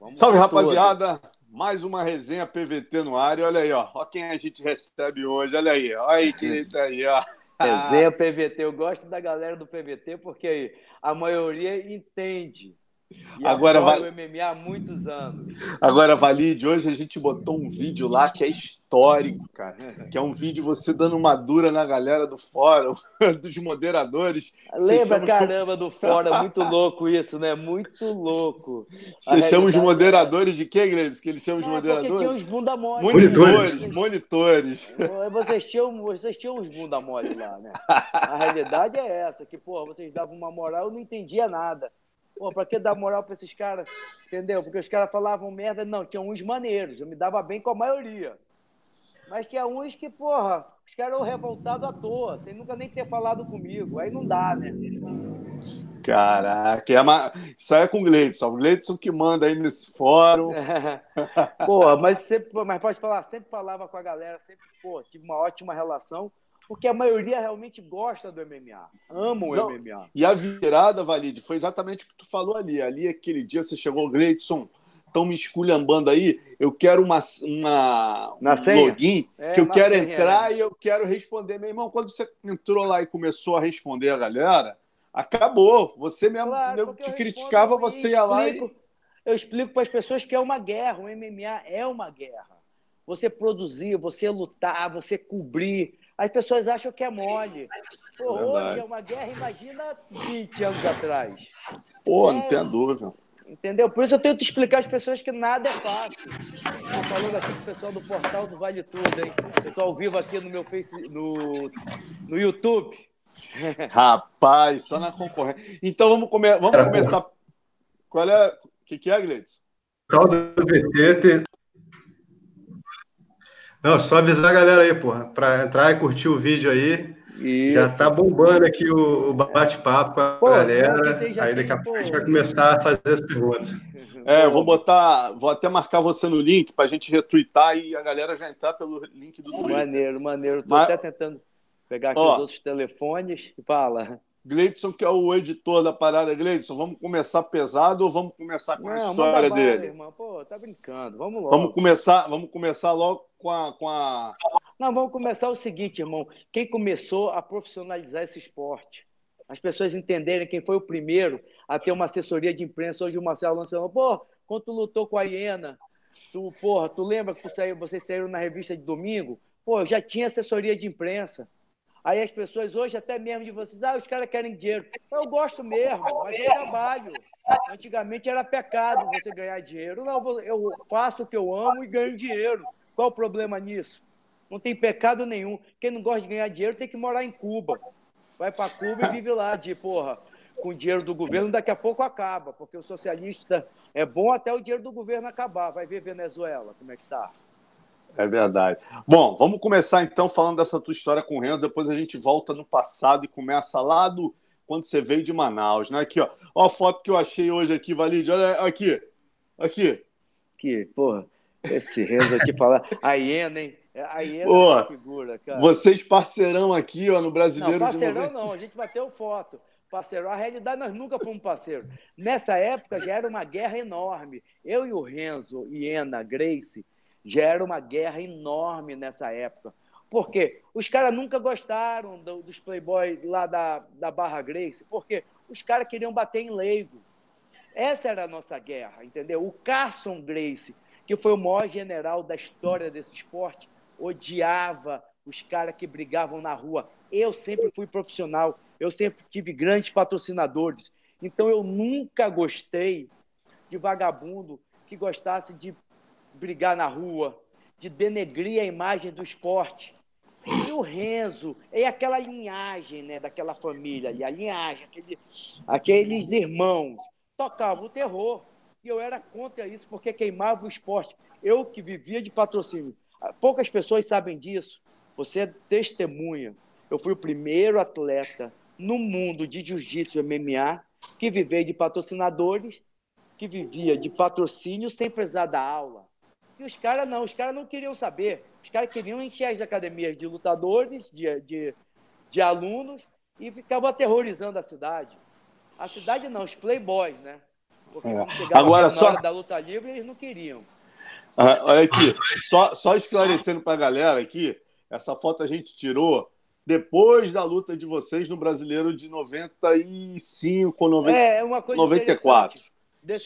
Vamos Salve, rapaziada! Mais uma resenha PVT no ar. E olha aí, ó. Olha quem a gente recebe hoje. Olha aí, olha aí quem tá aí, ó. Resenha PVT. Eu gosto da galera do PVT porque a maioria entende e agora vai o MMA há muitos anos. Agora, Valide, hoje a gente botou um vídeo lá que é histórico, cara. Que é um vídeo você dando uma dura na galera do fórum, dos moderadores. Lembra, caramba, do fórum, muito louco isso, né? Muito louco. Você chama os moderadores de quê, Gleides? Que eles chamam os moderadores? Tinha uns bunda mole. Monitores, monitores. Vocês tinham, vocês tinham uns bunda mole lá, né? A realidade é essa, que, pô, vocês davam uma moral, eu não entendia nada. Pô, pra que dar moral pra esses caras? Entendeu? Porque os caras falavam merda. Não, tinha uns maneiros. Eu me dava bem com a maioria. Mas tinha uns que, porra, os caras eram revoltados à toa, sem nunca nem ter falado comigo. Aí não dá, né? Caraca, é uma... isso aí é com o Gleidson. O Gleidson que manda aí nesse fórum. Porra, mas, sempre, mas pode falar, sempre falava com a galera, sempre, pô, tive uma ótima relação porque a maioria realmente gosta do MMA, ama o Não, MMA. E a virada, Valide, foi exatamente o que tu falou ali. Ali, aquele dia, você chegou, Gleidson, estão me esculhambando aí, eu quero uma, uma um login, é, que eu quero senha, entrar é. e eu quero responder. Meu irmão, quando você entrou lá e começou a responder a galera, acabou. Você mesmo claro, eu te criticava, você ia lá e... Eu explico para as pessoas que é uma guerra, o MMA é uma guerra. Você produzir, você lutar, você cobrir, as pessoas acham que é mole. Pô, hoje é uma guerra, imagina 20 anos atrás. Pô, é, não tem dúvida. Entendeu? Por isso eu tenho que explicar às pessoas que nada é fácil. Estou falando aqui com o pessoal do portal do Vale Tudo, hein? Eu estou ao vivo aqui no meu Face, no, no YouTube. Rapaz, só na concorrência. Então vamos, come vamos começar. Qual é? O que, que é, Gleides? Caldo VT não, só avisar a galera aí, porra, para entrar e curtir o vídeo aí. Isso. Já tá bombando aqui o, bate-papo com a Pô, galera. Aí daqui a pouco a gente vai começar a fazer as perguntas. É, eu vou botar, vou até marcar você no link para a gente retweetar e a galera já entrar pelo link do Twitter. Maneiro, maneiro. Tô Mas... até tentando pegar aqui Ó, os outros telefones e fala. Gleidson, que é o editor da parada, Gleidson, vamos começar pesado ou vamos começar com a história dele? Irmão. Pô, tá brincando, vamos logo. Vamos começar, vamos começar logo com a, com a. Não, vamos começar o seguinte, irmão. Quem começou a profissionalizar esse esporte? As pessoas entenderem quem foi o primeiro a ter uma assessoria de imprensa. Hoje o Marcelo lançou, pô, quando tu lutou com a Hiena, tu, porra, tu lembra que tu saiu, vocês saíram na revista de domingo? Pô, já tinha assessoria de imprensa. Aí as pessoas hoje, até mesmo de vocês, ah, os caras querem dinheiro. Eu gosto mesmo, mas eu trabalho. Antigamente era pecado você ganhar dinheiro. Não, eu faço o que eu amo e ganho dinheiro. Qual o problema nisso? Não tem pecado nenhum. Quem não gosta de ganhar dinheiro tem que morar em Cuba. Vai para Cuba e vive lá de, porra, com dinheiro do governo, daqui a pouco acaba, porque o socialista é bom até o dinheiro do governo acabar. Vai ver Venezuela, como é que tá. É verdade. Bom, vamos começar então falando dessa tua história com o Renzo, depois a gente volta no passado e começa lá do quando você veio de Manaus, né? Aqui, ó. Ó a foto que eu achei hoje aqui, Valide. Olha aqui. Aqui. Que, porra, esse Renzo aqui fala. A hiena, hein? A hiena Pô, é figura, cara. Vocês parceirão aqui, ó, no Brasileiro não, parceirão de não, a gente bateu foto. Parceiro, a realidade nós nunca fomos parceiro. Nessa época já era uma guerra enorme. Eu e o Renzo, Iena, Grace, já era uma guerra enorme nessa época. Porque os caras nunca gostaram do, dos playboys lá da, da Barra Grace, porque os caras queriam bater em leigo. Essa era a nossa guerra, entendeu? O Carson Grace, que foi o maior general da história desse esporte, odiava os caras que brigavam na rua. Eu sempre fui profissional, eu sempre tive grandes patrocinadores. Então eu nunca gostei de vagabundo que gostasse de brigar na rua, de denegrir a imagem do esporte. E o Renzo, é aquela linhagem né, daquela família ali, a linhagem, aquele, aqueles irmãos, tocavam o terror. E eu era contra isso, porque queimava o esporte. Eu que vivia de patrocínio. Poucas pessoas sabem disso. Você é testemunha. Eu fui o primeiro atleta no mundo de jiu-jitsu MMA que vivia de patrocinadores, que vivia de patrocínio sem precisar da aula. E os caras não, os caras não queriam saber. Os caras queriam encher as academias de lutadores, de, de, de alunos, e ficavam aterrorizando a cidade. A cidade não, os playboys, né? É. Agora, só. da luta livre, eles não queriam. Ah, olha aqui, só, só esclarecendo para a galera aqui, essa foto a gente tirou depois da luta de vocês no Brasileiro de 95 90, é, uma coisa 94.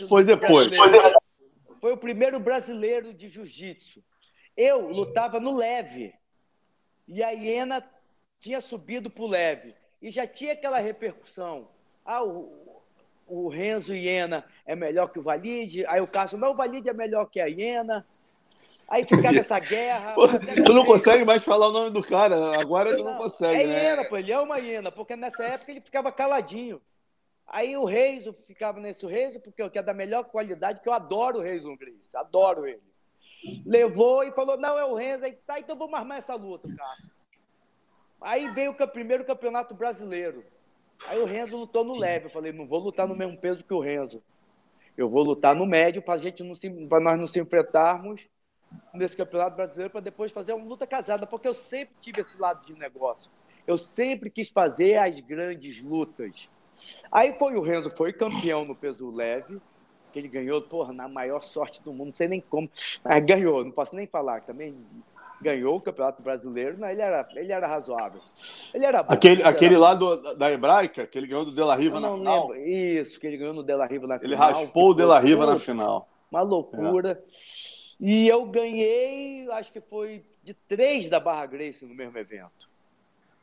Foi depois. Foi o primeiro brasileiro de jiu-jitsu. Eu lutava no leve. E a Iena tinha subido para o leve. E já tinha aquela repercussão. Ah, o, o Renzo Iena é melhor que o Valide. Aí o Cássio, não, o Valide é melhor que a Iena. Aí ficava essa guerra. tu não consegue mais falar o nome do cara, agora tu não, não consegue. É né? hiena, pô, ele é uma hiena, porque nessa época ele ficava caladinho. Aí o Reis ficava nesse Reis, porque eu quero da melhor qualidade, que eu adoro o Reis Grace, adoro ele. Levou e falou: não, é o Reis, aí tá, então vamos armar essa luta, cara. Aí veio o primeiro campeonato brasileiro. Aí o Renzo lutou no leve. Eu falei, não vou lutar no mesmo peso que o Renzo. Eu vou lutar no médio para gente não nós não se enfrentarmos nesse campeonato brasileiro para depois fazer uma luta casada, porque eu sempre tive esse lado de negócio. Eu sempre quis fazer as grandes lutas. Aí foi o Renzo, foi campeão no peso leve, que ele ganhou, porra, na maior sorte do mundo, não sei nem como. Mas ganhou, não posso nem falar, também ganhou o Campeonato Brasileiro, mas ele era, ele era razoável. Ele era bom, Aquele, ele aquele lá do, da Hebraica, que ele ganhou do De La Riva na final? Isso, que ele ganhou no De La Riva na ele final. Ele raspou o De La Riva na final. Uma loucura. É. E eu ganhei, acho que foi de três da Barra Grace no mesmo evento.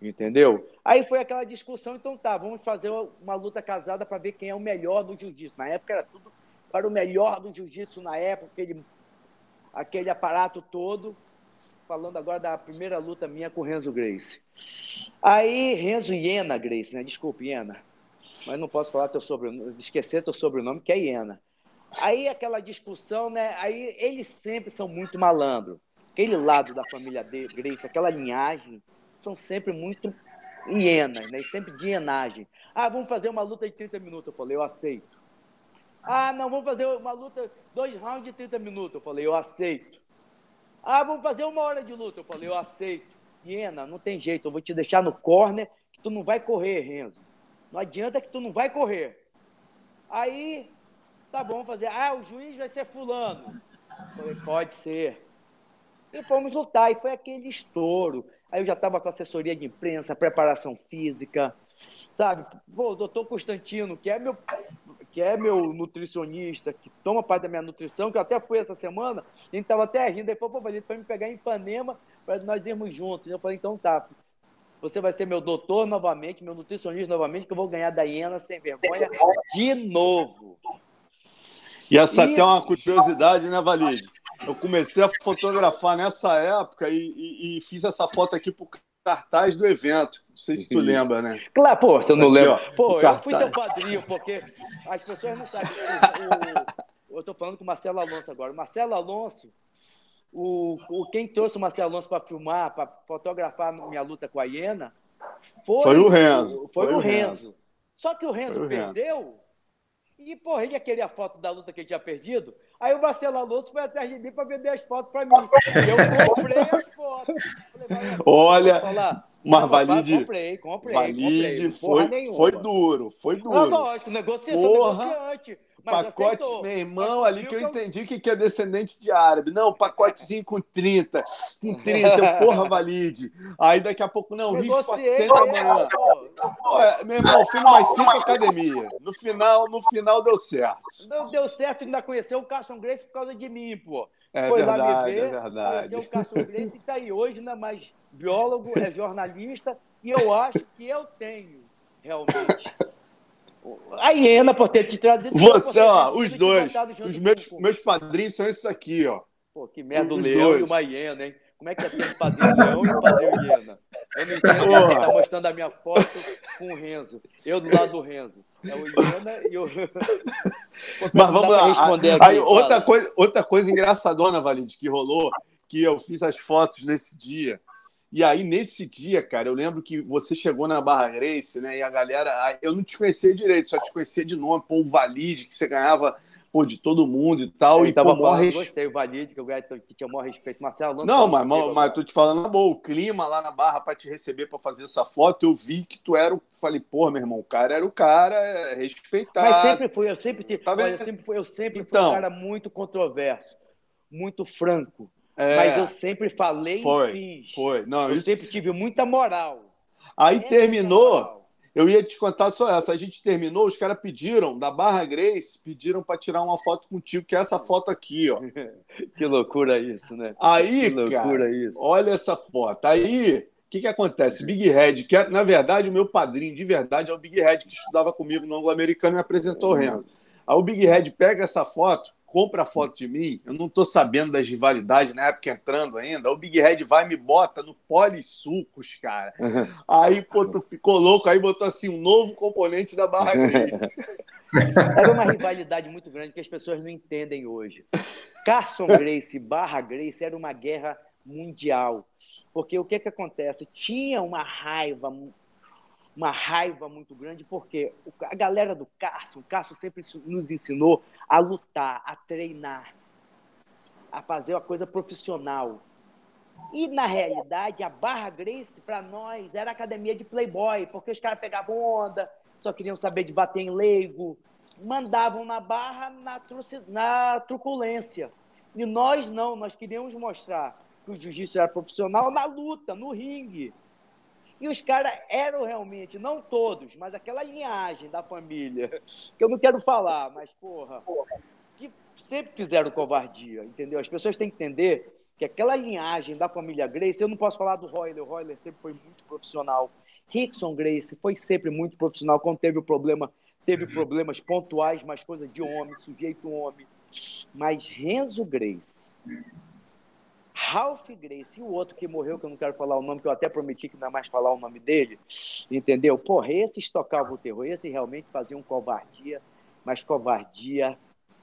Entendeu? Aí foi aquela discussão, então tá, vamos fazer uma luta casada para ver quem é o melhor do jiu-jitsu. Na época era tudo para o melhor do jiu-jitsu na época, aquele, aquele aparato todo. Falando agora da primeira luta minha com o Renzo Grace. Aí, Renzo Iena Grace, né? Desculpe, Iena. Mas não posso falar teu sobrenome, esquecer teu sobrenome, que é Iena. Aí aquela discussão, né? Aí eles sempre são muito malandro. Aquele lado da família de Grace, aquela linhagem, são sempre muito hienas, né? Sempre de hienagem. Ah, vamos fazer uma luta de 30 minutos. Eu falei, eu aceito. Ah, não, vamos fazer uma luta, dois rounds de 30 minutos. Eu falei, eu aceito. Ah, vamos fazer uma hora de luta. Eu falei, eu aceito. Hiena, não tem jeito, eu vou te deixar no corner que tu não vai correr, Renzo. Não adianta que tu não vai correr. Aí Tá bom, fazer. Ah, o juiz vai ser fulano. falei, pode ser. E fomos lutar, e foi aquele estouro. Aí eu já estava com assessoria de imprensa, preparação física, sabe? Pô, o doutor Constantino, que é meu que é meu nutricionista, que toma parte da minha nutrição, que eu até fui essa semana, a gente estava até rindo, aí falou, pô, foi me pegar em Ipanema para nós irmos juntos. Eu falei, então tá, você vai ser meu doutor novamente, meu nutricionista novamente, que eu vou ganhar da Iena sem vergonha de novo. E essa e... até é uma curiosidade, né, Valide? Eu comecei a fotografar nessa época e, e, e fiz essa foto aqui pro cartaz do evento. Não sei se tu lembra, né? Claro, pô, você não lembra. Pô, eu cartaz. fui teu padrinho, porque as pessoas não sabem. O, o, eu estou falando com o Marcelo Alonso agora. O Marcelo Alonso, o, o, quem trouxe o Marcelo Alonso para filmar, para fotografar minha luta com a Iena, foi, foi o Renzo. Foi, foi o Renzo. Renzo. Só que o Renzo perdeu. Renzo. E, porra, ele ia querer a foto da luta que ele tinha perdido. Aí o Marcelo Alonso foi atrás de mim para vender as fotos para mim. Eu comprei as fotos. Falei, Olha, mas Valide. Comprei, comprei. Valide foi, foi duro, foi duro. Não, lógico, negociante, negociante. Mas pacote, aceitou. meu irmão, ali que eu entendi que, que é descendente de árabe. Não, pacotezinho com 30, com 30, porra, valide. Aí daqui a pouco, não, risco 400 amanhã. Olha, meu irmão, fui mais cinco academia. No final, no final deu certo. Não deu certo, ainda conheceu o Carson Grace por causa de mim, pô. É Foi verdade, lá me ver, é verdade. Conheceu o Carson Grace e tá aí hoje, ainda mais biólogo, é jornalista, e eu acho que eu tenho, realmente a hiena por ter te trazido. Você, ó, os dois. Os meus, meus padrinhos são esses aqui, ó. Pô, que merda, o leão dois. e uma hiena, hein? Como é que é ter um padrinho leão e um padrinho hiena? Eu não entendo quem tá mostrando a minha foto com o Renzo. Eu do lado do Renzo. É o hiena e o. Mas vamos lá. Aí, outra, coisa, outra coisa engraçadona, Valide, que rolou, que eu fiz as fotos nesse dia. E aí, nesse dia, cara, eu lembro que você chegou na Barra Grace, né? E a galera. Eu não te conhecia direito, só te conhecia de nome, Paul Valide, que você ganhava pô, de todo mundo e tal. Eu e, tava pô, falando, res... gostei, o Valide, que eu que tinha o maior respeito. Marcelo, não, mas, mas, mas tô te falando boa, o clima lá na Barra para te receber para fazer essa foto, eu vi que tu era o. Falei, pô, meu irmão, o cara era o cara é, respeitado. Mas sempre fui, eu sempre tive. Tá eu sempre fui, eu sempre então, fui um cara muito controverso, muito franco. É, mas eu sempre falei foi, e fiz. Foi, não, eu isso... sempre tive muita moral. Aí Essa terminou. É eu ia te contar só essa. A gente terminou, os caras pediram, da Barra Grace, pediram para tirar uma foto contigo, que é essa foto aqui, ó. que loucura isso, né? Aí, que loucura cara, isso. olha essa foto. Aí, o que, que acontece? Big Red, que é, na verdade, o meu padrinho de verdade é o Big Red, que estudava comigo no Anglo-Americano e me apresentou o Renzo. Aí o Big Red pega essa foto, compra a foto de mim, eu não estou sabendo das rivalidades na época entrando ainda. O Big Red vai e me bota no Polissucos, cara. Aí, pô, tu ficou louco, aí botou assim um novo componente da Barra Grace. Era uma rivalidade muito grande que as pessoas não entendem hoje. Carson Grace Barra Grace era uma guerra mundial. Porque o que, que acontece? Tinha uma raiva uma raiva muito grande, porque a galera do Carso, o Carso sempre nos ensinou a lutar, a treinar, a fazer uma coisa profissional. E, na realidade, a Barra Grace, para nós, era academia de playboy, porque os caras pegavam onda, só queriam saber de bater em leigo, mandavam na barra na, na truculência. E nós não, nós queríamos mostrar que o jiu-jitsu era profissional na luta, no ringue. E os caras eram realmente, não todos, mas aquela linhagem da família, que eu não quero falar, mas porra, que sempre fizeram covardia, entendeu? As pessoas têm que entender que aquela linhagem da família Grace, eu não posso falar do Royler, o Royler sempre foi muito profissional. Rickson Grace foi sempre muito profissional, quando teve o problema, teve problemas pontuais, mas coisa de homem, sujeito homem. Mas Renzo Grace, Ralph Grace e o outro que morreu, que eu não quero falar o nome, que eu até prometi que não é mais falar o nome dele, entendeu? Porra, esses tocavam o terror, esses realmente faziam covardia, mas covardia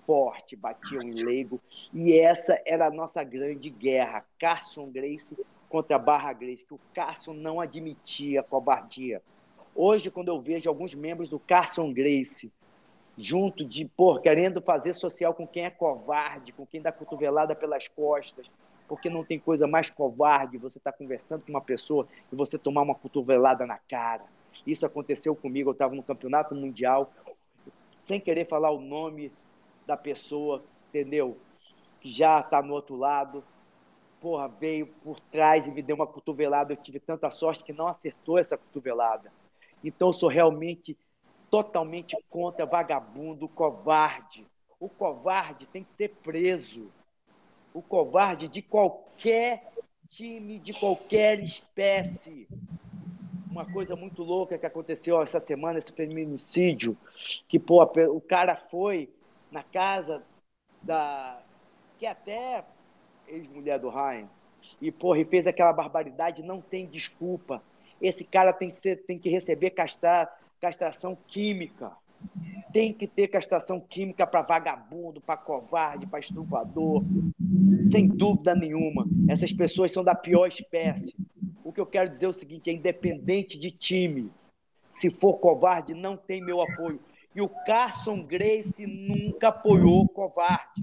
forte, batiam em leigo, e essa era a nossa grande guerra, Carson Grace contra Barra Grace, que o Carson não admitia covardia. Hoje, quando eu vejo alguns membros do Carson Grace junto de, por querendo fazer social com quem é covarde, com quem dá cotovelada pelas costas, porque não tem coisa mais covarde você estar tá conversando com uma pessoa e você tomar uma cotovelada na cara. Isso aconteceu comigo, eu estava no campeonato mundial, sem querer falar o nome da pessoa, entendeu? Que já está no outro lado. Porra, veio por trás e me deu uma cotovelada. Eu tive tanta sorte que não acertou essa cotovelada. Então, eu sou realmente totalmente contra vagabundo, covarde. O covarde tem que ser preso o covarde de qualquer time, de qualquer espécie. Uma coisa muito louca que aconteceu essa semana, esse feminicídio, que pô, o cara foi na casa da. que é até ex-mulher do Ryan, e porra, e fez aquela barbaridade, não tem desculpa. Esse cara tem que, ser, tem que receber castar, castração química. Tem que ter castração química para vagabundo, para covarde, para estuprador. Sem dúvida nenhuma. Essas pessoas são da pior espécie. O que eu quero dizer é o seguinte: é independente de time. Se for covarde, não tem meu apoio. E o Carson Grace nunca apoiou covarde.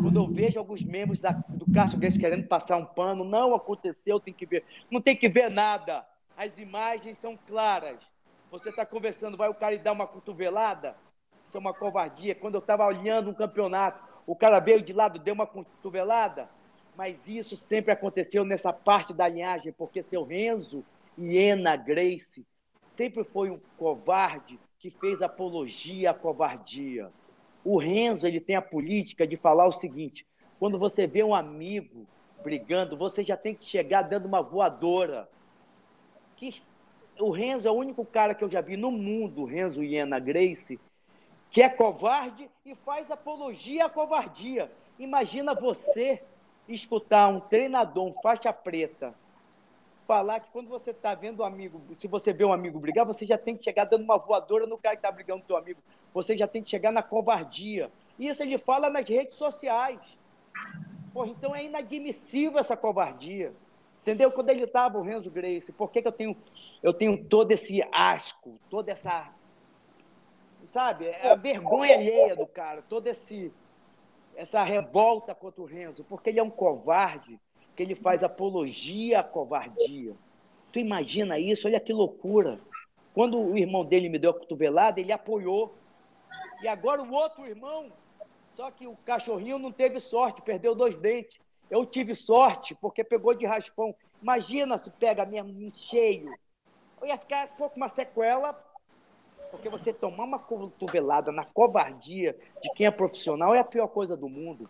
Quando eu vejo alguns membros da, do Carson Grace querendo passar um pano, não aconteceu, tem que ver. Não tem que ver nada. As imagens são claras. Você está conversando, vai o cara e dá uma cotovelada? Isso é uma covardia. Quando eu estava olhando um campeonato, o cara veio de lado, deu uma cotovelada. Mas isso sempre aconteceu nessa parte da linhagem, porque seu Renzo e Ena Grace sempre foi um covarde que fez apologia à covardia. O Renzo ele tem a política de falar o seguinte: quando você vê um amigo brigando, você já tem que chegar dando uma voadora. Que o Renzo é o único cara que eu já vi no mundo, Renzo e Ana Grace, que é covarde e faz apologia à covardia. Imagina você escutar um treinador, um faixa preta, falar que quando você está vendo um amigo, se você vê um amigo brigar, você já tem que chegar dando uma voadora no cara que está brigando com teu amigo. Você já tem que chegar na covardia. Isso ele fala nas redes sociais. Porra, então é inadmissível essa covardia. Entendeu? Quando ele estava, o Renzo Grace, por que, que eu, tenho, eu tenho todo esse asco, toda essa. sabe, é a vergonha alheia do cara, toda esse, essa revolta contra o Renzo, porque ele é um covarde, que ele faz apologia à covardia. Tu imagina isso? Olha que loucura. Quando o irmão dele me deu a cotovelada, ele apoiou. E agora o outro irmão, só que o cachorrinho não teve sorte, perdeu dois dentes. Eu tive sorte porque pegou de raspão. Imagina se pega mesmo cheio. Eu ia ficar com uma sequela, porque você tomar uma cotovelada na covardia de quem é profissional é a pior coisa do mundo.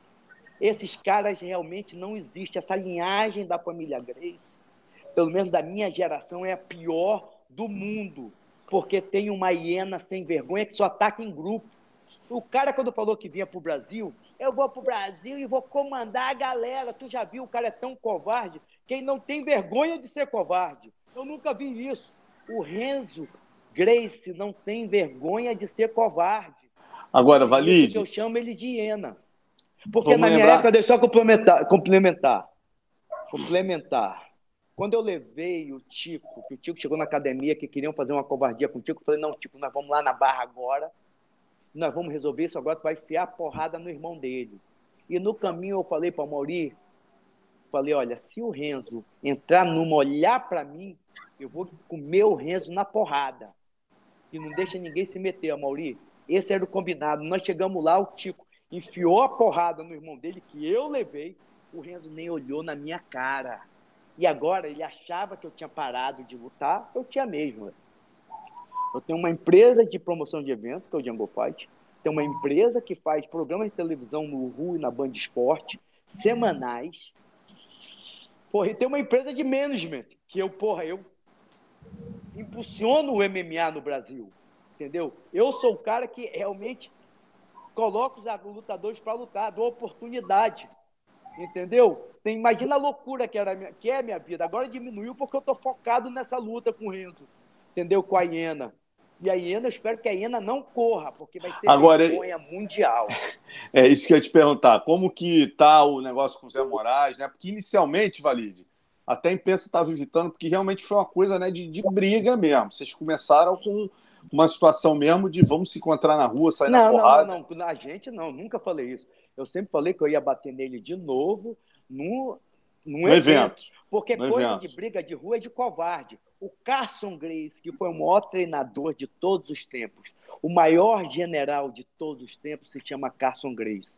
Esses caras realmente não existem. Essa linhagem da família Grace, pelo menos da minha geração, é a pior do mundo. Porque tem uma hiena sem vergonha que só ataca em grupo. O cara, quando falou que vinha para o Brasil, eu vou para o Brasil e vou comandar a galera. Tu já viu, o cara é tão covarde quem não tem vergonha de ser covarde. Eu nunca vi isso. O Renzo Grace não tem vergonha de ser covarde. Agora, Valide. Eu chamo ele de hiena. Porque Vamos na minha lembrar... época, deixa eu só complementar, complementar. Complementar. Quando eu levei o Tico, que o Tico chegou na academia, que queriam fazer uma covardia com o Tico, eu falei, não, Tico, nós vamos lá na barra agora, nós vamos resolver isso agora, tu vai enfiar a porrada no irmão dele. E no caminho eu falei para o Mauri, falei, olha, se o Renzo entrar numa, olhar para mim, eu vou comer o Renzo na porrada. E não deixa ninguém se meter, Mauri. Esse era o combinado. Nós chegamos lá, o Tico enfiou a porrada no irmão dele, que eu levei, o Renzo nem olhou na minha cara. E agora ele achava que eu tinha parado de lutar, eu tinha mesmo. Eu tenho uma empresa de promoção de eventos, que é o Django Fight. Tenho uma empresa que faz programas de televisão no Ru e na Band Esporte, semanais. Porra, e tem uma empresa de management, que eu, porra, eu impulsiono o MMA no Brasil. Entendeu? Eu sou o cara que realmente coloca os lutadores para lutar, dou oportunidade. Entendeu? Tem, imagina a loucura que, era que é a minha vida. Agora diminuiu porque eu estou focado nessa luta com o Renzo. Entendeu? Com a Iena. E a Iena, eu espero que a Iena não corra, porque vai ser Agora, vergonha mundial. É isso que eu ia te perguntar. Como que tá o negócio com o Zé Moraes, né? Porque inicialmente, Valide, até a imprensa estava visitando, porque realmente foi uma coisa né, de, de briga mesmo. Vocês começaram com uma situação mesmo de vamos se encontrar na rua, sair não, na porrada. Não, não, não. A gente não, nunca falei isso. Eu sempre falei que eu ia bater nele de novo no, num no evento. evento. Porque no coisa evento. de briga de rua é de covarde. O Carson Grace, que foi o maior treinador de todos os tempos, o maior general de todos os tempos, se chama Carson Grace.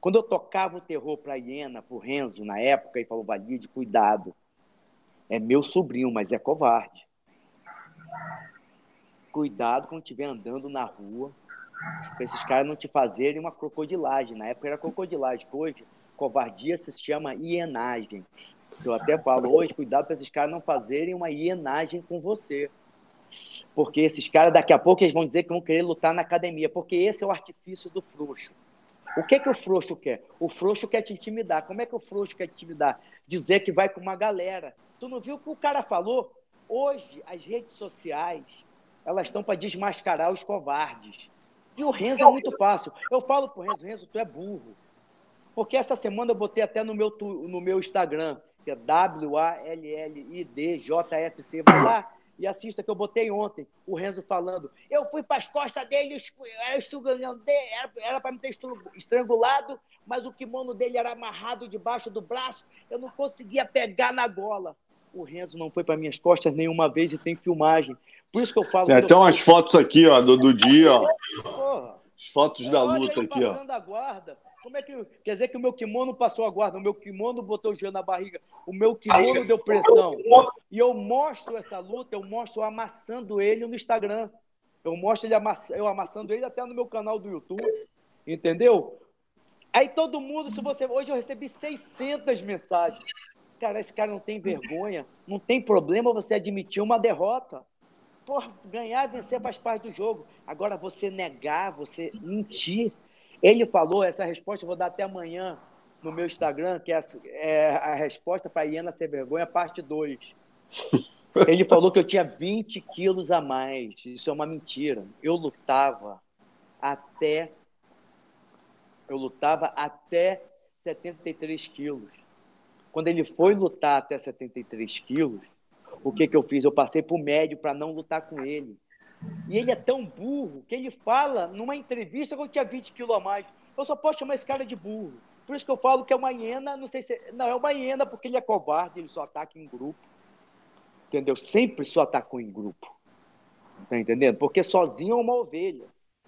Quando eu tocava o terror para a Iena, para o Renzo, na época, e falou, Valide, cuidado. É meu sobrinho, mas é covarde. Cuidado quando estiver andando na rua, para esses caras não te fazerem uma crocodilagem. Na época era crocodilagem, hoje covardia se chama hienagem. Eu até falo hoje, cuidado para esses caras não fazerem uma hienagem com você. Porque esses caras, daqui a pouco, eles vão dizer que vão querer lutar na academia, porque esse é o artifício do frouxo. O que, que o frouxo quer? O frouxo quer te intimidar. Como é que o frouxo quer te intimidar? Dizer que vai com uma galera. Tu não viu o que o cara falou? Hoje, as redes sociais, elas estão para desmascarar os covardes. E o Renzo é muito fácil. Eu falo pro Renzo, Renzo, tu é burro. Porque essa semana eu botei até no meu, no meu Instagram, que é W-A-L-L-I-D-J-F-C. Vai lá e assista que eu botei ontem, o Renzo falando. Eu fui para as costas dele, era para me ter estrangulado, mas o kimono dele era amarrado debaixo do braço, eu não conseguia pegar na gola. O Renzo não foi para minhas costas nenhuma vez e tem filmagem. Por isso que eu falo. É, tem umas fotos aqui, ó, do, do dia, ó. Porra. As fotos da luta aqui, ó. A guarda. Como é que. Quer dizer que o meu kimono passou a guarda, o meu kimono botou o gelo na barriga, o meu kimono deu pressão. E eu mostro essa luta, eu mostro amassando ele no Instagram. Eu mostro ele amass... eu amassando ele até no meu canal do YouTube. Entendeu? Aí todo mundo, se você. Hoje eu recebi 600 mensagens. Cara, esse cara não tem vergonha. Não tem problema você admitir uma derrota. Por ganhar, vencer faz parte do jogo. Agora, você negar, você mentir. Ele falou, essa resposta eu vou dar até amanhã no meu Instagram, que é, é a resposta para a Iena Ter Vergonha, parte 2. Ele falou que eu tinha 20 quilos a mais. Isso é uma mentira. Eu lutava até. Eu lutava até 73 quilos. Quando ele foi lutar até 73 quilos, o que, que eu fiz? Eu passei para o médio para não lutar com ele. E ele é tão burro que ele fala numa entrevista que eu tinha 20 quilos a mais. Eu só posso chamar esse cara de burro. Por isso que eu falo que é uma hiena, não sei se. Não, é uma hiena porque ele é covarde, ele só ataca em grupo. Entendeu? Sempre só atacou em grupo. Tá entendendo? Porque sozinho é uma ovelha.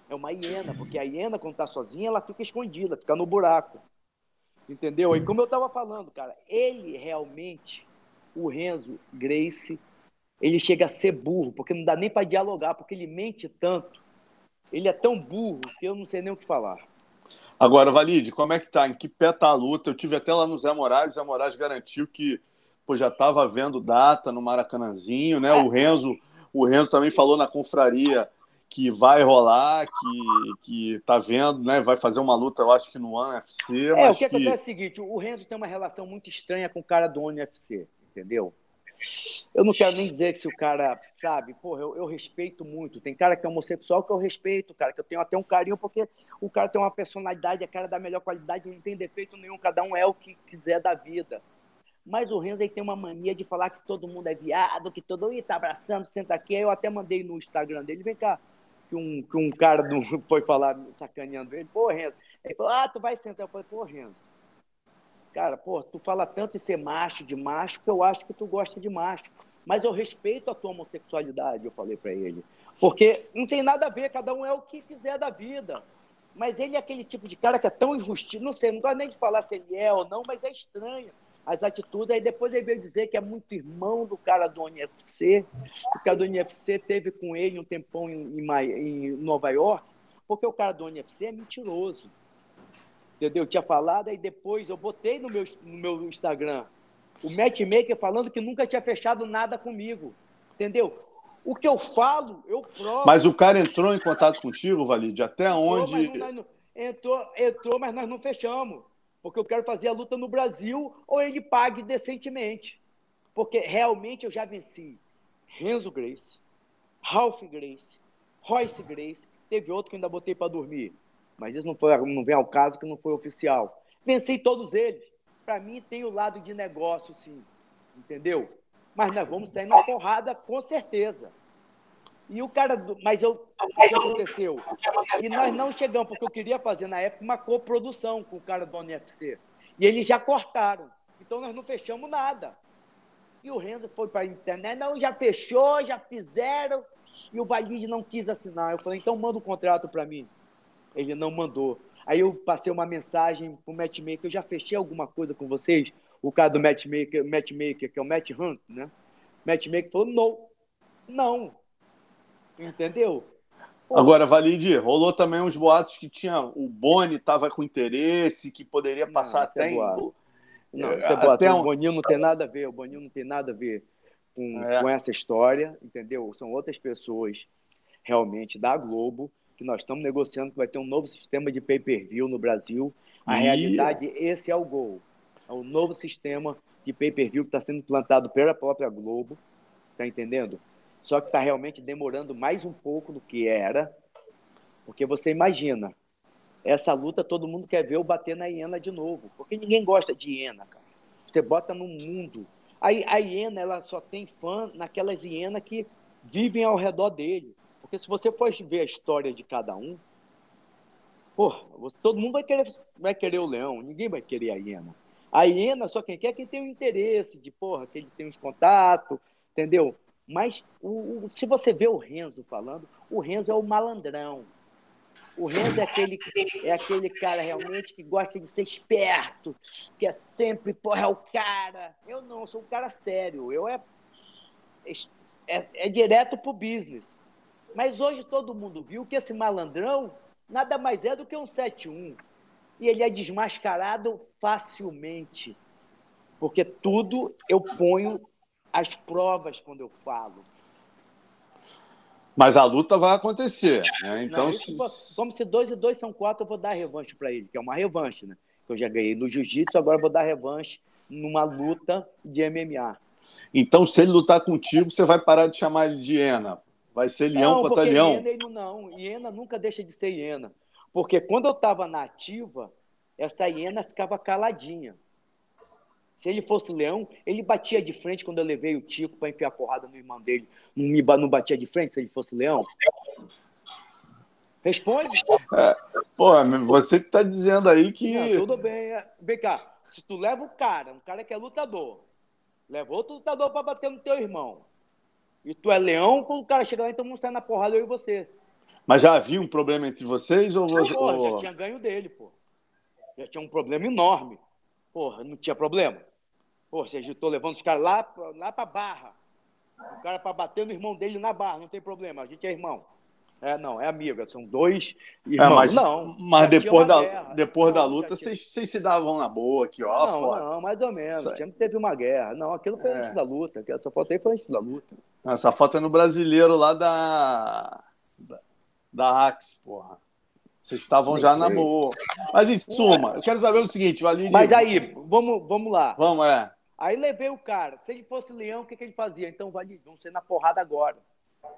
É uma hiena, porque a hiena, quando tá sozinha, ela fica escondida, fica no buraco. Entendeu? E como eu tava falando, cara, ele realmente, o Renzo Grace, ele chega a ser burro, porque não dá nem para dialogar, porque ele mente tanto. Ele é tão burro que eu não sei nem o que falar. Agora, Valide, como é que tá? Em que pé tá a luta? Eu tive até lá no Zé Moraes, o Zé Moraes garantiu que pô, já estava vendo data no Maracanãzinho, né? O Renzo, o Renzo também falou na confraria que vai rolar, que, que tá vendo, né? Vai fazer uma luta, eu acho que no UFC. É, o que, que acontece é o seguinte: o Renzo tem uma relação muito estranha com o cara do UFC, entendeu? Eu não quero nem dizer que se o cara, sabe, porra, eu, eu, respeito muito. Tem cara que é homossexual que eu respeito, cara, que eu tenho até um carinho, porque o cara tem uma personalidade, é cara da melhor qualidade, não tem defeito nenhum, cada um é o que quiser da vida. Mas o Renzo aí tem uma mania de falar que todo mundo é viado, que todo mundo tá abraçando, senta aqui. Aí eu até mandei no Instagram dele, vem cá, que um, que um cara do, foi falar, sacaneando ele, pô, Renzo. Ele falou, ah, tu vai sentar. Eu falei, pô, Renzo, Cara, pô, tu fala tanto em ser macho, de macho, que eu acho que tu gosta de macho. Mas eu respeito a tua homossexualidade, eu falei para ele. Porque não tem nada a ver, cada um é o que quiser da vida. Mas ele é aquele tipo de cara que é tão injusto, não sei, não gosto nem de falar se ele é ou não, mas é estranho as atitudes. Aí depois ele veio dizer que é muito irmão do cara do UFC, o cara do UFC teve com ele um tempão em, em, em Nova York, porque o cara do UFC é mentiroso entendeu? Eu tinha falado, aí depois eu botei no meu, no meu Instagram o matchmaker falando que nunca tinha fechado nada comigo, entendeu? O que eu falo, eu provo. Mas o cara entrou em contato contigo, Valide, até onde... Entrou, mas, não, entrou, entrou, mas nós não fechamos, porque eu quero fazer a luta no Brasil ou ele pague decentemente, porque realmente eu já venci Renzo Grace, Ralph Grace, Royce Grace, teve outro que ainda botei para dormir, mas isso não, foi, não vem ao caso que não foi oficial. Venci todos eles. Para mim, tem o lado de negócio, sim. Entendeu? Mas nós vamos sair na porrada, com certeza. E o cara. Do... Mas eu... o que aconteceu? E nós não chegamos, porque eu queria fazer na época uma coprodução com o cara do UFC. E eles já cortaram. Então nós não fechamos nada. E o Renzo foi para a internet, não, já fechou, já fizeram. E o Valide não quis assinar. Eu falei, então manda o um contrato para mim ele não mandou. Aí eu passei uma mensagem pro matchmaker, eu já fechei alguma coisa com vocês? O cara do matchmaker, matchmaker que é o Matt Hunt, né? Matchmaker falou, não, não. Entendeu? Pô. Agora, Valide, rolou também uns boatos que tinha o Boni estava com interesse, que poderia passar não, até em... Não, é, até um... o Boninho não tem nada a ver, o Boninho não tem nada a ver com, é. com essa história, entendeu? São outras pessoas realmente da Globo que nós estamos negociando que vai ter um novo sistema de pay-per-view no Brasil. A e... realidade, esse é o gol. É o novo sistema de pay-per-view que está sendo implantado pela própria Globo, tá entendendo? Só que está realmente demorando mais um pouco do que era, porque você imagina, essa luta todo mundo quer ver o bater na hiena de novo, porque ninguém gosta de hiena, cara. Você bota no mundo. A, a hiena, ela só tem fã naquelas hienas que vivem ao redor dele. Porque se você for ver a história de cada um, porra, todo mundo vai querer, vai querer o leão, ninguém vai querer a hiena. A hiena só quem quer é quem tem o interesse de, porra, que ele tem os contatos, entendeu? Mas o, o, se você vê o Renzo falando, o Renzo é o malandrão. O Renzo é aquele, é aquele cara realmente que gosta de ser esperto, que é sempre, porra, é o cara. Eu não, sou um cara sério. Eu é, é, é direto pro business. Mas hoje todo mundo viu que esse malandrão nada mais é do que um 7-1. E ele é desmascarado facilmente. Porque tudo eu ponho as provas quando eu falo. Mas a luta vai acontecer. Né? Então, Não, se... como se dois e dois são quatro, eu vou dar revanche para ele, que é uma revanche, né? Eu já ganhei no jiu-jitsu, agora eu vou dar revanche numa luta de MMA. Então, se ele lutar contigo, você vai parar de chamar ele de Ena. Vai ser leão contra leão? Hiena, não, hiena nunca deixa de ser hiena. Porque quando eu estava na ativa, essa hiena ficava caladinha. Se ele fosse leão, ele batia de frente quando eu levei o Tico para enfiar porrada no irmão dele. Não, me, não batia de frente se ele fosse leão? Responde. É, pô, você que está dizendo aí que. Não, tudo bem. É, vem cá, se tu leva o cara, um cara que é lutador, leva outro lutador para bater no teu irmão, e tu é leão, quando o cara chega lá, então vamos sair na porrada eu e você. Mas já havia um problema entre vocês ou você. Pô, já tinha ganho dele, pô. Já tinha um problema enorme. Porra, não tinha problema. Pô, você agitou levando os caras lá, lá pra barra. O cara para bater no irmão dele na barra, não tem problema. A gente é irmão. É, não, é amiga, são dois é, irmãos. É, mas, não, mas depois, da, guerra. depois não, da luta, vocês, vocês se davam na boa aqui, ó. Não, fora. não, mais ou menos. Sempre teve uma guerra. Não, aquilo foi é. antes da luta. Essa foto aí foi antes da luta. Essa foto é no brasileiro lá da. da, da Axe, porra. Vocês estavam já na boa. Mas em suma, eu quero saber o seguinte, Valide. Mas aí, vamos, vamos lá. Vamos, é. Aí levei o cara. Se ele fosse leão, o que, que ele fazia? Então, Valide, vamos ser na porrada agora.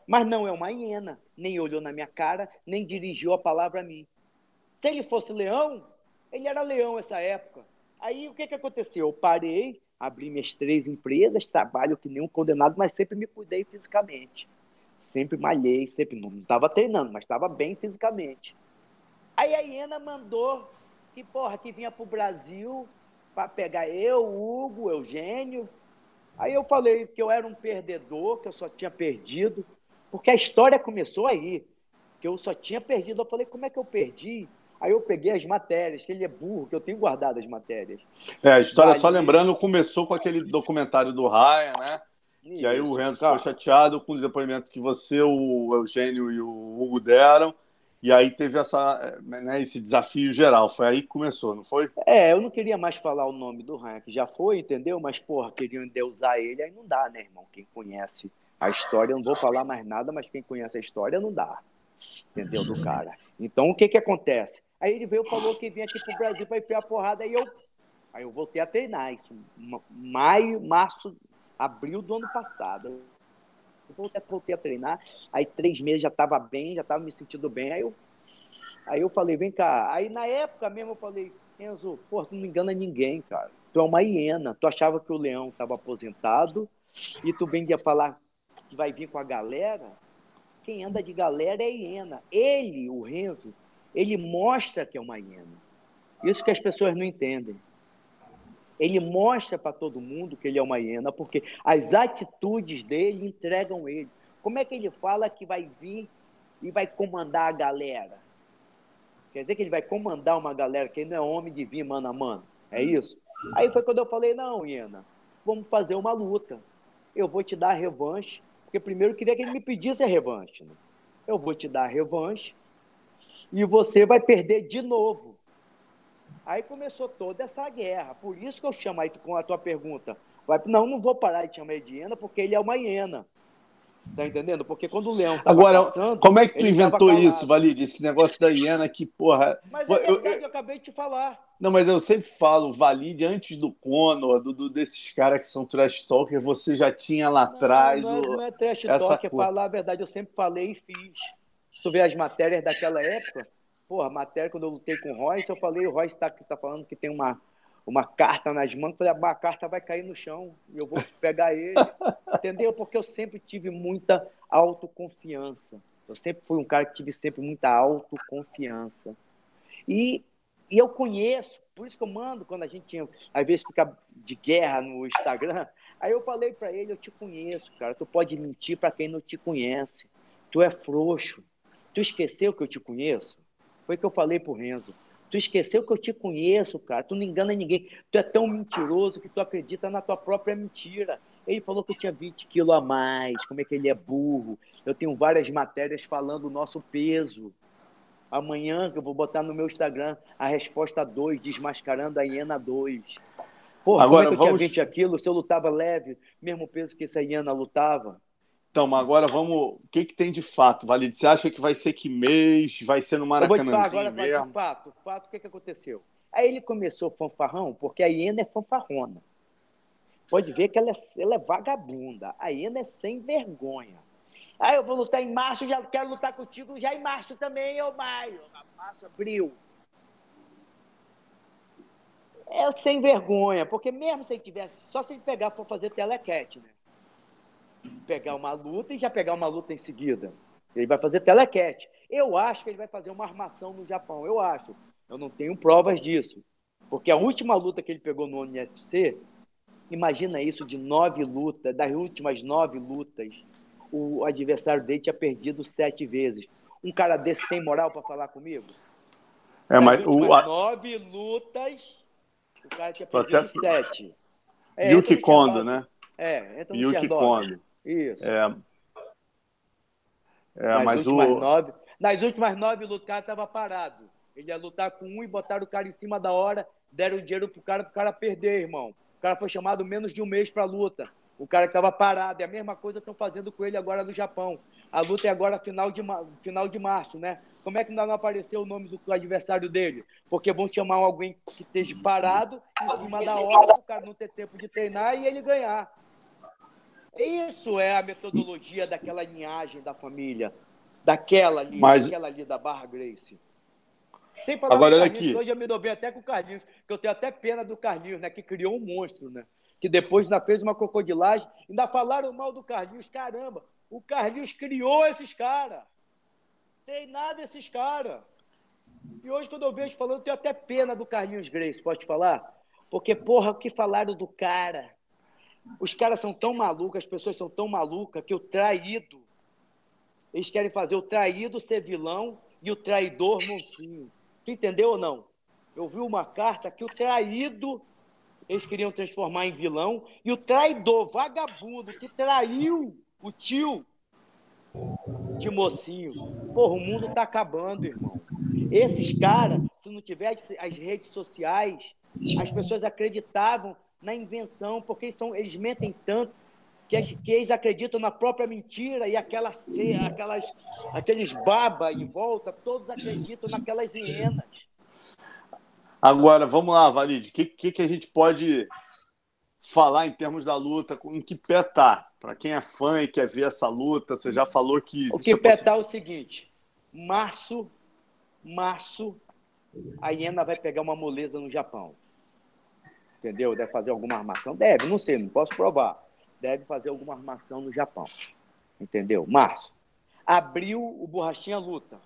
Mas não é uma hiena, nem olhou na minha cara, nem dirigiu a palavra a mim. Se ele fosse leão, ele era leão essa época. Aí o que, que aconteceu? Eu parei, abri minhas três empresas, trabalho que nem um condenado, mas sempre me cuidei fisicamente. Sempre malhei, sempre não estava treinando, mas estava bem fisicamente. Aí a hiena mandou que, porra, que vinha para o Brasil para pegar eu, Hugo, Eugênio, Aí eu falei que eu era um perdedor, que eu só tinha perdido, porque a história começou aí, que eu só tinha perdido. Eu falei, como é que eu perdi? Aí eu peguei as matérias, que ele é burro, que eu tenho guardado as matérias. É, a história, só lembrando, começou com aquele documentário do Ryan, né? E aí o Renzo ficou chateado com o depoimento que você, o Eugênio e o Hugo deram. E aí teve essa, né, esse desafio geral. Foi aí que começou, não foi? É, eu não queria mais falar o nome do Ryan, que já foi, entendeu? Mas, porra, queriam endeusar ele, aí não dá, né, irmão? Quem conhece a história, eu não vou falar mais nada, mas quem conhece a história não dá. Entendeu? Do cara. Então, o que que acontece? Aí ele veio falou que vinha aqui pro Brasil para enfiar a porrada, aí eu, aí eu voltei a treinar. Isso, maio, março, abril do ano passado voltei, voltei a treinar. Aí três meses já estava bem, já estava me sentindo bem. Aí eu, aí eu falei, vem cá. Aí na época mesmo eu falei, Enzo, pô, tu não engana ninguém, cara. Tu é uma hiena. Tu achava que o leão estava aposentado e tu vendia falar que vai vir com a galera. Quem anda de galera é hiena. Ele, o Renzo, ele mostra que é uma hiena. Isso que as pessoas não entendem. Ele mostra para todo mundo que ele é uma hiena, porque as atitudes dele entregam ele. Como é que ele fala que vai vir e vai comandar a galera? Quer dizer que ele vai comandar uma galera que não é homem de vir mano a mano. É isso? Aí foi quando eu falei, não, hiena, vamos fazer uma luta. Eu vou te dar a revanche, porque primeiro eu queria que ele me pedisse a revanche. Né? Eu vou te dar a revanche e você vai perder de novo. Aí começou toda essa guerra. Por isso que eu chamo aí com a tua pergunta. Vai, não, não vou parar de chamar ele de hiena, porque ele é uma hiena. Tá entendendo? Porque quando o leão Agora, passando, como é que tu inventou isso, Valide? Esse negócio da hiena que, porra. Mas é verdade, eu, eu, eu, acabei de te falar. Não, mas eu sempre falo, Valide, antes do Conor, do, do, desses caras que são trash talker, você já tinha lá atrás. Não, não, não é trash talker, é falar a verdade, eu sempre falei e fiz. Se tu vê as matérias daquela época, Porra, matéria, quando eu lutei com o Royce, eu falei, o Royce está tá falando que tem uma, uma carta nas mãos, falei, a carta vai cair no chão e eu vou pegar ele. Entendeu? Porque eu sempre tive muita autoconfiança. Eu sempre fui um cara que tive sempre muita autoconfiança. E, e eu conheço, por isso que eu mando quando a gente tinha, às vezes fica de guerra no Instagram. Aí eu falei para ele, eu te conheço, cara. Tu pode mentir para quem não te conhece. Tu é frouxo. Tu esqueceu que eu te conheço? Foi o que eu falei pro Renzo. Tu esqueceu que eu te conheço, cara. Tu não engana ninguém. Tu é tão mentiroso que tu acredita na tua própria mentira. Ele falou que eu tinha 20 quilos a mais, como é que ele é burro. Eu tenho várias matérias falando o nosso peso. Amanhã eu vou botar no meu Instagram a resposta 2, desmascarando a hiena 2. Porra, Agora, como é que eu vamos... tinha 20 quilos se eu lutava leve, mesmo peso que essa hiena lutava? Então, agora vamos. O que, que tem de fato, Valide? Você acha que vai ser que mês? Vai ser no Maracanãzinho Eu falar agora mesmo? fato. Fato, o que, que aconteceu? Aí ele começou fanfarrão, porque a hiena é fanfarrona. Pode ver que ela é, ela é vagabunda. A hiena é sem vergonha. Aí eu vou lutar em março, já quero lutar contigo já em março também, ou maio. Março, abril. É, É sem vergonha, porque mesmo se ele tivesse, só se ele pegar for fazer telequete, né? Pegar uma luta e já pegar uma luta em seguida. Ele vai fazer telequete. Eu acho que ele vai fazer uma armação no Japão, eu acho. Eu não tenho provas disso. Porque a última luta que ele pegou no UFC, imagina isso de nove lutas, das últimas nove lutas, o adversário dele tinha perdido sete vezes. Um cara desse tem moral para falar comigo? É, mas o nove lutas, o cara tinha perdido Até... sete. É, Yuki Kondo, né? É, entra no Yuki Kondo. Isso. É, é nas mas o nove, nas últimas nove o cara estava parado. Ele ia lutar com um e botaram o cara em cima da hora, deram o dinheiro pro cara, pro cara perder, irmão. O cara foi chamado menos de um mês para a luta. O cara que estava parado. É a mesma coisa que estão fazendo com ele agora no Japão. A luta é agora final de, final de março, né? Como é que ainda não apareceu o nome do adversário dele? Porque vão chamar alguém que esteja parado em cima da hora o cara não ter tempo de treinar e ele ganhar. Isso é a metodologia daquela linhagem da família. Daquela ali, Mas... daquela ali da Barra Grace. Tem Agora, olha aqui. Hoje eu me dou bem até com o Carlinhos, que eu tenho até pena do Carlinhos, né? Que criou um monstro, né? Que depois ainda fez uma crocodilagem, ainda falaram mal do Carlinhos. Caramba, o Carlinhos criou esses caras. Tem nada esses caras. E hoje, quando eu vejo falando, eu tenho até pena do Carlinhos Grace, pode falar? Porque, porra, o que falaram do cara? Os caras são tão malucos, as pessoas são tão malucas que o traído. Eles querem fazer o traído ser vilão e o traidor monsinho. Tu entendeu ou não? Eu vi uma carta que o traído eles queriam transformar em vilão e o traidor, vagabundo, que traiu o tio de mocinho. Porra, o mundo tá acabando, irmão. Esses caras, se não tivesse as redes sociais, as pessoas acreditavam na invenção, porque eles, são, eles mentem tanto que, que eles acreditam na própria mentira e aquela, aquelas, aqueles baba em volta, todos acreditam naquelas hienas. Agora, vamos lá, Valide, o que, que, que, a gente pode falar em termos da luta? Em que pé tá? Para quem é fã e quer ver essa luta, você já falou que. O que pé tá é o seguinte: março, março, a Iena vai pegar uma moleza no Japão. Entendeu? Deve fazer alguma armação? Deve, não sei, não posso provar deve fazer alguma armação no Japão. Entendeu? Março. Abril, o Borrachinha luta.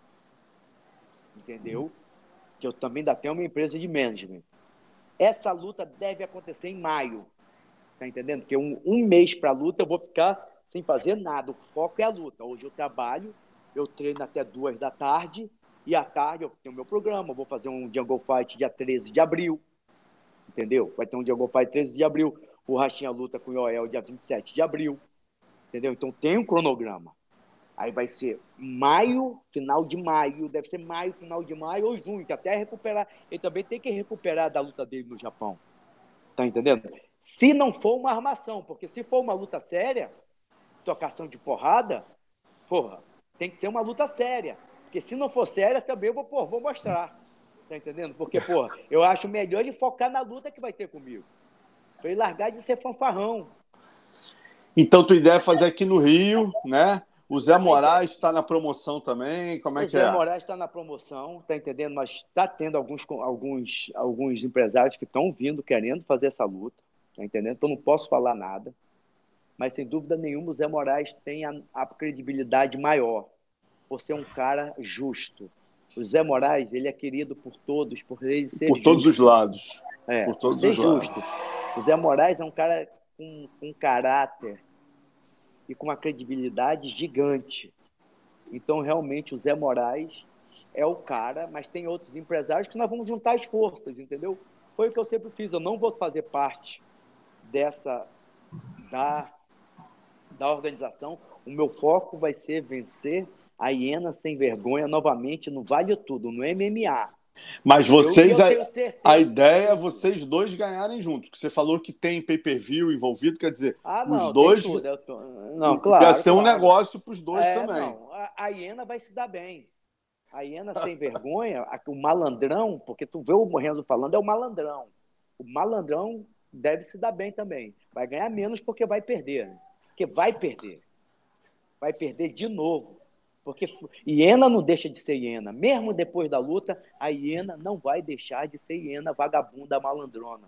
Entendeu? Que eu também ainda tenho uma empresa de management. Essa luta deve acontecer em maio. Tá entendendo? Porque um, um mês para a luta eu vou ficar sem fazer nada. O foco é a luta. Hoje eu trabalho, eu treino até duas da tarde, e à tarde eu tenho meu programa. Vou fazer um Jungle Fight dia 13 de abril. Entendeu? Vai ter um Jungle Fight 13 de abril. O Rachinha luta com o Joel dia 27 de abril. Entendeu? Então tem um cronograma. Aí vai ser maio, final de maio, deve ser maio, final de maio ou junho, que até recuperar. Ele também tem que recuperar da luta dele no Japão. Tá entendendo? Se não for uma armação, porque se for uma luta séria, tocação de porrada, porra, tem que ser uma luta séria. Porque se não for séria, também eu vou, porra, vou mostrar. Tá entendendo? Porque, porra, eu acho melhor ele focar na luta que vai ter comigo. Para ele largar de ser fanfarrão. Então, tua ideia é fazer aqui no Rio, né? O Zé Moraes está na promoção também. Como é o que Zé é? O Zé Moraes está na promoção, tá entendendo? Mas está tendo alguns, alguns, alguns empresários que estão vindo querendo fazer essa luta, tá entendendo? Então não posso falar nada. Mas sem dúvida nenhuma, o Zé Moraes tem a, a credibilidade maior por ser um cara justo. O Zé Moraes, ele é querido por todos, por ele ser Por justo. todos os lados. É, por todos os justo. lados. O Zé Moraes é um cara com, com caráter e com uma credibilidade gigante. Então, realmente, o Zé Moraes é o cara, mas tem outros empresários que nós vamos juntar as forças, entendeu? Foi o que eu sempre fiz. Eu não vou fazer parte dessa da, da organização. O meu foco vai ser vencer a hiena sem vergonha novamente no Vale Tudo, no MMA. Mas vocês, eu, eu a, a, ideia é vocês dois ganharem junto. Que você falou que tem pay-per-view envolvido, quer dizer, ah, não, os dois. Tô... Não, claro. Ia ser claro. um negócio para os dois é, também. Não, a, a Iena vai se dar bem. A Iena sem vergonha, o malandrão, porque tu vê o Renzo falando, é o malandrão. O malandrão deve se dar bem também. Vai ganhar menos porque vai perder. Porque vai perder. Vai perder de novo. Porque hiena não deixa de ser hiena. Mesmo depois da luta, a hiena não vai deixar de ser hiena vagabunda malandrona.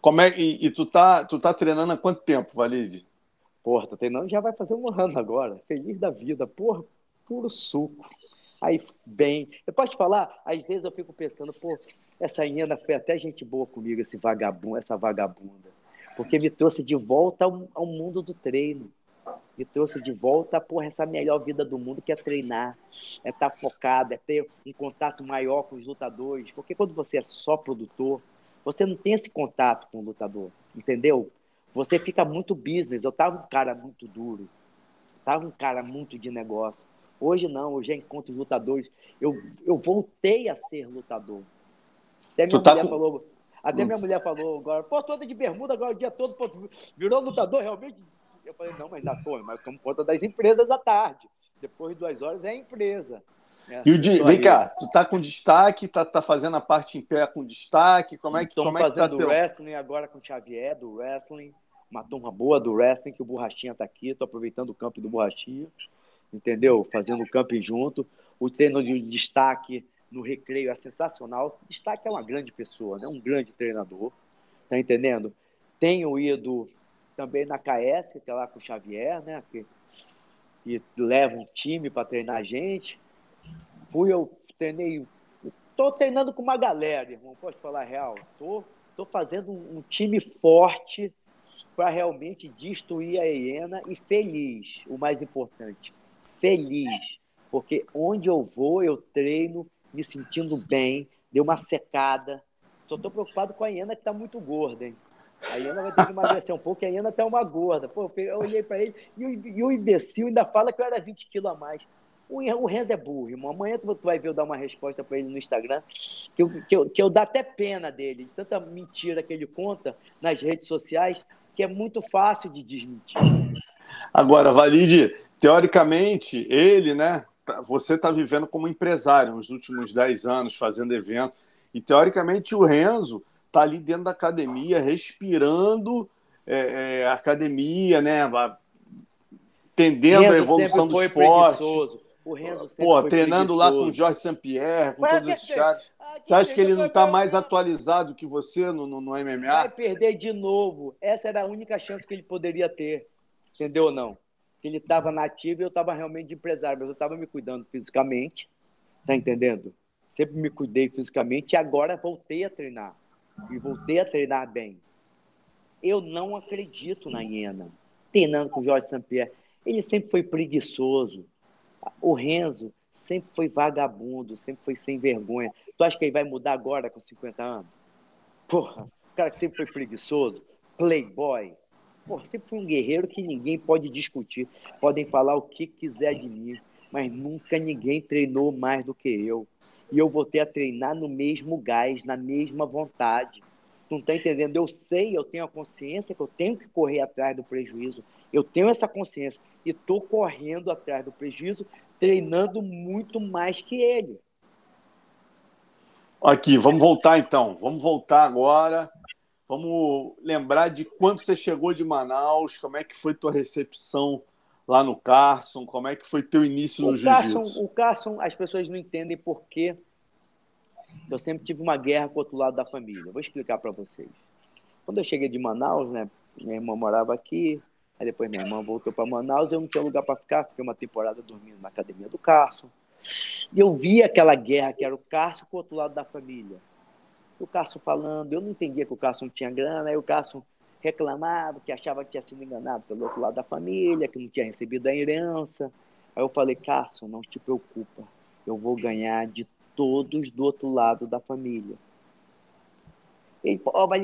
Como é, e, e tu, tá, tu tá treinando há quanto tempo, Valide? Porra, tô treinando já vai fazer um ano agora. Feliz da vida. Porra, puro suco. Aí, bem. Eu posso te falar, às vezes eu fico pensando, pô, essa hiena foi até gente boa comigo, esse vagabundo, essa vagabunda. Porque me trouxe de volta ao, ao mundo do treino me trouxe de volta porra, essa melhor vida do mundo, que é treinar, é estar tá focado, é ter um contato maior com os lutadores. Porque quando você é só produtor, você não tem esse contato com o lutador, entendeu? Você fica muito business. Eu tava um cara muito duro, tava um cara muito de negócio. Hoje não, hoje já encontro os lutadores. Eu, eu voltei a ser lutador. Até minha tu tá mulher com... falou. Até minha mulher falou agora, pô, toda de bermuda agora o dia todo, pô, virou lutador realmente? Eu falei, não, mas na torre, mas ficamos conta das empresas à tarde. Depois de duas horas é a empresa. É, e o de, vem cá, tu tá com destaque, tá, tá fazendo a parte em pé com destaque, como é que, como é que tá teu... wrestling agora com o Xavier, do wrestling, uma turma boa do wrestling, que o Borrachinha tá aqui, tô aproveitando o campo do Borrachinha, entendeu? Fazendo o camping junto. O treino de destaque no recreio é sensacional. O destaque é uma grande pessoa, né? um grande treinador, tá entendendo? Tenho ido também na KS, que é lá com o Xavier, né? Que, que leva um time para treinar a gente. Fui, eu treinei. Estou treinando com uma galera, irmão. Posso falar real? Estou tô, tô fazendo um, um time forte para realmente destruir a hiena e feliz, o mais importante. Feliz. Porque onde eu vou, eu treino me sentindo bem, deu uma secada. Só estou preocupado com a hiena que está muito gorda, hein? A Iana vai ter que emagrecer um pouco, e a Iana até uma gorda. Pô, eu olhei para ele e o, e o imbecil ainda fala que eu era 20 quilos a mais. O, o Renzo é burro, irmão. Amanhã tu, vai ver eu dar uma resposta para ele no Instagram, que eu, que, eu, que eu dá até pena dele, tanta mentira que ele conta nas redes sociais, que é muito fácil de desmentir. Agora, Valide, teoricamente, ele, né? Tá, você está vivendo como empresário nos últimos 10 anos, fazendo evento. E teoricamente o Renzo tá ali dentro da academia, respirando é, é, academia, né? Tendendo a evolução do esporte. O Renzo Pô, treinando lá com o Jorge St-Pierre, com todos esses caras. Você acha que ele não está mais atualizado que você no, no, no, MMA? Vai perder de novo. Essa era a única chance que ele poderia ter. Entendeu ou não? Ele estava nativo e eu estava realmente de empresário, mas eu estava me cuidando fisicamente. Tá entendendo? Sempre me cuidei fisicamente e agora voltei a treinar e voltei a treinar bem. Eu não acredito na Iena. Treinando com o Jorge Sampierre. Ele sempre foi preguiçoso. O Renzo sempre foi vagabundo, sempre foi sem vergonha. Tu acha que ele vai mudar agora com 50 anos? Porra, o cara que sempre foi preguiçoso, playboy. Porra, sempre foi um guerreiro que ninguém pode discutir. Podem falar o que quiser de mim, mas nunca ninguém treinou mais do que eu e eu voltei a treinar no mesmo gás, na mesma vontade. Não está entendendo? Eu sei, eu tenho a consciência que eu tenho que correr atrás do prejuízo. Eu tenho essa consciência e estou correndo atrás do prejuízo, treinando muito mais que ele. Aqui, vamos voltar então. Vamos voltar agora. Vamos lembrar de quando você chegou de Manaus, como é que foi tua recepção lá no Carson? Como é que foi teu início no jiu-jitsu? O Carson, as pessoas não entendem por que eu sempre tive uma guerra com o outro lado da família. vou explicar para vocês. Quando eu cheguei de Manaus, né, minha irmã morava aqui, aí depois minha irmã voltou para Manaus, eu não tinha lugar para ficar, fiquei uma temporada dormindo na academia do Carson. E eu vi aquela guerra que era o Carson com o outro lado da família. O Carson falando, eu não entendia que o Carson não tinha grana, aí o Carson reclamava que achava que tinha sido enganado pelo outro lado da família, que não tinha recebido a herança. Aí eu falei, Cássio, não te preocupa, eu vou ganhar de todos do outro lado da família. Ele, ó, oh, mas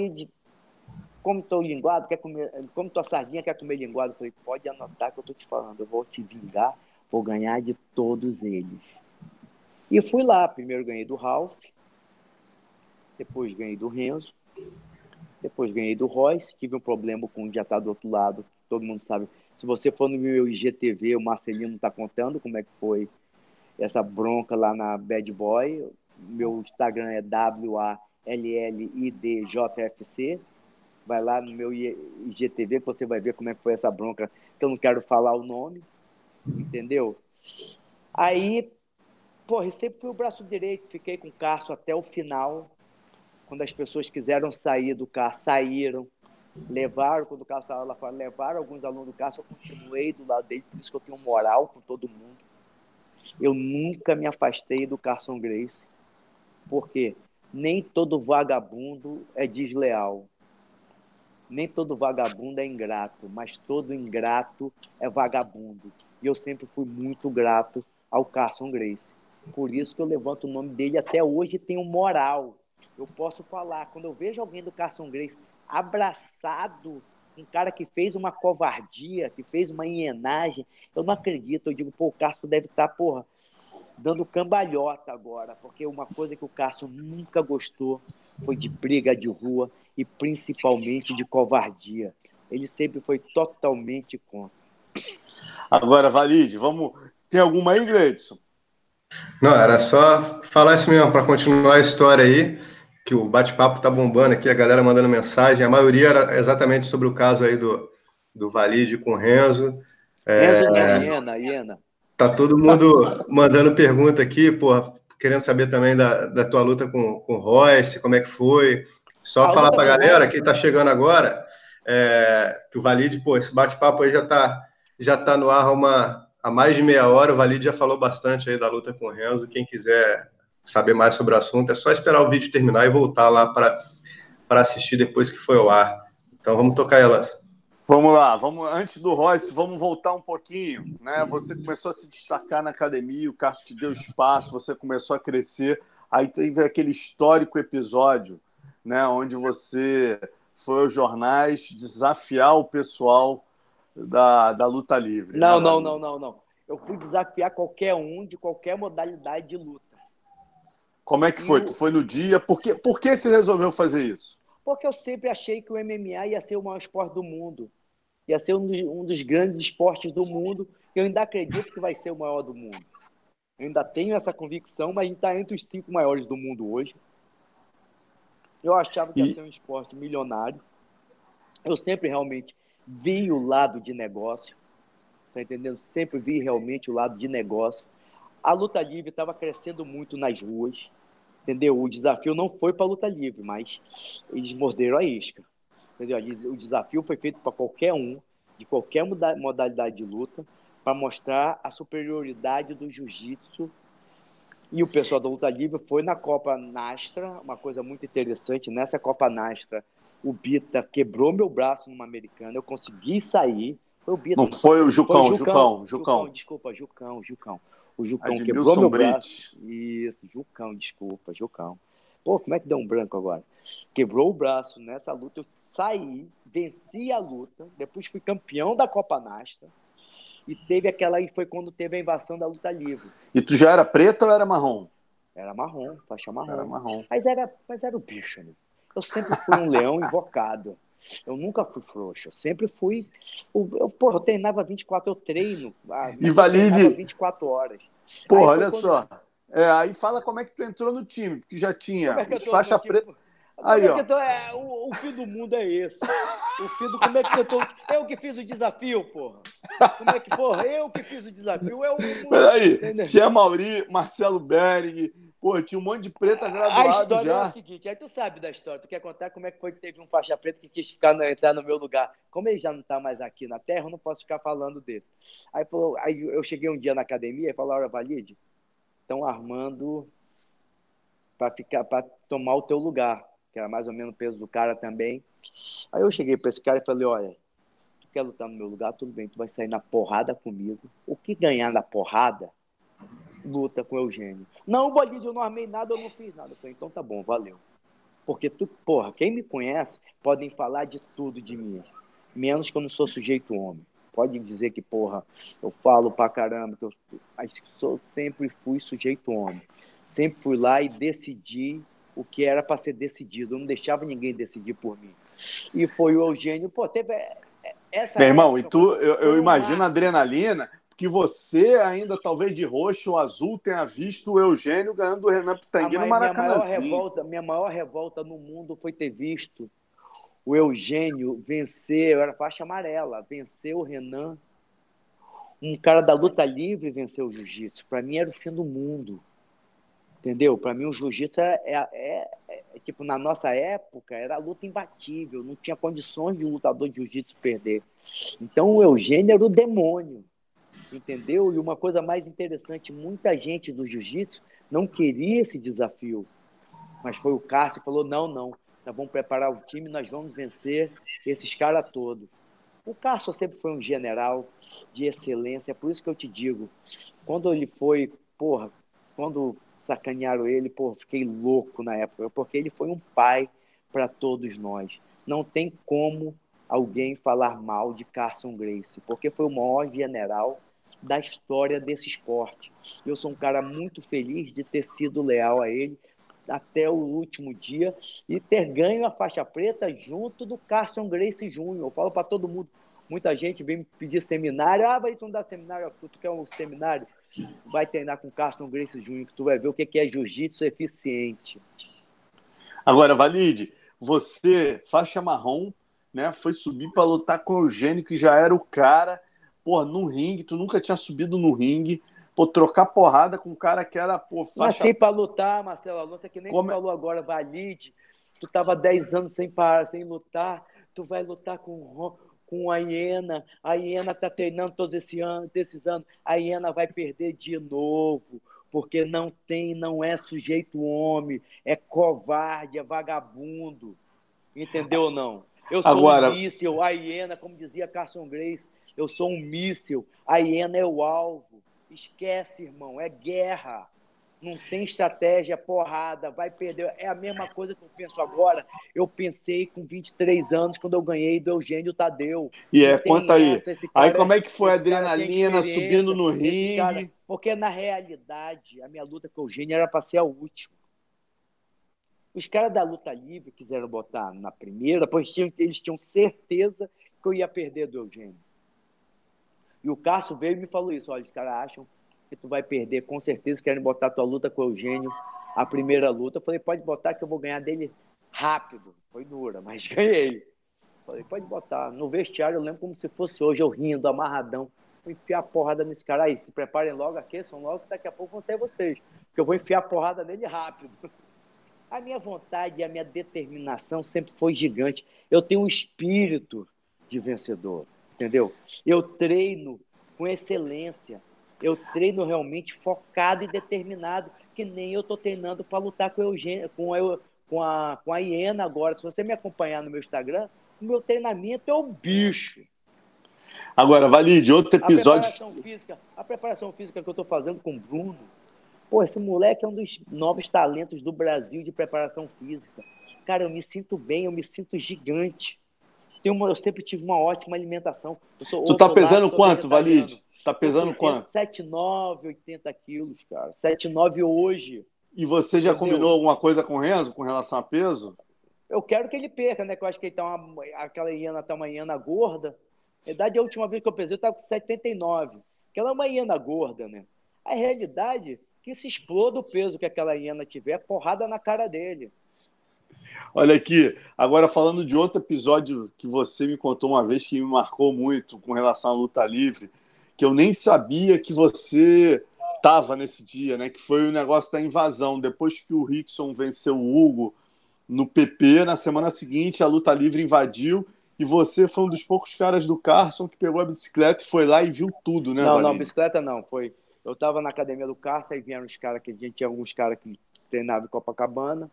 como estou linguado, quer comer, como tua sardinha quer comer linguado, eu falei, pode anotar que eu estou te falando, eu vou te vingar, vou ganhar de todos eles. E fui lá, primeiro ganhei do Ralph, depois ganhei do Renzo, depois ganhei do Royce, tive um problema com o já tá do outro lado, todo mundo sabe. Se você for no meu IGTV, o Marcelino está contando como é que foi essa bronca lá na Bad Boy. Meu Instagram é WALLIDJFC. Vai lá no meu IGTV que você vai ver como é que foi essa bronca, que eu não quero falar o nome, entendeu? Aí, porra, sempre fui o braço direito, fiquei com o Carso até o final. Quando as pessoas quiseram sair do carro, saíram. Levaram, quando o Carso estava lá fora, levaram alguns alunos do Carso, eu continuei do lado dele, por isso que eu tenho moral com todo mundo. Eu nunca me afastei do Carson Grace, porque nem todo vagabundo é desleal. Nem todo vagabundo é ingrato, mas todo ingrato é vagabundo. E eu sempre fui muito grato ao Carson Grace. Por isso que eu levanto o nome dele até hoje tenho moral. Eu posso falar, quando eu vejo alguém do Carson Grace abraçado, um cara que fez uma covardia, que fez uma hienagem, eu não acredito. Eu digo, pô, o Carson deve estar, porra, dando cambalhota agora, porque uma coisa que o Cássio nunca gostou foi de briga de rua e principalmente de covardia. Ele sempre foi totalmente contra. Agora, Valide, vamos. Tem alguma aí, Gleidson? Não, era só falar isso mesmo, para continuar a história aí, que o bate-papo tá bombando aqui, a galera mandando mensagem. A maioria era exatamente sobre o caso aí do, do Valide com o Renzo. Renzo é... Iena, Iena. Tá todo mundo mandando pergunta aqui, porra, querendo saber também da, da tua luta com, com o Royce, como é que foi. Só a falar para a galera que está chegando agora, é, que o Valide, pô, esse bate-papo aí já está já tá no ar uma, há mais de meia hora. O Valide já falou bastante aí da luta com o Renzo. Quem quiser saber mais sobre o assunto, é só esperar o vídeo terminar e voltar lá para assistir depois que foi ao ar. Então vamos tocar elas. Vamos lá, vamos antes do Royce, vamos voltar um pouquinho, né? Você começou a se destacar na academia, o Cássio te deu espaço, você começou a crescer. Aí teve aquele histórico episódio, né, onde você foi aos jornais desafiar o pessoal da, da luta livre. Não, né, não, não, não, não. Eu fui desafiar qualquer um de qualquer modalidade de luta. Como é que foi? Tu foi no dia? Por que, por que você resolveu fazer isso? Porque eu sempre achei que o MMA ia ser o maior esporte do mundo ia ser um dos, um dos grandes esportes do mundo. Eu ainda acredito que vai ser o maior do mundo. Eu ainda tenho essa convicção, mas a gente está entre os cinco maiores do mundo hoje. Eu achava que ia ser um esporte milionário. Eu sempre realmente vi o lado de negócio. Tá entendendo? Sempre vi realmente o lado de negócio. A luta livre estava crescendo muito nas ruas. Entendeu? O desafio não foi para luta livre, mas eles morderam a isca. Entendeu? O desafio foi feito para qualquer um, de qualquer modalidade de luta, para mostrar a superioridade do jiu-jitsu. E o pessoal da luta livre foi na Copa Nastra, uma coisa muito interessante. Nessa Copa Nastra, o Bita quebrou meu braço numa americana, eu consegui sair. Foi o Bita. Não foi o Jucão, foi o Jucão, Jucão, Jucão. Desculpa, Jucão, Jucão. O Jucão Admilson quebrou meu braço. Isso, Jucão, desculpa, Jucão. Pô, como é que deu um branco agora? Quebrou o braço nessa luta, eu saí, venci a luta, depois fui campeão da Copa Nasta. E teve aquela aí, foi quando teve a invasão da luta livre. E tu já era preta ou era marrom? Era marrom, faixa marrom. Era marrom. Mas era, mas era o bicho, né? Eu sempre fui um leão invocado. Eu nunca fui frouxo. Eu sempre fui. Eu, porra, eu treinava 24, eu treino. E valide. 24 horas. Porra, olha quando... só. É, aí fala como é que tu entrou no time, porque já tinha é faixa preta. Aí, é ó. Tô, é, o, o fim do mundo é esse. O fim do. Como é que eu tô. Eu que fiz o desafio, porra. Como é que, porra? Eu que fiz o desafio. É o. Peraí, tinha Mauri, Marcelo Bering, pô, tinha um monte de preta graduado A história já. é o seguinte, aí tu sabe da história, tu quer contar como é que foi que teve um faixa preta que quis ficar, entrar no meu lugar. Como ele já não tá mais aqui na Terra, eu não posso ficar falando dele. Aí, falou, aí eu cheguei um dia na academia e falou, olha, Valide, estão armando para ficar para tomar o teu lugar que era mais ou menos o peso do cara também. Aí eu cheguei para esse cara e falei: olha, tu quer lutar no meu lugar? Tudo bem, tu vai sair na porrada comigo. O que ganhar na porrada, luta com o Eugênio. Não, Bolívar, eu não armei nada, eu não fiz nada. Eu falei: então tá bom, valeu. Porque tu, porra, quem me conhece podem falar de tudo de mim, menos que eu não sou sujeito homem. Pode dizer que, porra, eu falo pra caramba, que eu, mas sou, sempre fui sujeito homem. Sempre fui lá e decidi o que era para ser decidido. Eu não deixava ninguém decidir por mim. E foi o Eugênio, pô, teve é, é, essa. Meu irmão, e tu, eu, eu imagino a adrenalina, que você ainda, talvez de roxo ou azul, tenha visto o Eugênio ganhando o Renan Pitangui no Maracanã. Minha maior, revolta, minha maior revolta no mundo foi ter visto o Eugênio vencer, eu era faixa amarela, vencer o Renan um cara da luta livre vencer o jiu-jitsu. Para mim era o fim do mundo. Entendeu? Para mim o jiu-jitsu é, é, é, é, tipo, na nossa época, era luta imbatível, não tinha condições de um lutador de jiu-jitsu perder. Então o Eugênio era o demônio. Entendeu? E uma coisa mais interessante, muita gente do jiu-jitsu não queria esse desafio. Mas foi o Cássio que falou: não, não, nós vamos preparar o time, nós vamos vencer esses caras todos. O Cássio sempre foi um general de excelência, por isso que eu te digo, quando ele foi, porra, quando sacanearam ele, porra, fiquei louco na época, porque ele foi um pai para todos nós. Não tem como alguém falar mal de Carson Grace, porque foi o maior general da história desse esporte. Eu sou um cara muito feliz de ter sido leal a ele até o último dia e ter ganho a faixa preta junto do Carson Grace Jr. Eu falo para todo mundo, muita gente vem me pedir seminário, ah, vai tu não dar seminário, tu quer um seminário? Vai treinar com Carson Grace Jr., que tu vai ver o que é jiu-jitsu eficiente. Agora, Valide, você, faixa marrom, né, foi subir para lutar com o Eugênio, que já era o cara porra, no ringue, tu nunca tinha subido no ringue, pô, trocar porrada com um cara que era, pô, faixa... Nasci pra lutar, Marcelo, a luta que nem Como... tu falou agora, Valide, tu tava 10 anos sem parar, sem lutar, tu vai lutar com com a hiena, a hiena tá treinando todos esse ano, esses anos, a hiena vai perder de novo, porque não tem, não é sujeito homem, é covarde, é vagabundo, entendeu ou não? Eu sou Agora... um míssil, a hiena, como dizia Carson Grace, eu sou um míssil, a hiena é o alvo. Esquece, irmão, é guerra. Não tem estratégia, é porrada, vai perder. É a mesma coisa que eu penso agora. Eu pensei com 23 anos quando eu ganhei do Eugênio Tadeu. E é, conta aí. aí como é que foi a adrenalina subindo no ringue? Cara, porque na realidade, a minha luta com o Eugênio era para ser a última. Os caras da luta livre quiseram botar na primeira, pois eles tinham certeza que eu ia perder do Eugênio. E o Cássio veio e me falou isso: olha, os caras acham que tu vai perder, com certeza querem botar tua luta com o Eugênio, a primeira luta. Eu falei: pode botar que eu vou ganhar dele rápido. Foi dura, mas ganhei. Falei: pode botar. No vestiário eu lembro como se fosse hoje, eu rindo, amarradão. Vou enfiar a porrada nesse cara aí. Se preparem logo, aqueçam logo, que daqui a pouco vão ter vocês. Porque eu vou enfiar a porrada nele rápido. A minha vontade e a minha determinação sempre foi gigante. Eu tenho um espírito de vencedor entendeu? Eu treino com excelência. Eu treino realmente focado e determinado, que nem eu estou treinando para lutar com, Eugênio, com, eu, com, a, com a hiena agora. Se você me acompanhar no meu Instagram, o meu treinamento é o bicho. Agora, Valide, outro episódio. A preparação física, a preparação física que eu estou fazendo com o Bruno, pô, esse moleque é um dos novos talentos do Brasil de preparação física. Cara, eu me sinto bem, eu me sinto gigante tenho uma, eu sempre tive uma ótima alimentação. Tu tá pesando quanto, Valide? Tá pesando quanto? 7,9, 80 quilos, cara. 7,9 hoje. E você já Entendeu? combinou alguma coisa com o Renzo com relação a peso? Eu quero que ele perca, né? Que eu acho que ele tá uma, aquela hiena tá uma hiena gorda. Na verdade, a última vez que eu pesei, eu tava com 79. Aquela é uma hiena gorda, né? A realidade é que se exploda o peso que aquela hiena tiver, porrada na cara dele. Olha aqui, agora falando de outro episódio que você me contou uma vez que me marcou muito com relação à luta livre, que eu nem sabia que você estava nesse dia, né? Que foi o negócio da invasão. Depois que o Rickson venceu o Hugo no PP, na semana seguinte a luta livre invadiu e você foi um dos poucos caras do Carson que pegou a bicicleta e foi lá e viu tudo, né? Não, não, bicicleta não. Foi. Eu estava na academia do Carson, aí vieram os caras que a gente tinha alguns caras que treinavam em Copacabana.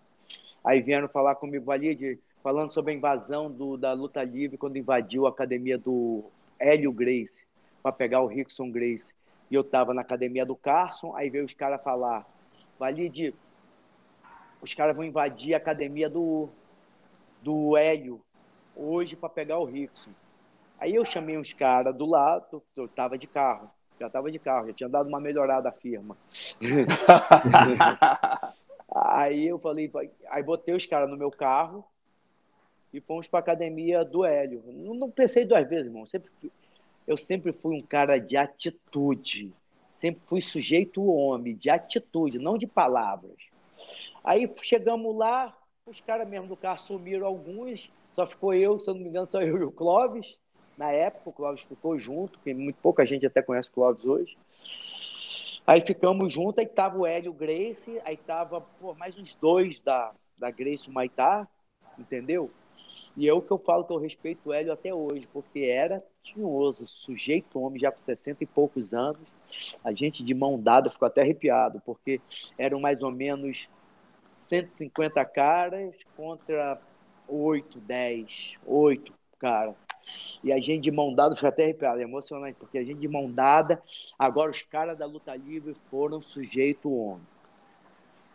Aí vieram falar comigo ali, de, falando sobre a invasão do, da luta livre quando invadiu a academia do Hélio Grace, para pegar o Rickson Grace. E eu estava na academia do Carson, aí veio os caras falar, Valide, os caras vão invadir a academia do, do Hélio hoje para pegar o Rickson. Aí eu chamei uns caras do lado, eu tava de carro, já tava de carro, já tinha dado uma melhorada a firma. Aí eu falei, aí botei os caras no meu carro e fomos para academia do Hélio. Não, não, pensei duas vezes, irmão. Sempre fui, eu sempre fui um cara de atitude. Sempre fui sujeito homem, de atitude, não de palavras. Aí chegamos lá, os caras mesmo do carro sumiram alguns, só ficou eu, se eu não me engano, só eu e o Clóvis. Na época, o Clóvis ficou junto, que muito pouca gente até conhece o Clóvis hoje. Aí ficamos juntos, aí tava o Hélio Grace, aí tava pô, mais uns dois da, da Grace Maitá, entendeu? E eu que eu falo que eu respeito o Hélio até hoje, porque era tinhoso, sujeito homem, já com 60 e poucos anos. A gente de mão dada ficou até arrepiado, porque eram mais ou menos 150 caras contra 8, 10, 8 caras. E a gente de mão dada, foi até arrepiado, é emocionante, porque a gente de mão dada, agora os caras da luta livre foram sujeito homem.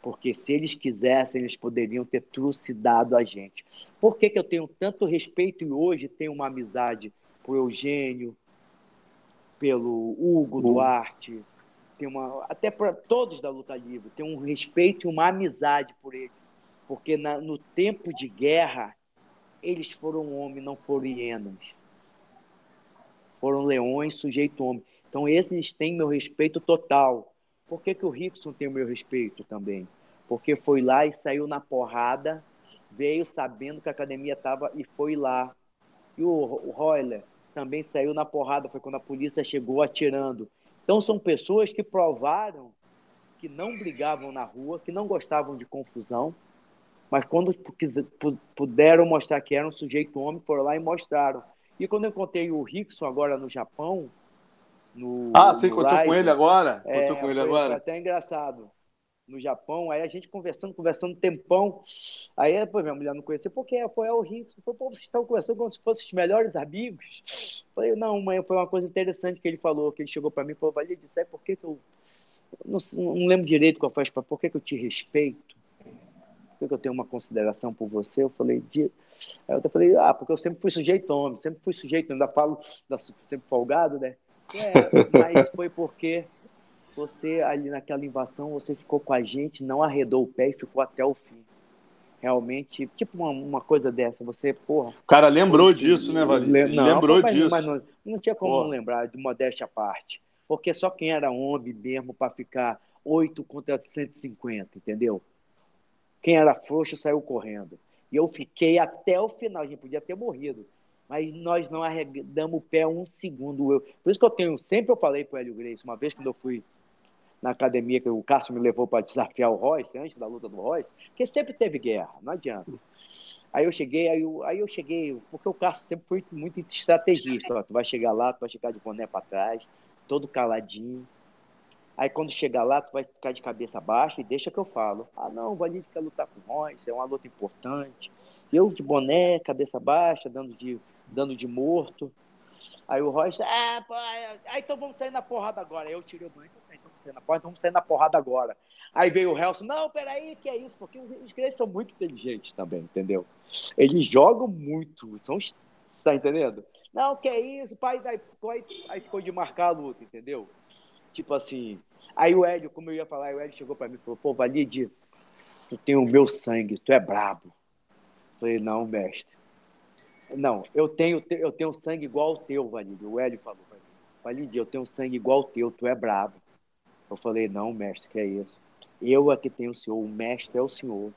Porque se eles quisessem, eles poderiam ter trucidado a gente. Por que, que eu tenho tanto respeito e hoje tenho uma amizade por Eugênio, pelo Hugo Duarte, tem uma, até para todos da luta livre, tem um respeito e uma amizade por eles. Porque na, no tempo de guerra, eles foram homens, não foram hienas. Foram leões, sujeito homem. Então, esses têm meu respeito total. Por que, que o Rickson tem o meu respeito também? Porque foi lá e saiu na porrada, veio sabendo que a academia estava e foi lá. E o, o Royler também saiu na porrada, foi quando a polícia chegou atirando. Então, são pessoas que provaram que não brigavam na rua, que não gostavam de confusão, mas quando puderam mostrar que era um sujeito homem, foram lá e mostraram. E quando eu encontrei o Rickson agora no Japão. No, ah, você encontrou live, com ele agora? É, encontrou com ele agora? Até engraçado. No Japão, aí a gente conversando, conversando um tempão. Aí depois minha mulher não conhecia, porque foi é o Rickson. Falei, pô, vocês estavam conversando como se fossem os melhores amigos. Falei, não, mãe, foi uma coisa interessante que ele falou, que ele chegou para mim e falou, Valide, sabe por que, que eu. Não, não, lembro direito qual foi a por que, que eu te respeito? Que eu tenho uma consideração por você? Eu falei, de... Aí eu falei, ah, porque eu sempre fui sujeito homem, sempre fui sujeito, ainda falo, sempre folgado, né? É, mas foi porque você, ali naquela invasão, você ficou com a gente, não arredou o pé e ficou até o fim. Realmente, tipo uma, uma coisa dessa, você, porra. O cara lembrou disso, né, Valim? lembrou mas, disso. Mas não, não tinha como porra. não lembrar, de modéstia à parte. Porque só quem era homem mesmo para ficar 8 contra 150, entendeu? Quem era frouxo saiu correndo. E eu fiquei até o final, a gente podia ter morrido. Mas nós não arredamos o pé um segundo. Eu, por isso que eu tenho, sempre eu falei para o Hélio Grace, uma vez quando eu fui na academia, que o Cássio me levou para desafiar o Royce, antes da luta do Royce, porque sempre teve guerra, não adianta. Aí eu cheguei, aí eu, aí eu cheguei, porque o Cássio sempre foi muito estrategista. Ó, tu vai chegar lá, tu vai chegar de boné para trás, todo caladinho. Aí quando chegar lá, tu vai ficar de cabeça baixa e deixa que eu falo. Ah, não, o Valide quer lutar com Royce, é uma luta importante. Eu de boné, cabeça baixa, dando de, dando de morto. Aí o Royce, ah, pô, aí então vamos sair na porrada agora. Eu tirei o banho, então vamos sair na porrada, então vamos sair na porrada agora. Aí veio o Helson, não, peraí, que é isso? Porque os gregos são muito inteligentes também, entendeu? Eles jogam muito, são, tá entendendo? Não, que é isso, pai, aí, aí ficou de marcar a luta, entendeu? Tipo assim, Aí o Hélio, como eu ia falar, o Hélio chegou para mim e falou: pô, Valide, tu tem o meu sangue, tu é brabo. Eu falei: não, mestre. Não, eu tenho, eu tenho sangue igual ao teu, Valide. O Hélio falou: Valide, eu tenho sangue igual ao teu, tu é brabo. Eu falei: não, mestre, que é isso. Eu aqui tenho o senhor, o mestre é o senhor.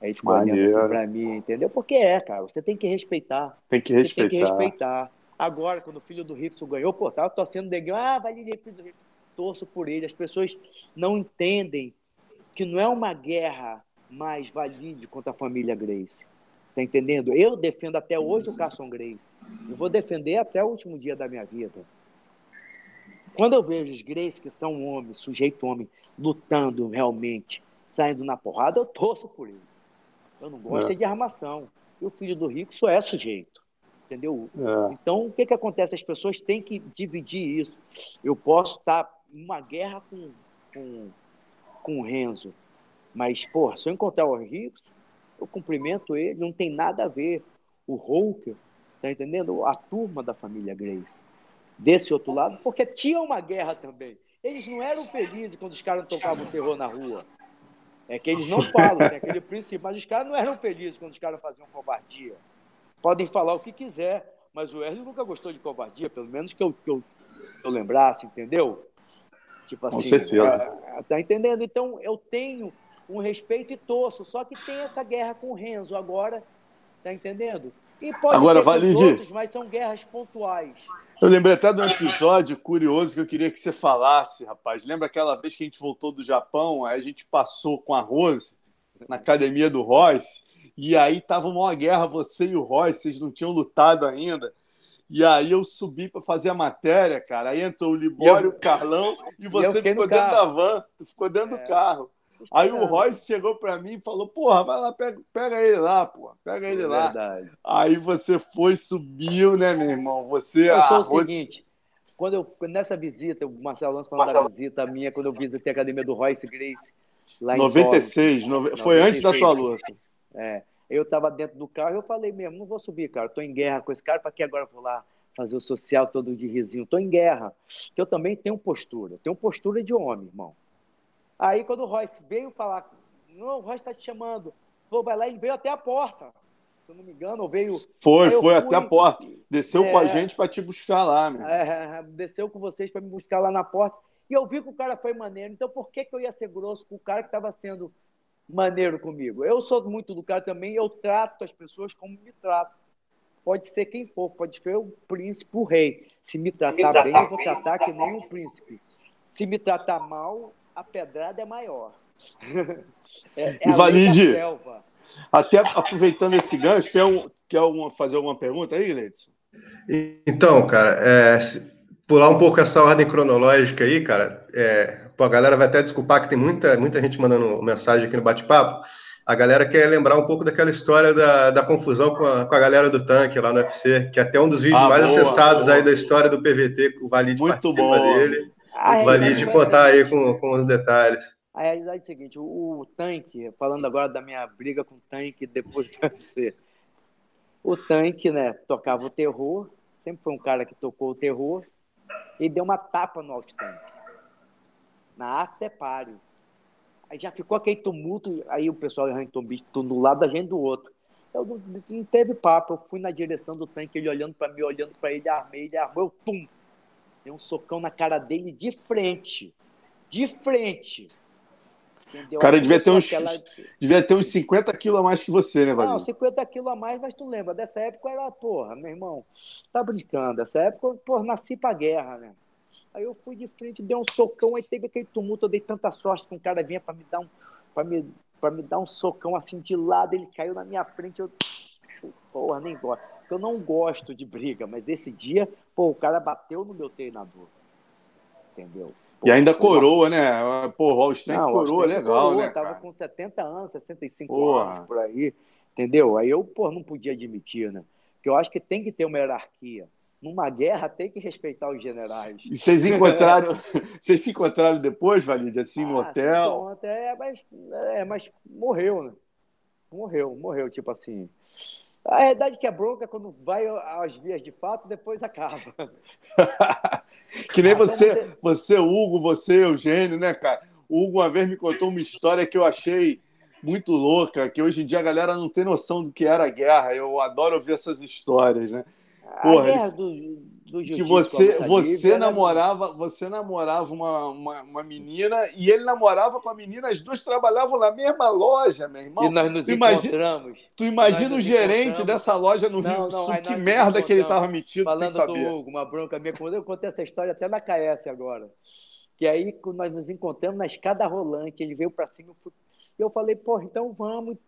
Aí ficou olhando assim pra mim, entendeu? Porque é, cara, você tem que respeitar. Tem que respeitar. Tem que respeitar. Agora, quando o filho do Rickson ganhou, pô, tava torcendo o ah, vai filho do Rickson torço por ele. As pessoas não entendem que não é uma guerra mais valide contra a família Grace. Tá entendendo? Eu defendo até hoje o Carson Grace. Eu vou defender até o último dia da minha vida. Quando eu vejo os Grace, que são homens, sujeito homem, lutando realmente, saindo na porrada, eu torço por ele. Eu não gosto é. de armação. E o filho do rico só é sujeito. Entendeu? É. Então, o que, que acontece? As pessoas têm que dividir isso. Eu posso estar uma guerra com, com, com o Renzo. Mas, porra, se eu encontrar o Rico, eu cumprimento ele, não tem nada a ver. O Hulk, tá entendendo? A turma da família Grace. Desse outro lado, porque tinha uma guerra também. Eles não eram felizes quando os caras tocavam terror na rua. É que eles não falam, tem aquele princípio, mas os caras não eram felizes quando os caras faziam covardia. Podem falar o que quiser, mas o Hélio nunca gostou de covardia, pelo menos que eu, que eu, que eu lembrasse, entendeu? Tipo assim, Com certeza. É, tá entendendo? Então eu tenho um respeito e torço, só que tem essa guerra com o Renzo agora, Tá entendendo? E pode Agora, Valide, outros, mas são guerras pontuais. Eu lembrei até de um episódio curioso que eu queria que você falasse, rapaz. Lembra aquela vez que a gente voltou do Japão, aí a gente passou com a Rose na academia do Royce, e aí tava uma guerra, você e o Royce, vocês não tinham lutado ainda. E aí eu subi para fazer a matéria, cara. Aí entrou o Libório, o Carlão, e você ficou dentro da van, ficou dentro é. do carro. Aí o Royce chegou para mim e falou: Porra, vai lá, pega, pega ele lá, porra, pega ele é lá. Verdade. Aí você foi, subiu, né, meu irmão? Você. Eu sou o seguinte: quando eu, nessa visita, o Marcelo Alonso falando Marcelo. da visita minha, quando eu visitei a academia do Royce Grace, lá 96, em no... foi 96, antes da tua luta. É, eu estava dentro do carro e eu falei mesmo: Não vou subir, cara, estou em guerra com esse cara, para que agora eu vou lá? fazer o social todo de risinho. Estou em guerra. Que eu também tenho postura. Tenho postura de homem, irmão. Aí quando o Royce veio falar, não, o Royce está te chamando, Pô, vai lá, ele veio até a porta. Se eu não me engano, veio. Foi, foi fui, até a porta. Desceu é, com a é. gente para te buscar lá, meu. É, desceu com vocês para me buscar lá na porta. E eu vi que o cara foi maneiro. Então por que, que eu ia ser grosso com o cara que estava sendo maneiro comigo? Eu sou muito do cara também, eu trato as pessoas como me trato. Pode ser quem for, pode ser o príncipe, o rei. Se me tratar, me tratar bem, eu vou tratar que nem um príncipe. Se me tratar mal, a pedrada é maior. é, é Valide, até aproveitando esse gancho, quer, um, quer uma, fazer alguma pergunta aí, Leidson? Então, cara, é, pular um pouco essa ordem cronológica aí, cara, é, pô, a galera vai até desculpar que tem muita, muita gente mandando mensagem aqui no bate-papo. A galera quer lembrar um pouco daquela história da, da confusão com a, com a galera do tanque lá no UFC, que é até um dos vídeos ah, mais boa, acessados boa. aí da história do PVT, que o Valide Muito participa bom. dele. Ah, Valide é, contar aí com, com os detalhes. A realidade é a seguinte, o, o, tanque, falando agora da minha briga com o tanque depois do UFC, o tanque, né, tocava o terror, sempre foi um cara que tocou o terror, e deu uma tapa no alt-tank, na Artepário. Aí já ficou aquele tumulto, aí o pessoal arrancou bicho do lado da gente do outro. Eu não, não, teve papo, eu fui na direção do tanque, ele olhando para mim, olhando para ele, armei, ele armou, eu tum! Dei um socão na cara dele de frente. De frente. Entendeu? O cara devia ter, uns, aquela... devia ter uns 50 quilos a mais que você, né, Valdir? Não, 50 quilos a mais, mas tu lembra, dessa época era, porra, meu irmão, tá brincando, dessa época, porra, nasci pra guerra, né? Aí eu fui de frente, dei um socão, aí teve aquele tumulto, eu dei tanta sorte que um cara vinha pra me dar um, pra me, pra me dar um socão assim de lado, ele caiu na minha frente, eu, porra, nem gosto. Eu não gosto de briga, mas esse dia, pô, o cara bateu no meu treinador. Entendeu? e ainda coroa, né? Pô, o Austin coroa, legal, coroa, né? Tava cara? com 70 anos, 65 Porra. anos por aí, entendeu? Aí eu, pô, não podia admitir, né? Porque eu acho que tem que ter uma hierarquia. Numa guerra tem que respeitar os generais. E vocês encontraram, vocês se encontraram depois, Valide, assim, no ah, hotel? É, mas, é, mas morreu, né? Morreu, morreu, tipo assim. A realidade é que a bronca, quando vai às vias de fato, depois acaba. que nem você, você, Hugo, você, Eugênio, né, cara? O Hugo uma vez me contou uma história que eu achei muito louca, que hoje em dia a galera não tem noção do que era a guerra. Eu adoro ouvir essas histórias, né? Porra, guerra do, do que você você namorava você namorava uma, uma, uma, menina e ele namorava com a menina as duas trabalhavam na mesma loja meu irmão. E nós nos tu imagina tu imagina o gerente dessa loja no Rio do Sul que merda que ele estava metido falando sem saber. Do Hugo, uma bronca minha eu contei essa história até na KS agora. Que aí nós nos encontramos na escada rolante ele veio para cima eu e eu falei, pô, então vamos,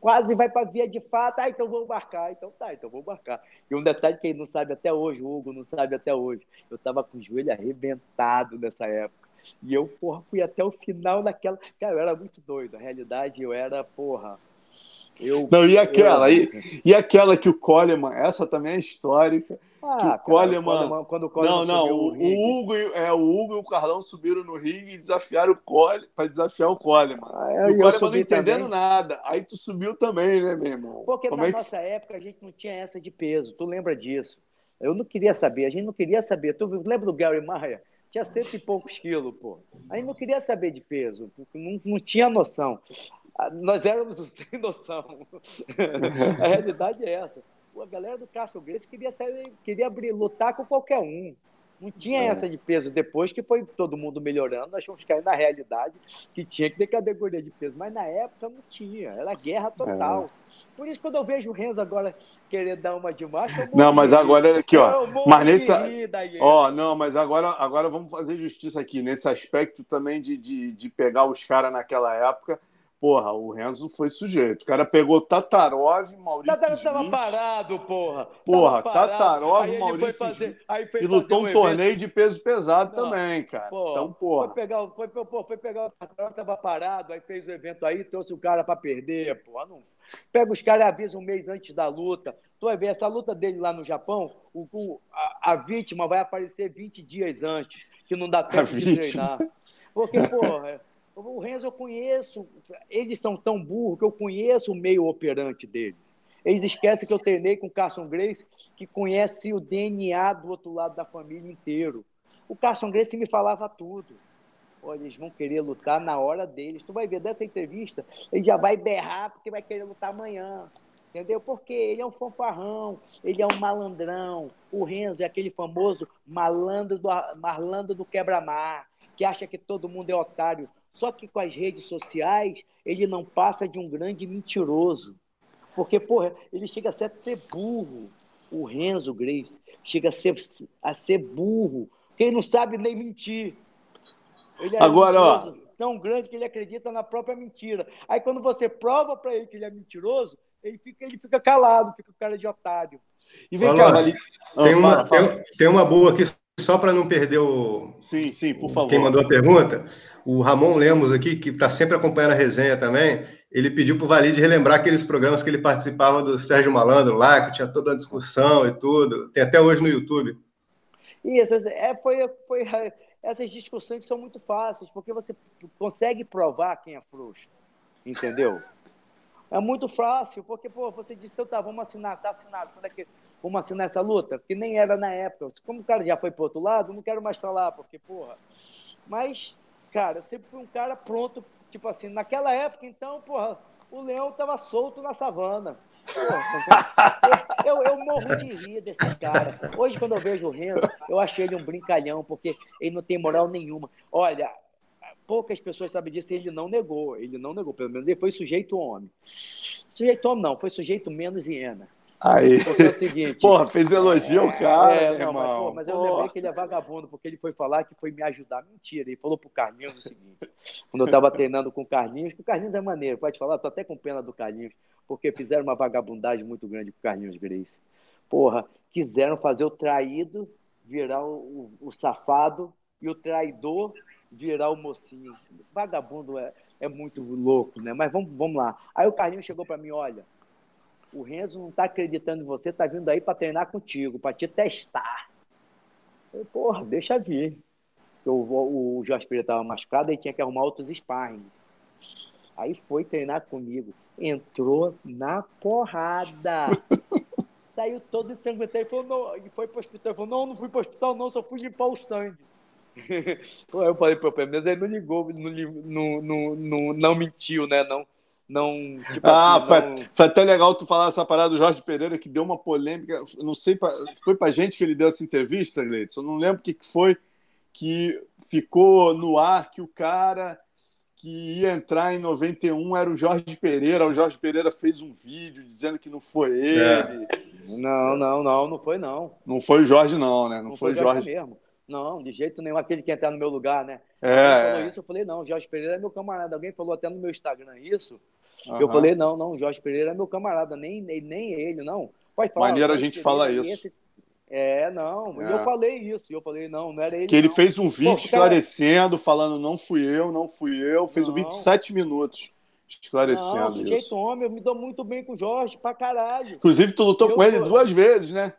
quase vai para via de fato, ah, então vou marcar, então tá, então vou marcar. E um detalhe que ele não sabe até hoje, o Hugo não sabe até hoje, eu tava com o joelho arrebentado nessa época. E eu, porra, fui até o final daquela. Cara, eu era muito doido. Na realidade, eu era, porra. Eu, não, e aquela? Eu... E, e aquela que o Coleman, essa também é histórica ah, que o Coleman. Quando, o Coleman não, não, o, o, Hugo, é, o Hugo e o Carlão subiram no ringue e desafiaram o Cole para desafiar o Coleman. Ah, e o Coleman não entendendo também. nada. Aí tu subiu também, né, meu irmão? Porque Como na é nossa época a gente não tinha essa de peso. Tu lembra disso? Eu não queria saber, a gente não queria saber. Tu lembra do Gary Maia? Tinha cento e poucos quilos, pô. A gente não queria saber de peso, não, não tinha noção. Nós éramos sem noção. a realidade é essa a galera do Castle Grace queria, sair, queria abrir, lutar com qualquer um. Não tinha é. essa de peso depois que foi todo mundo melhorando, nós fomos cair na realidade que tinha que ter categoria de peso, mas na época não tinha, era guerra total. É. Por isso, quando eu vejo o Renzo agora querer dar uma de macho, Não, mas agora aqui, ó. Mas nesse. Ó, não, mas agora, agora vamos fazer justiça aqui, nesse aspecto também de, de, de pegar os caras naquela época Porra, o Renzo foi sujeito. O cara pegou Tatarov, Maurício Tatarov Smith. tava parado, porra. Porra, parado. Tatarov, Maurício fazer, Smith. e lutou um, um torneio de peso pesado Não, também, cara. Porra, então, porra. Foi pegar, foi, porra, foi pegar o Tatarov, tava parado, aí fez o evento aí, trouxe o cara pra perder, porra. Não... Pega os caras e avisa um mês antes da luta. Tu vai ver, essa luta dele lá no Japão, o, o a, a, vítima vai aparecer 20 dias antes, que não dá tempo a de vítima. treinar. Porque, porra... O Renzo eu conheço, eles são tão burros que eu conheço o meio operante deles. Eles esquecem que eu treinei com o Carson Grace, que conhece o DNA do outro lado da família inteiro. O Carson Grace me falava tudo. Olha, eles vão querer lutar na hora deles. Tu vai ver dessa entrevista, ele já vai berrar porque vai querer lutar amanhã. Entendeu? Porque ele é um fanfarrão, ele é um malandrão. O Renzo é aquele famoso malandro do, malandro do quebra-mar, que acha que todo mundo é otário. Só que com as redes sociais, ele não passa de um grande mentiroso. Porque, porra, ele chega a ser, a ser burro. O Renzo Grace chega a ser, a ser burro. Porque ele não sabe nem mentir. Ele é Agora, ó. tão grande que ele acredita na própria mentira. Aí quando você prova para ele que ele é mentiroso, ele fica, ele fica calado, fica o cara de otário. E vem cá, ali... tem, uma, tem, tem, uma boa aqui, só para não perder o. Sim, sim, por favor. Quem mandou a pergunta. O Ramon Lemos aqui, que está sempre acompanhando a resenha também, ele pediu para o Valide relembrar aqueles programas que ele participava do Sérgio Malandro lá, que tinha toda a discussão e tudo. Tem até hoje no YouTube. Isso, é, foi, foi, essas discussões são muito fáceis, porque você consegue provar quem é frouxo, entendeu? É muito fácil, porque pô, você disse, então tá, vamos assinar, tá assinado, é que vamos assinar essa luta? Que nem era na época. Como o cara já foi para outro lado, não quero mais falar, porque, porra. Mas Cara, eu sempre fui um cara pronto, tipo assim, naquela época, então, porra, o leão tava solto na savana. eu, eu, eu, morro de rir desse cara. Hoje, quando eu vejo o Renzo, eu achei ele um brincalhão, porque ele não tem moral nenhuma. Olha, poucas pessoas sabem disso, ele não negou. Ele não negou, pelo menos ele foi sujeito homem. Sujeito homem não, foi sujeito menos hiena. Aí. Porque é o seguinte. Porra, fez elogio ao cara. É, não, mas, pô, mas, eu lembrei que ele é vagabundo, porque ele foi falar que foi me ajudar. Mentira, ele falou pro Carlinhos o seguinte: quando eu tava treinando com o Carlinhos, que o Carlinhos é maneiro, pode falar, tô até com pena do Carlinhos, porque fizeram uma vagabundagem muito grande com o Carlinhos Grace. Porra, quiseram fazer o traído virar o, o, o safado e o traidor virar o mocinho. Vagabundo é, é muito louco, né? Mas vamos, vamos lá. Aí o Carlinhos chegou para mim: olha o Renzo não está acreditando em você, está vindo aí para treinar contigo, para te testar. Eu, porra, deixa vir. O, o, o Jorge Pereira estava machucado e tinha que arrumar outros sparring. Aí foi treinar comigo. Entrou na porrada. Saiu todo ensanguentado e falou, não, e foi para o hospital. Ele falou, não, não fui para o hospital, não, só fui limpar o sangue. eu falei para o mas ele não ligou, não, não, não, não, não mentiu, né? Não, não. Tipo ah, assim, foi, não... foi, até legal tu falar essa parada do Jorge Pereira, que deu uma polêmica. Não sei, pra, foi pra gente que ele deu essa entrevista, Gleitson. Eu não lembro o que, que foi que ficou no ar que o cara que ia entrar em 91 era o Jorge Pereira. O Jorge Pereira fez um vídeo dizendo que não foi é. ele. É. Não, não, não, não foi não. Não foi o Jorge, não, né? Não, não foi o Jorge. Jorge mesmo. Não, de jeito nenhum. Aquele que entrar no meu lugar, né? É. falou isso, eu falei, não, Jorge Pereira é meu camarada. Alguém falou até no meu Instagram isso. Uhum. Eu falei, não, não, Jorge Pereira é meu camarada, nem, nem, nem ele, não. Pode falar. Maneira a gente fala isso. Esse... É, não, é. eu falei isso, eu falei, não, não era ele. Que ele não. fez um vídeo Pô, esclarecendo, cara... falando, não fui eu, não fui eu, fez não. um vídeo de sete minutos esclarecendo não, isso. jeito homem, eu me dou muito bem com o Jorge, pra caralho. Inclusive, tu lutou eu com ele duas vezes, né?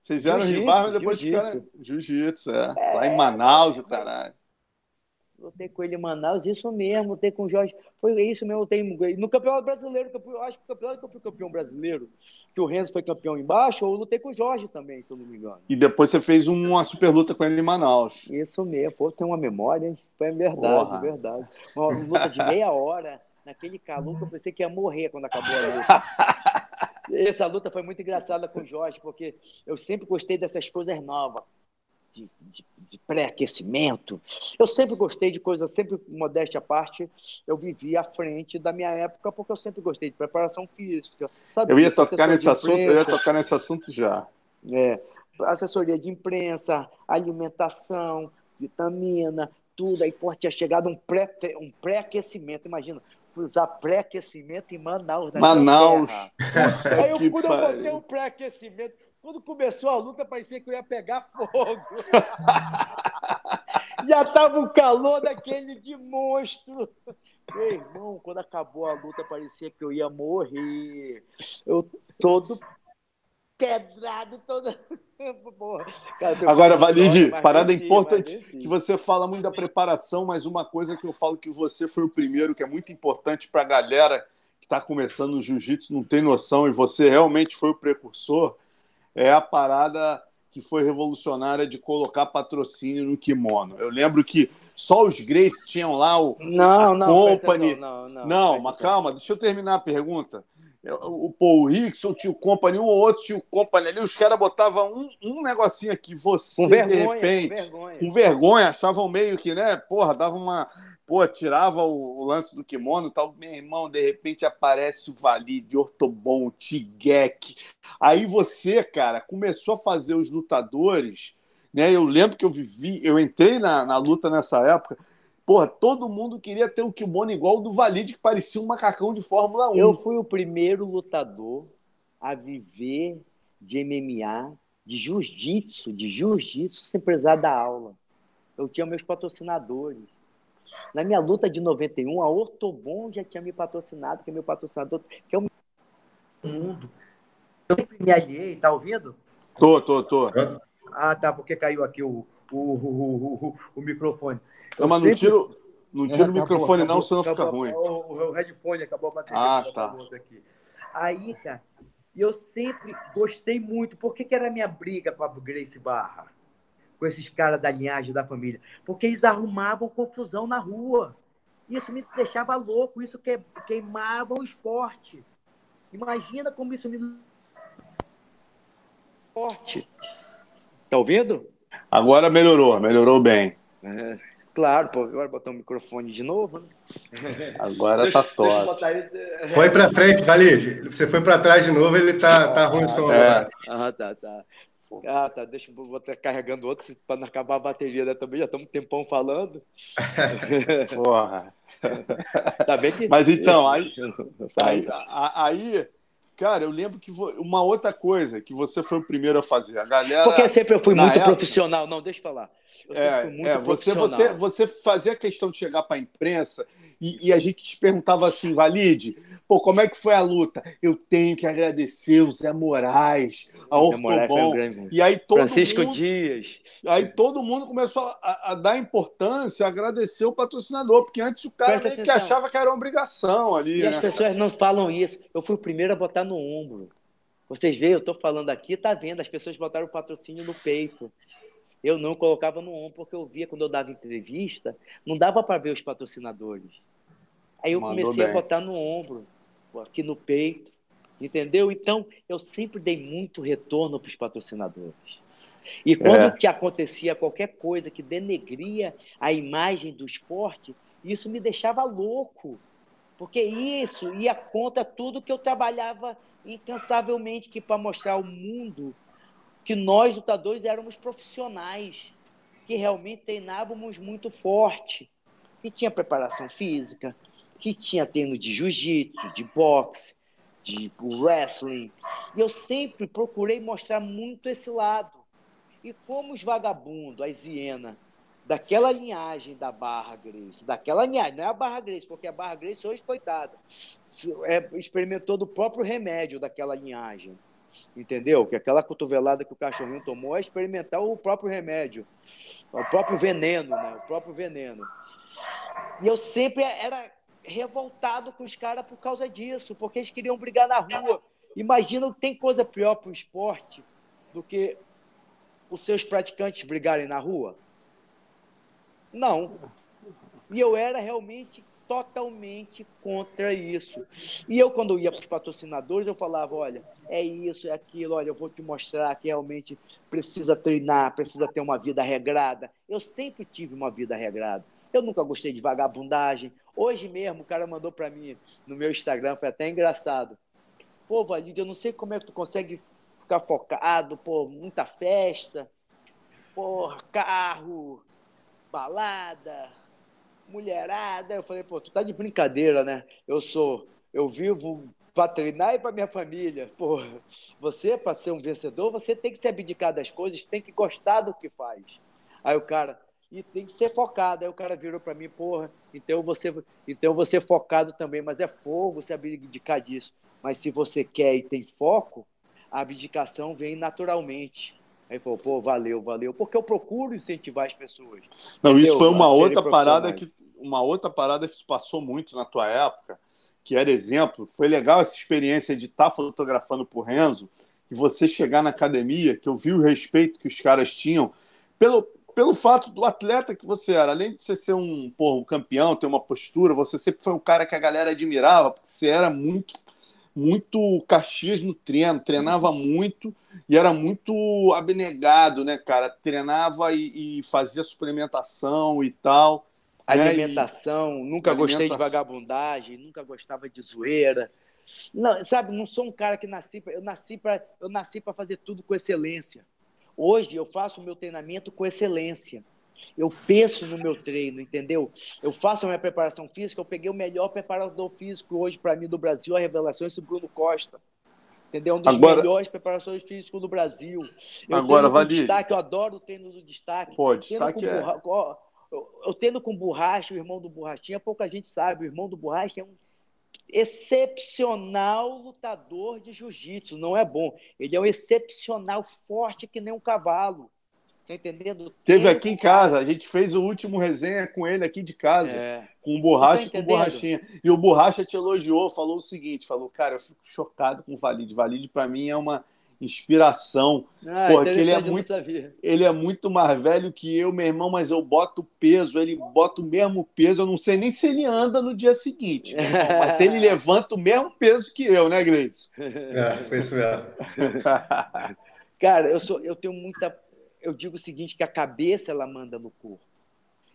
Vocês eram rivais, mas depois ficaram. Jiu-jitsu, é. é. Lá em Manaus, o caralho. Lutei com ele em Manaus, isso mesmo, lutei com o Jorge. Foi isso mesmo, lutei no Campeonato Brasileiro, eu, acho que o campeonato que eu fui campeão brasileiro, que o Renzo foi campeão embaixo, eu lutei com o Jorge também, se eu não me engano. E depois você fez uma super luta com ele em Manaus. Isso mesmo, pô, tem uma memória, hein? Foi verdade, Porra. verdade. Uma luta de meia hora, naquele calor que eu pensei que ia morrer quando acabou a luta. Essa luta foi muito engraçada com o Jorge, porque eu sempre gostei dessas coisas novas de, de, de pré-aquecimento. Eu sempre gostei de coisas, sempre, modéstia à parte, eu vivi à frente da minha época, porque eu sempre gostei de preparação física. Sabe? Eu ia tocar nesse assunto, eu ia tocar nesse assunto já. É, assessoria de imprensa, alimentação, vitamina, tudo. Aí, pô, tinha chegado um pré-aquecimento, um pré imagina, usar pré-aquecimento em Manaus. Manaus. Aí eu, quando eu botei um pré-aquecimento, quando começou a luta, parecia que eu ia pegar fogo. Já tava o calor daquele de monstro. Meu irmão, quando acabou a luta, parecia que eu ia morrer. Eu todo quebrado, todo. Agora, Valide, parada importante que você fala muito da preparação, mas uma coisa que eu falo que você foi o primeiro, que é muito importante para a galera que está começando o jiu-jitsu, não tem noção, e você realmente foi o precursor é a parada que foi revolucionária de colocar patrocínio no kimono. Eu lembro que só os Grace tinham lá o não, não, Company. Não, não, não, mas calma, deixa eu terminar a pergunta. O Paul Rickson tinha o Company, um ou outro tinha o Company ali, os caras botavam um, um negocinho aqui, você, vergonha, de repente, com vergonha. com vergonha, achavam meio que, né, porra, dava uma, pô, tirava o, o, lance do kimono tal, meu irmão, de repente aparece o Valide, Ortobon, Tigek. Aí você, cara, começou a fazer os lutadores, né? Eu lembro que eu vivi, eu entrei na, na luta nessa época. Porra, todo mundo queria ter um kimono igual o do Valide, que parecia um macacão de Fórmula 1. Eu fui o primeiro lutador a viver de MMA, de jiu-jitsu, de jiu-jitsu sem precisar da aula. Eu tinha meus patrocinadores na minha luta de 91, a Ortobon já tinha me patrocinado, que é meu patrocinador, que é o mundo. Eu sempre me aliei, tá ouvindo? Tô, tô, tô. Ah, tá, porque caiu aqui o, o, o, o, o microfone. Não, mas sempre... não tiro, não tira o microfone, acabou, não, senão acabou, fica ruim. O, o headphone acabou a bateria. Ah, tá. Aqui. Aí, cara, eu sempre gostei muito. Por que, que era a minha briga com a Grace Barra? Com esses caras da linhagem da família, porque eles arrumavam confusão na rua. Isso me deixava louco, isso que, queimava o esporte. Imagina como isso me. Esporte. Tá ouvindo? Agora melhorou, melhorou bem. É, claro, pô, agora botar o microfone de novo, né? Agora deixa, tá top. Foi para frente, Valide. Você foi para trás de novo, ele tá, tá ruim o som é. agora. Ah, tá, tá. Ah, tá. Deixa eu botar carregando outro para não acabar a bateria né? também. Já estamos um tempão falando. Porra. tá bem que... Mas então, aí, aí, aí, cara, eu lembro que uma outra coisa que você foi o primeiro a fazer. A galera. Porque sempre eu fui muito época... profissional. Não, deixa eu falar. Eu é, é você, você, você fazia questão de chegar para a imprensa e, e, a gente te perguntava assim, Valide, pô, como é que foi a luta? Eu tenho que agradecer o Zé Moraes, a Ortobon. E aí todo Francisco mundo, Dias. Aí todo mundo começou a, a, dar importância, a agradecer o patrocinador, porque antes o cara meio que achava que era uma obrigação ali. E né? as pessoas não falam isso. Eu fui o primeiro a botar no ombro. Vocês veem, eu estou falando aqui, tá vendo? As pessoas botaram o patrocínio no peito. Eu não colocava no ombro, porque eu via quando eu dava entrevista, não dava para ver os patrocinadores. Aí eu Mandou comecei bem. a botar no ombro, aqui no peito, entendeu? Então, eu sempre dei muito retorno para os patrocinadores. E quando é. que acontecia qualquer coisa que denegria a imagem do esporte, isso me deixava louco. Porque isso ia contra tudo que eu trabalhava incansavelmente que para mostrar ao mundo que nós lutadores éramos profissionais, que realmente treinávamos muito forte, que tinha preparação física, que tinha treino de jiu-jitsu, de boxe, de wrestling. E eu sempre procurei mostrar muito esse lado. E como os vagabundos, as hienas, daquela linhagem da Barra Grace, daquela linhagem, não é a Barra Grace, porque a Barra Grace hoje, coitada, é, experimentou do próprio remédio daquela linhagem. Entendeu? Que aquela cotovelada que o cachorrinho tomou é experimentar o próprio remédio, o próprio veneno, né? O próprio veneno. E eu sempre era revoltado com os caras por causa disso, porque eles queriam brigar na rua. Imagina, tem coisa pior para o esporte do que os seus praticantes brigarem na rua? Não. E eu era realmente totalmente contra isso. E eu, quando ia para os patrocinadores, eu falava: olha, é isso, é aquilo, olha, eu vou te mostrar que realmente precisa treinar, precisa ter uma vida regrada. Eu sempre tive uma vida regrada. Eu nunca gostei de vagabundagem. Hoje mesmo, o cara mandou para mim no meu Instagram, foi até engraçado. Pô, Valide, eu não sei como é que tu consegue ficar focado, pô, muita festa, porra, carro, balada, mulherada. Eu falei, pô, tu tá de brincadeira, né? Eu sou, eu vivo para treinar e para minha família. Pô, você, para ser um vencedor, você tem que se abdicar das coisas, tem que gostar do que faz. Aí o cara, e tem que ser focado. Aí o cara virou para mim, porra, então você, então você focado também, mas é fogo se abdicar disso. Mas se você quer e tem foco, a abdicação vem naturalmente. Aí falou, pô, valeu, valeu, porque eu procuro incentivar as pessoas. Não, isso foi uma outra parada que uma outra parada que passou muito na tua época, que era exemplo. Foi legal essa experiência de estar tá fotografando por Renzo e você chegar na academia, que eu vi o respeito que os caras tinham pelo, pelo fato do atleta que você era. Além de você ser um, porra, um campeão, ter uma postura, você sempre foi um cara que a galera admirava, porque você era muito muito Caxias no treino, treinava muito e era muito abnegado, né, cara? Treinava e, e fazia suplementação e tal. Alimentação, né? e... nunca gostei de vagabundagem, nunca gostava de zoeira. Não, sabe, não sou um cara que nasci, eu nasci para eu nasci para fazer tudo com excelência. Hoje eu faço o meu treinamento com excelência. Eu penso no meu treino, entendeu? Eu faço a minha preparação física, eu peguei o melhor preparador físico hoje para mim do Brasil, a revelação, esse Bruno Costa. Entendeu? Um dos agora, melhores preparações físicos do Brasil. Eu agora, Valide. Destaque, eu adoro o treino do destaque. Pô, destaque é... Borra... Eu tendo com Borracha, o irmão do Borrachinha, pouca gente sabe, o irmão do Borracha é um excepcional lutador de jiu-jitsu, não é bom. Ele é um excepcional forte que nem um cavalo. Tá entendendo? Teve aqui em casa, a gente fez o último resenha com ele aqui de casa, é. com o borracha tá e com borrachinha. E o borracha te elogiou, falou o seguinte: falou, cara, eu fico chocado com o Valide. Valide, para mim, é uma inspiração. Ah, porque ele é muito ele é muito mais velho que eu, meu irmão, mas eu boto peso, ele bota o mesmo peso, eu não sei nem se ele anda no dia seguinte, mas ele levanta o mesmo peso que eu, né, Gleice? É, foi isso mesmo. Cara, eu sou eu tenho muita eu digo o seguinte, que a cabeça ela manda no corpo.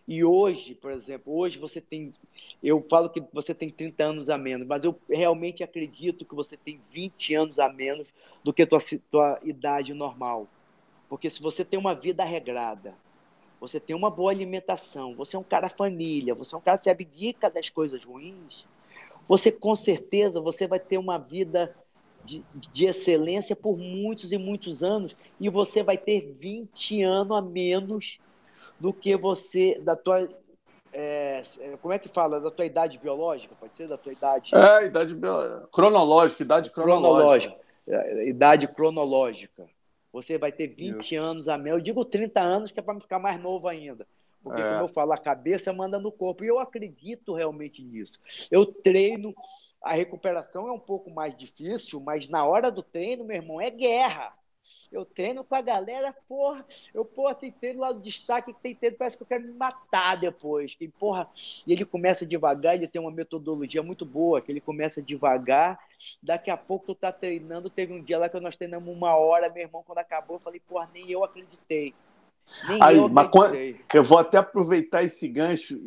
E hoje, por exemplo, hoje você tem, eu falo que você tem 30 anos a menos, mas eu realmente acredito que você tem 20 anos a menos do que a tua, tua idade normal. Porque se você tem uma vida regrada, você tem uma boa alimentação, você é um cara família, você é um cara que se abdica das coisas ruins, você com certeza você vai ter uma vida de, de, excelência por muitos e muitos anos e você vai ter 20 anos a menos do que você, da tua. É, como é que fala? Da tua idade biológica? Pode ser da tua idade. É, idade bio... cronológica, idade cronológica. cronológica. É, idade cronológica. Você vai ter 20 Isso. anos a menos. Eu digo 30 anos, que é para ficar mais novo ainda. Porque, é. como eu falo, a cabeça manda no corpo. E eu acredito realmente nisso. Eu treino a recuperação é um pouco mais difícil, mas na hora do treino, meu irmão, é guerra. Eu treino com a galera, porra, eu, porra, tem treino lá do destaque que tem treino, parece que eu quero me matar depois. Que, porra, e ele começa devagar, ele tem uma metodologia muito boa, que ele começa devagar, daqui a pouco tu tá treinando, teve um dia lá que nós treinamos uma hora, meu irmão, quando acabou, eu falei, porra, nem eu acreditei. Nem aí, eu mas quando, eu vou até aproveitar esse gancho.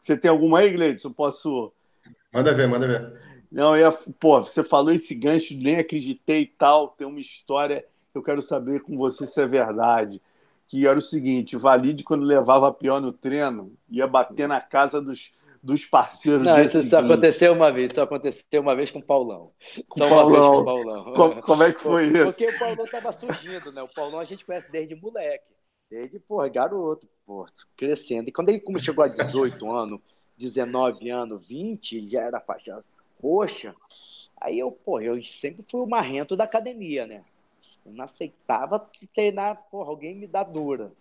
Você tem alguma aí, Gleidson? Posso Manda ver, manda ver. Não, eu ia, pô, você falou esse gancho, nem acreditei e tal. Tem uma história que eu quero saber com você se é verdade. Que era o seguinte: o Valide, quando levava pior no treino, ia bater na casa dos, dos parceiros. Não, isso seguinte. só aconteceu uma vez, só aconteceu uma vez com o Paulão. Com o Paulão. Com Paulão. Como, como, é que foi porque, isso? Porque o Paulão estava surgindo, né? O Paulão a gente conhece desde moleque, desde, porra, garoto, porra, crescendo. E quando ele chegou a 18 anos, 19 anos, 20, ele já era faixa roxa. Aí eu, pô, eu sempre fui o marrento da academia, né? Eu não aceitava treinar, porra, alguém me dá dura.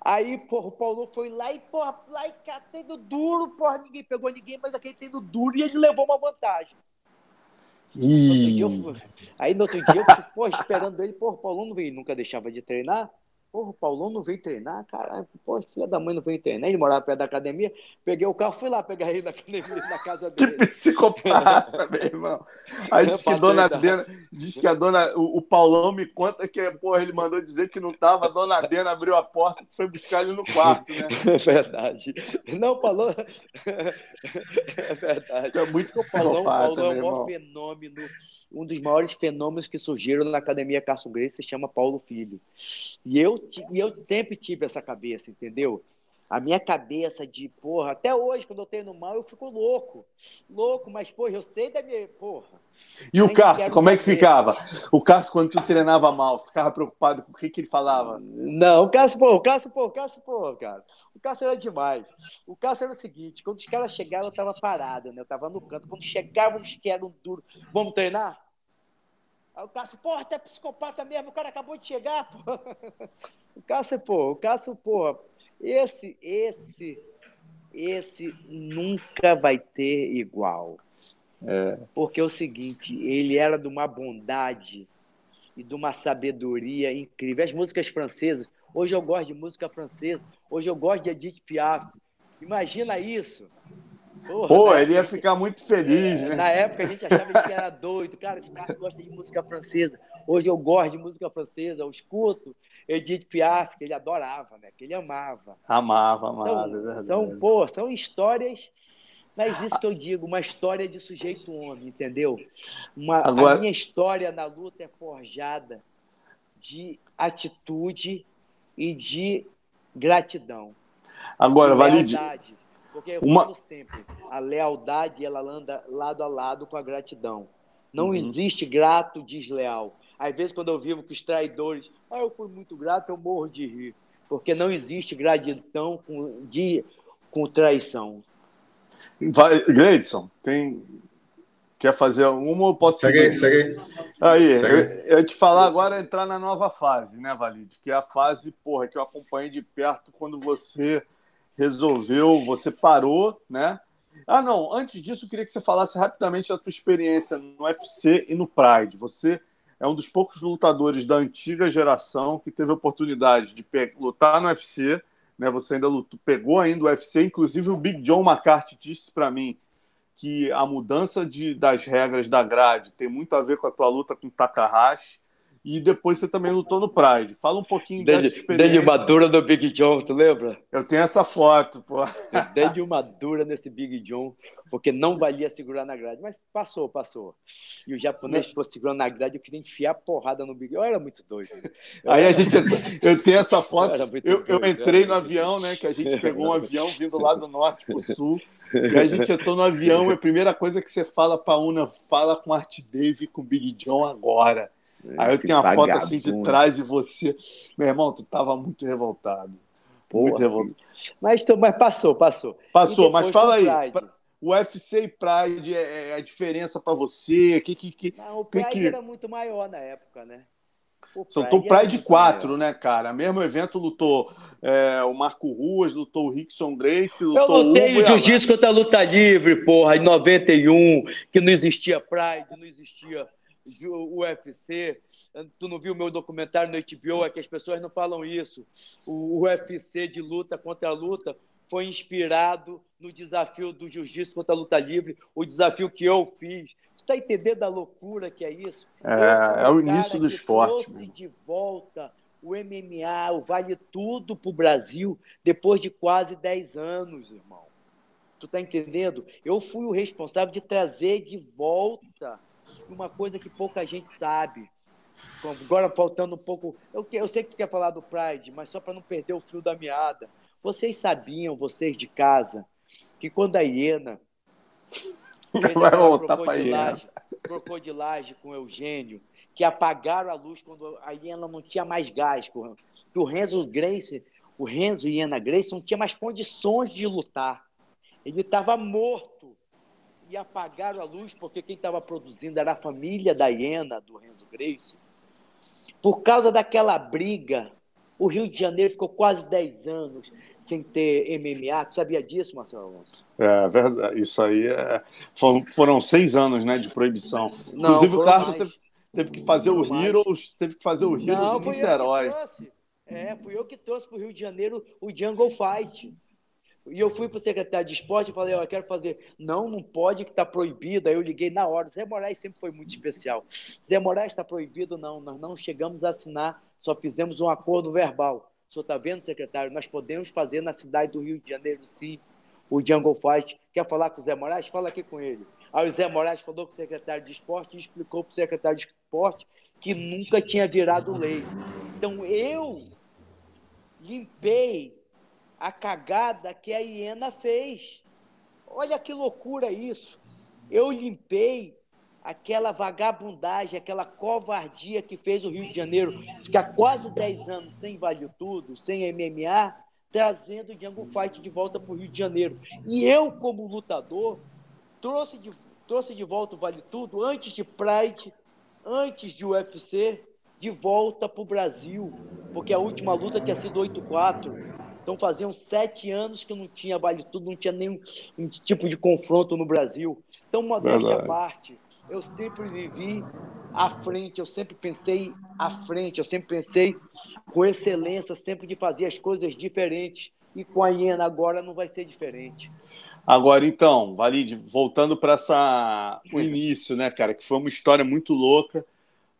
Aí, porra, o Paulo foi lá e, porra, lá e cá, tendo duro, porra, ninguém pegou ninguém, mas aquele tendo duro e ele levou uma vantagem. E... No eu, aí no outro dia eu fui, porra, esperando ele, porra, o Paulo não veio, nunca deixava de treinar. Porra, o Paulão não veio treinar, caralho. Pô, filha da mãe não veio treinar. Ele morava perto da academia. Peguei o carro, fui lá pegar ele na academia, na casa dele. Que psicopata, meu irmão. Aí diz que, dona Dena, diz que a dona. O, o, Paulão me conta que, porra, ele mandou dizer que não tava. A dona Dena abriu a porta e foi buscar ele no quarto, né? É verdade. Não, o Paulão. É verdade. É muito o Paulão, Paulão é um fenômeno um dos maiores fenômenos que surgiram na Academia Cássio Grace se chama Paulo Filho. E eu, e eu sempre tive essa cabeça, entendeu? A minha cabeça de, porra, até hoje, quando eu treino mal, eu fico louco. Louco, mas, porra, eu sei da minha. Porra. E o Cássio, como é que ficava? O Cássio, quando tu treinava mal, ficava preocupado com o que, que ele falava? Não, o Cássio, pô, o Cássio, pô, o Cássio, pô, cara. O Cássio era demais. O Cássio era o seguinte: quando os caras chegaram, eu tava parado, né? Eu tava no canto. Quando chegavam os que eram duros, vamos treinar? Aí o Cássio, porra, tu é psicopata mesmo, o cara acabou de chegar, pô. O Cássio, pô, o Cássio, pô, esse, esse, esse nunca vai ter igual. É. Porque é o seguinte, ele era de uma bondade e de uma sabedoria incrível. As músicas francesas, hoje eu gosto de música francesa, hoje eu gosto de Edith Piaf. Imagina isso. Porra, Pô, ele ia ficar muito feliz, é, né? Na época a gente achava que era doido. Cara, esse cara gosta de música francesa. Hoje eu gosto de música francesa, eu escuto Edith Piaf, que ele adorava, né? Que ele amava. Amava, amava, então, é verdade. São, pô, são histórias, mas isso que eu digo, uma história de sujeito homem, entendeu? Uma, Agora... A minha história na luta é forjada de atitude e de gratidão. Agora, Valide, porque eu uma... falo sempre, a lealdade ela anda lado a lado com a gratidão. Não uhum. existe grato desleal. Às vezes, quando eu vivo com os traidores, ah, eu fui muito grato, eu morro de rir. Porque não existe gratidão com, de, com traição. Vai, Gleidson, tem. Quer fazer alguma ou posso segue seguir? Segue aí. Segue. Eu, eu te falar agora entrar na nova fase, né, Valide? Que é a fase, porra, que eu acompanhei de perto quando você resolveu, você parou, né? Ah, não, antes disso, eu queria que você falasse rapidamente da tua experiência no UFC e no Pride. Você é um dos poucos lutadores da antiga geração que teve a oportunidade de lutar no UFC, né? Você ainda lutou, pegou ainda o UFC, inclusive o Big John McCarthy disse para mim que a mudança de, das regras da grade tem muito a ver com a tua luta com o Takahashi e depois você também lutou no Pride. Fala um pouquinho dessa experiência. Dei uma dura no Big John, tu lembra? Eu tenho essa foto, pô. Dei uma dura nesse Big John, porque não valia segurar na grade. Mas passou, passou. E o japonês ficou segurando na grade, eu queria enfiar porrada no Big John. Eu era muito doido. Eu Aí era... a gente... Eu tenho essa foto. Eu, eu, eu entrei no avião, né? Que a gente pegou um avião vindo lá do norte pro sul. E a gente entrou no avião e a primeira coisa que você fala pra Una, fala com Art Dave com o Big John agora. Aí eu tenho uma foto assim de trás e você. Meu irmão, tu tava muito revoltado. Porra, muito revoltado. Mas, mas passou, passou. Passou, mas fala aí. O UFC e Pride é, é a diferença para você? Que, que, que, Não, o Pride que, era muito maior na época, né? O Pride Pride 4, maior. né, cara? Mesmo evento lutou é, o Marco Ruas, lutou o Rickson Grace, lutou Eu lutei o Jiu-Jitsu contra a luta livre, porra, em 91, que não existia Pride, não existia UFC. Tu não viu o meu documentário no HBO? É que as pessoas não falam isso. O UFC de luta contra a luta foi inspirado no desafio do jiu-jitsu contra a luta livre, o desafio que eu fiz. Tu tá entendendo a loucura que é isso? É, é o início do esporte. Trouxe de volta o MMA, o Vale Tudo para o Brasil depois de quase 10 anos, irmão. Tu tá entendendo? Eu fui o responsável de trazer de volta uma coisa que pouca gente sabe. Agora faltando um pouco. Eu, eu sei que tu quer falar do Pride, mas só para não perder o fio da meada. Vocês sabiam, vocês de casa, que quando a hiena vai voltar para hiena. crocodilagem com Eugênio, que apagaram a luz quando a hiena não tinha mais gás, que o Renzo Grace, o Renzo e Hiena Grace não tinha mais condições de lutar. Ele estava morto e apagaram a luz porque quem estava produzindo era a família da Hiena, do Renzo Grace. Por causa daquela briga, o Rio de Janeiro ficou quase 10 anos sem ter MMA. Tu sabia disso, Marcelo Alonso? É verdade. Isso aí é... foram, foram seis anos né, de proibição. Não, Inclusive, o Carlos teve, teve, que fazer o Heroes, teve que fazer o Heroes Não, em Niterói. É, fui eu que trouxe para o Rio de Janeiro o Jungle Fight. E eu fui para o secretário de esporte e falei, ó, eu quero fazer. Não, não pode, que está proibido. Aí eu liguei na hora. Zé Moraes sempre foi muito especial. Zé Moraes está proibido? Não, nós não chegamos a assinar, só fizemos um acordo verbal. O senhor está vendo, secretário? Nós podemos fazer na cidade do Rio de Janeiro, sim, o Jungle Fight. Quer falar com o Zé Moraes? Fala aqui com ele. Aí o Zé Moraes falou com o secretário de esporte e explicou para o secretário de esporte que nunca tinha virado lei. Então eu limpei a cagada que a hiena fez. Olha que loucura isso. Eu limpei aquela vagabundagem, aquela covardia que fez o Rio de Janeiro ficar quase 10 anos sem Vale Tudo, sem MMA, trazendo o Django Fight de volta para o Rio de Janeiro. E eu, como lutador, trouxe de, trouxe de volta o Vale Tudo antes de Pride, antes de UFC, de volta para o Brasil, porque a última luta tinha sido 8-4. Então faziam sete anos que não tinha Vale Tudo, não tinha nenhum tipo de confronto no Brasil. Então, modéstia à parte, eu sempre vivi à frente, eu sempre pensei à frente, eu sempre pensei com excelência, sempre de fazer as coisas diferentes. E com a Iena agora não vai ser diferente. Agora, então, Valide, voltando para o início, né, cara, que foi uma história muito louca.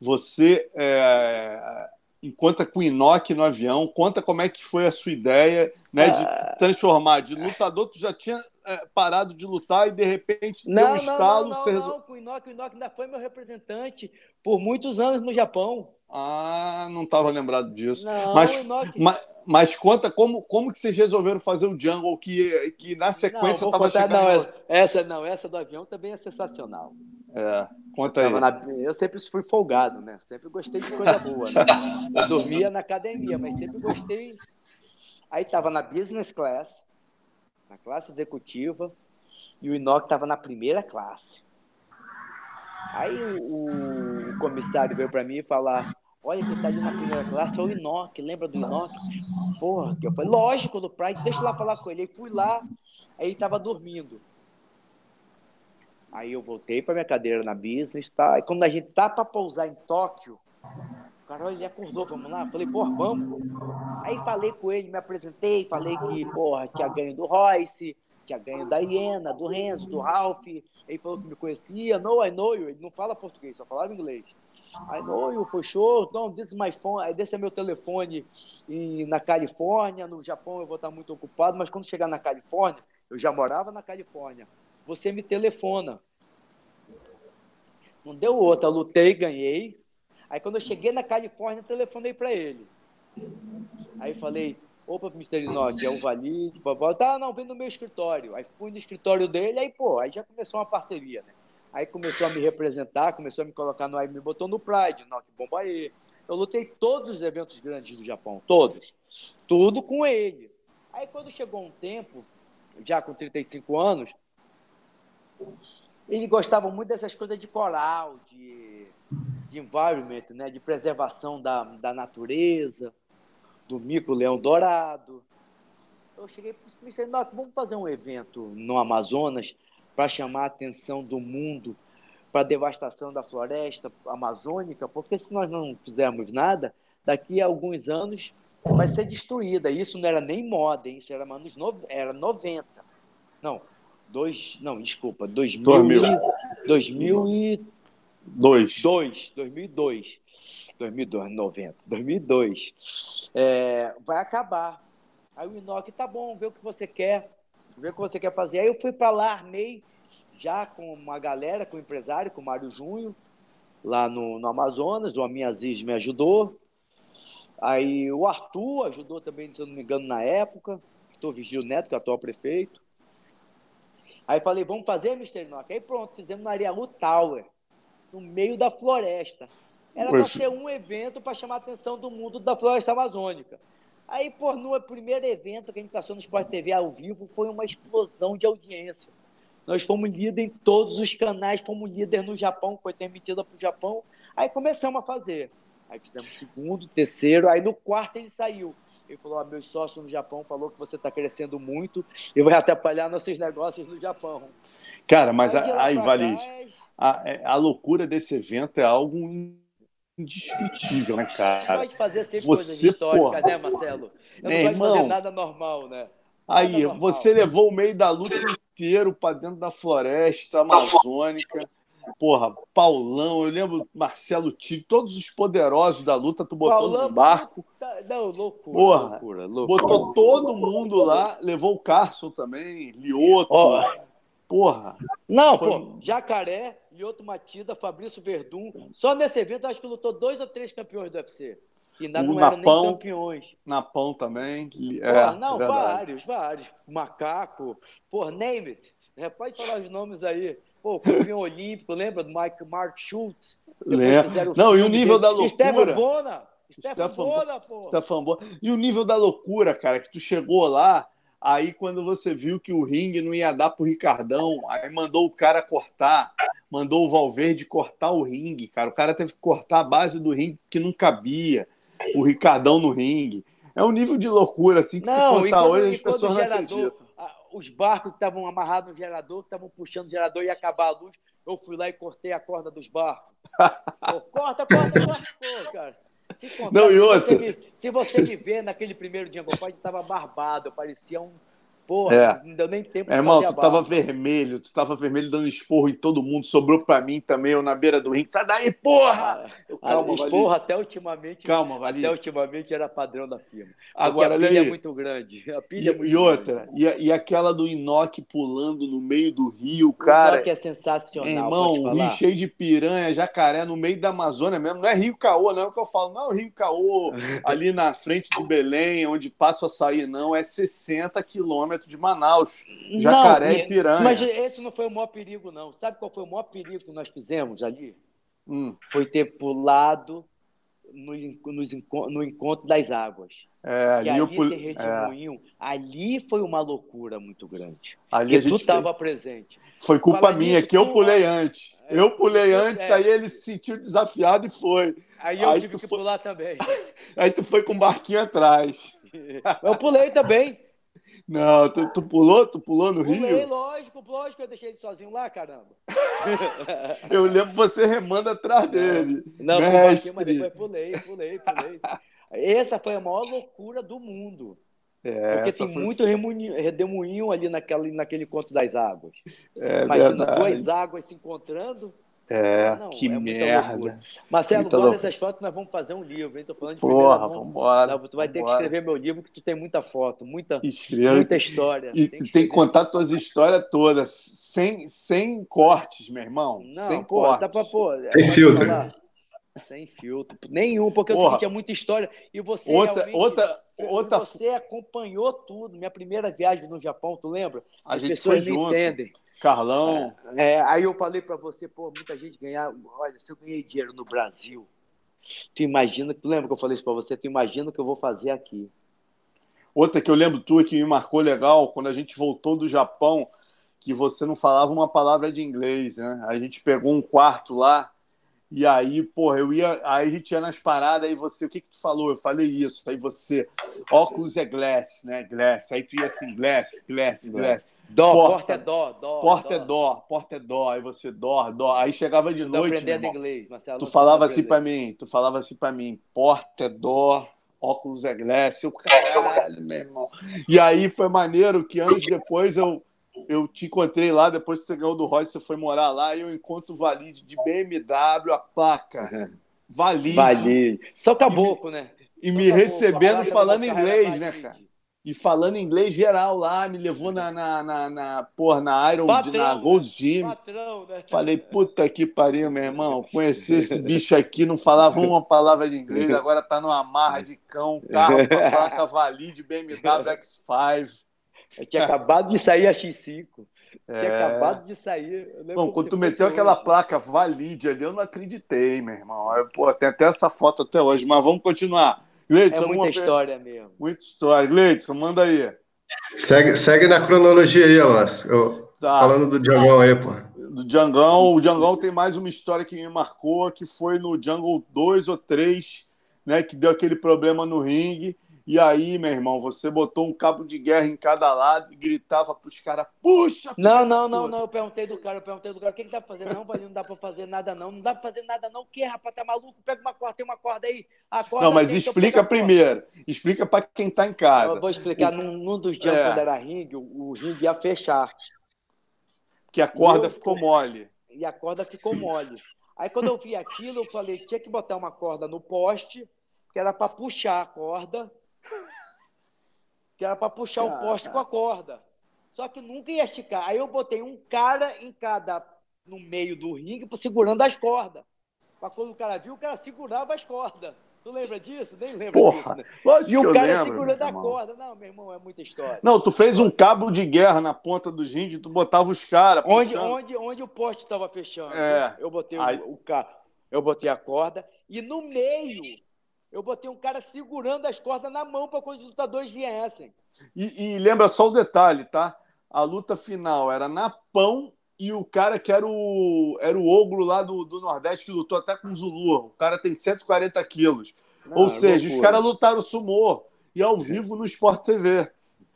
Você é, encontra com o Inoki no avião, conta como é que foi a sua ideia né, de ah. transformar de lutador, tu já tinha é, parado de lutar e de repente não, deu um estalo. Não, não, não, não, o Inoki, o Inoki ainda foi meu representante por muitos anos no Japão. Ah, não estava lembrado disso. Não, mas, mas, mas, conta como, como que vocês resolveram fazer o Jungle, que, que na sequência estava chegando. Não, essa, essa, não, essa do avião também é sensacional. É, conta eu aí. Na, eu sempre fui folgado, né? Sempre gostei de coisa boa. Né? Eu dormia na academia, mas sempre gostei. Aí estava na business class, na classe executiva, e o Inox estava na primeira classe. Aí o, o comissário veio para mim falar: Olha, quem está ali na primeira classe é o Inoc, lembra do Inoc? Porra, que eu falei, lógico, do Pride, deixa eu lá falar com ele. Aí fui lá, aí ele estava dormindo. Aí eu voltei para minha cadeira na business, tá? E quando a gente tá para pousar em Tóquio, o cara ele acordou, vamos lá? Falei, porra, vamos. Aí falei com ele, me apresentei, falei que, porra, tinha ganho do Royce, tinha ganho da Iena, do Renzo, do Ralph. Ele falou que me conhecia, no, I know you. Ele não fala português, só falava inglês. I know you for sure. Então, this is my phone. Desse é meu telefone e na Califórnia. No Japão eu vou estar muito ocupado, mas quando chegar na Califórnia, eu já morava na Califórnia. Você me telefona. Não deu outra, eu lutei, ganhei. Aí quando eu cheguei na Califórnia, telefonei para ele. Aí falei, opa, Mr. Inoki, é o Valide, babá. Tá, não, vem no meu escritório. Aí fui no escritório dele, aí, pô, aí já começou uma parceria, né? Aí começou a me representar, começou a me colocar no aí, me botou no Pride, Inoki Bombaê. Eu lutei todos os eventos grandes do Japão, todos. Tudo com ele. Aí quando chegou um tempo, já com 35 anos, ele gostava muito dessas coisas de coral, de, de environment, né? de preservação da, da natureza, do mico-leão dourado. Eu cheguei para o disse, vamos fazer um evento no Amazonas para chamar a atenção do mundo para a devastação da floresta amazônica, porque se nós não fizermos nada, daqui a alguns anos vai ser destruída. Isso não era nem moda, isso era anos no, era 90. Não, Dois, não, desculpa, 2000, 2000. 2002. 2002. 2002. 2002, 90. 2002. É, vai acabar. Aí o Inoki, tá bom, vê o que você quer, vê o que você quer fazer. Aí eu fui para lá, armei já com uma galera, com o empresário, com o Mário Junho, lá no, no Amazonas, o Amin Aziz me ajudou. Aí o Arthur ajudou também, se eu não me engano, na época, estou Vigil Neto, que é o atual prefeito. Aí falei, vamos fazer, Mr. Inoki? Aí pronto, fizemos na Ariaú Tower, no meio da floresta. Era para ser um evento para chamar a atenção do mundo da floresta amazônica. Aí, por no primeiro evento que a gente passou no Sport TV ao vivo, foi uma explosão de audiência. Nós fomos líder em todos os canais, fomos líder no Japão, foi transmitida para o Japão. Aí começamos a fazer. Aí fizemos segundo, terceiro, aí no quarto ele saiu. Ele falou: ah, meu sócio no Japão falou que você está crescendo muito e vai atrapalhar nossos negócios no Japão. Cara, mas aí, Valide, a, é, a loucura desse evento é algo indescritível, né, cara? Você pode fazer sempre você, coisas históricas, porra, né, Marcelo? Eu não irmão, fazer nada normal, né? Aí, você levou o meio da luta inteiro para dentro da floresta amazônica. Porra, Paulão, eu lembro Marcelo Tigre, todos os poderosos da luta, tu botou Paulão, no barco. Tá, não, loucura, Porra, loucura, loucura. Botou todo mundo lá, levou o Carson também, Lioto. Oh. Porra. Não, foi... pô, Jacaré, Lioto Matida, Fabrício Verdun. Só nesse evento eu acho que lutou dois ou três campeões do UFC. Que ainda não Napão, eram nem campeões. Napão também. É, não, verdade. vários, vários. Macaco, por name it. É, pode falar os nomes aí. Pô, campeão olímpico, lembra do Mike, Mark Schultz? Lembra. Não, e o nível da loucura. Stefan Bona. Stefan Bona, pô. Stefan Bona. E o nível da loucura, cara, que tu chegou lá, aí quando você viu que o ringue não ia dar pro Ricardão, aí mandou o cara cortar, mandou o Valverde cortar o ringue, cara. O cara teve que cortar a base do ringue que não cabia. O Ricardão no ringue. É um nível de loucura, assim, que não, se contar quando, hoje as pessoas não acreditam os barcos que estavam amarrados no gerador, que estavam puxando o gerador e ia acabar a luz, eu fui lá e cortei a corda dos barcos. Pô, corta, corta, pô, cara. Se contar, não, e. Se você, me, se você me ver naquele primeiro dia, meu pai estava barbado, eu parecia um Porra, é. não deu nem tempo é, Irmão, tu tava vermelho, tu tava vermelho dando esporro em todo mundo, sobrou pra mim também, eu na beira do ringue. Sai daí, porra! Eu, calma, ah, esporro até ultimamente. Calma, Vali. Até ultimamente era padrão da firma. Agora, a pilha é muito grande. A pilha e, é muito e outra, e, e, aquela do Inoki pulando no meio do rio, cara. O Inoki é sensacional. Irmão, rio cheio de piranha, jacaré, no meio da Amazônia mesmo. Não é Rio Caô, não é o que eu falo. Não é o Rio Caô, ali na frente de Belém, onde passa o açaí, não. É 60 quilômetros de Manaus jacaré não, e piranha. Mas esse não foi o maior perigo, não. Sabe qual foi o maior perigo que nós fizemos ali? Hum. Foi ter pulado no, no, no encontro das águas. É, ali, ali pul... é. ali foi uma loucura muito grande. Ali porque tu estava presente. Foi culpa Fala minha, que eu pulei antes. É, eu pulei antes, é. aí ele se sentiu desafiado e foi. Aí eu aí tive que foi... pular também. aí tu foi com o barquinho atrás. Eu pulei também. Não, tu, tu, pulou? Tu pulou no Pulei, Rio? Lógico, lógico, eu deixei ele sozinho lá, caramba. eu lembro você remando atrás dele. Não, não Mestre. mas depois pulei, pulei, pulei. Essa foi a maior loucura do mundo. É, Porque tem foi... muito redemoinho ali naquela, naquele conto das águas. É Imagina verdade. duas águas se encontrando é, não, que é merda. Marcelo, muita bota essas fotos, nós vamos fazer um livro, hein? Tô falando de Porra, vamos embora. Tu vai vambora. ter que escrever meu livro, que tu tem muita foto, muita, muita história. E tem que, tem que contar tuas histórias todas, sem, sem cortes, meu irmão. Não, sem pô, cortes. Dá pra, pô, sem filtro. Sem filtro. Nenhum, porque Porra. o seguinte, é muita história. E você outra, outra, outra... Você acompanhou tudo. Minha primeira viagem no Japão, tu lembra? A As gente pessoas foi junto. entendem. Carlão. É, é, aí eu falei para você, pô, muita gente ganhar. Olha, se eu ganhei dinheiro no Brasil, tu imagina, tu lembra que eu falei isso para você? Tu imagina o que eu vou fazer aqui. Outra que eu lembro tua que me marcou legal, quando a gente voltou do Japão, que você não falava uma palavra de inglês, né? A gente pegou um quarto lá, e aí, porra, eu ia. Aí a gente ia nas paradas, aí você, o que que tu falou? Eu falei isso. Aí você, óculos é glass, né? Glass. Aí tu ia assim, glass, glass, glass. Dó, porta, porta é dó, dó. Porta dó. é dó, porta é dó. Aí você dó, dó. Aí chegava de noite. aprendendo inglês, Marcelo. Tu falava assim para mim, tu falava assim para mim, porta é dó, óculos é glass. Eu, caralho, meu irmão. E aí foi maneiro que anos depois eu, eu te encontrei lá, depois que você ganhou do Royce, você foi morar lá, e eu encontro o Valide de BMW, a placa. Valide. Valide. Só caboclo, né? E me recebendo falando inglês, né, cara? E falando inglês geral lá, me levou na, na, na, na, porra, na Iron, patrão, na Gold Gym. Patrão, né? Falei, puta que pariu, meu irmão. Conheci esse bicho aqui, não falava uma palavra de inglês, agora tá numa marra de cão, carro com a placa valide BMW X5. Eu tinha acabado de sair a X5. É... Tinha acabado de sair. Bom, quando tu meteu aquela placa valide ali, eu não acreditei, meu irmão. Eu, pô, tem até essa foto até hoje, mas vamos continuar. Gleidson, é muita história mesmo. Muita história. Gleidson, manda aí. Segue, segue na cronologia aí, Alonso. Tá. Falando do Djangão aí, pô. Do Djangão. O Djangão tem mais uma história que me marcou, que foi no Jungle 2 ou 3, né, que deu aquele problema no ringue. E aí, meu irmão, você botou um cabo de guerra em cada lado e gritava pros caras, puxa! Não, não, não, não. Eu perguntei do cara, eu perguntei do cara, o que, que dá pra fazer? Não, Valinho, não dá pra fazer nada, não. Não dá pra fazer nada, não. O que, rapaz? Tá maluco? Pega uma corda, tem uma corda aí. A corda não, mas explica primeiro. Explica pra quem tá em casa. Eu vou explicar. Num, num, dos dias, é. quando era ringue, o, o ringue ia fechar. Que a corda eu... ficou mole. E a corda ficou mole. Aí quando eu vi aquilo, eu falei, tinha que botar uma corda no poste, que era para puxar a corda que era para puxar o poste com a corda. Só que nunca ia esticar. Aí eu botei um cara em cada, no meio do ringue, segurando as cordas. Para quando o cara viu, o cara segurava as cordas. Tu lembra disso? Nem lembra Porra, disso, né? E o cara lembro, segurando a corda. Não, meu irmão, é muita história. Não, tu fez um cabo de guerra na ponta do ringue, tu botava os caras. Onde, onde, onde o poste estava fechando. É. Eu botei Aí... o, o carro. Eu botei a corda e no meio eu botei um cara segurando as cordas na mão para quando os lutadores viessem. E, e, lembra só o detalhe, tá? A luta final era na pão e o cara que era o, era o ogro lá do, do Nordeste que lutou até com o Zulu. O cara tem 140 quilos. Não, Ou é seja, loucura. os caras lutaram sumô e ao vivo no Sport TV.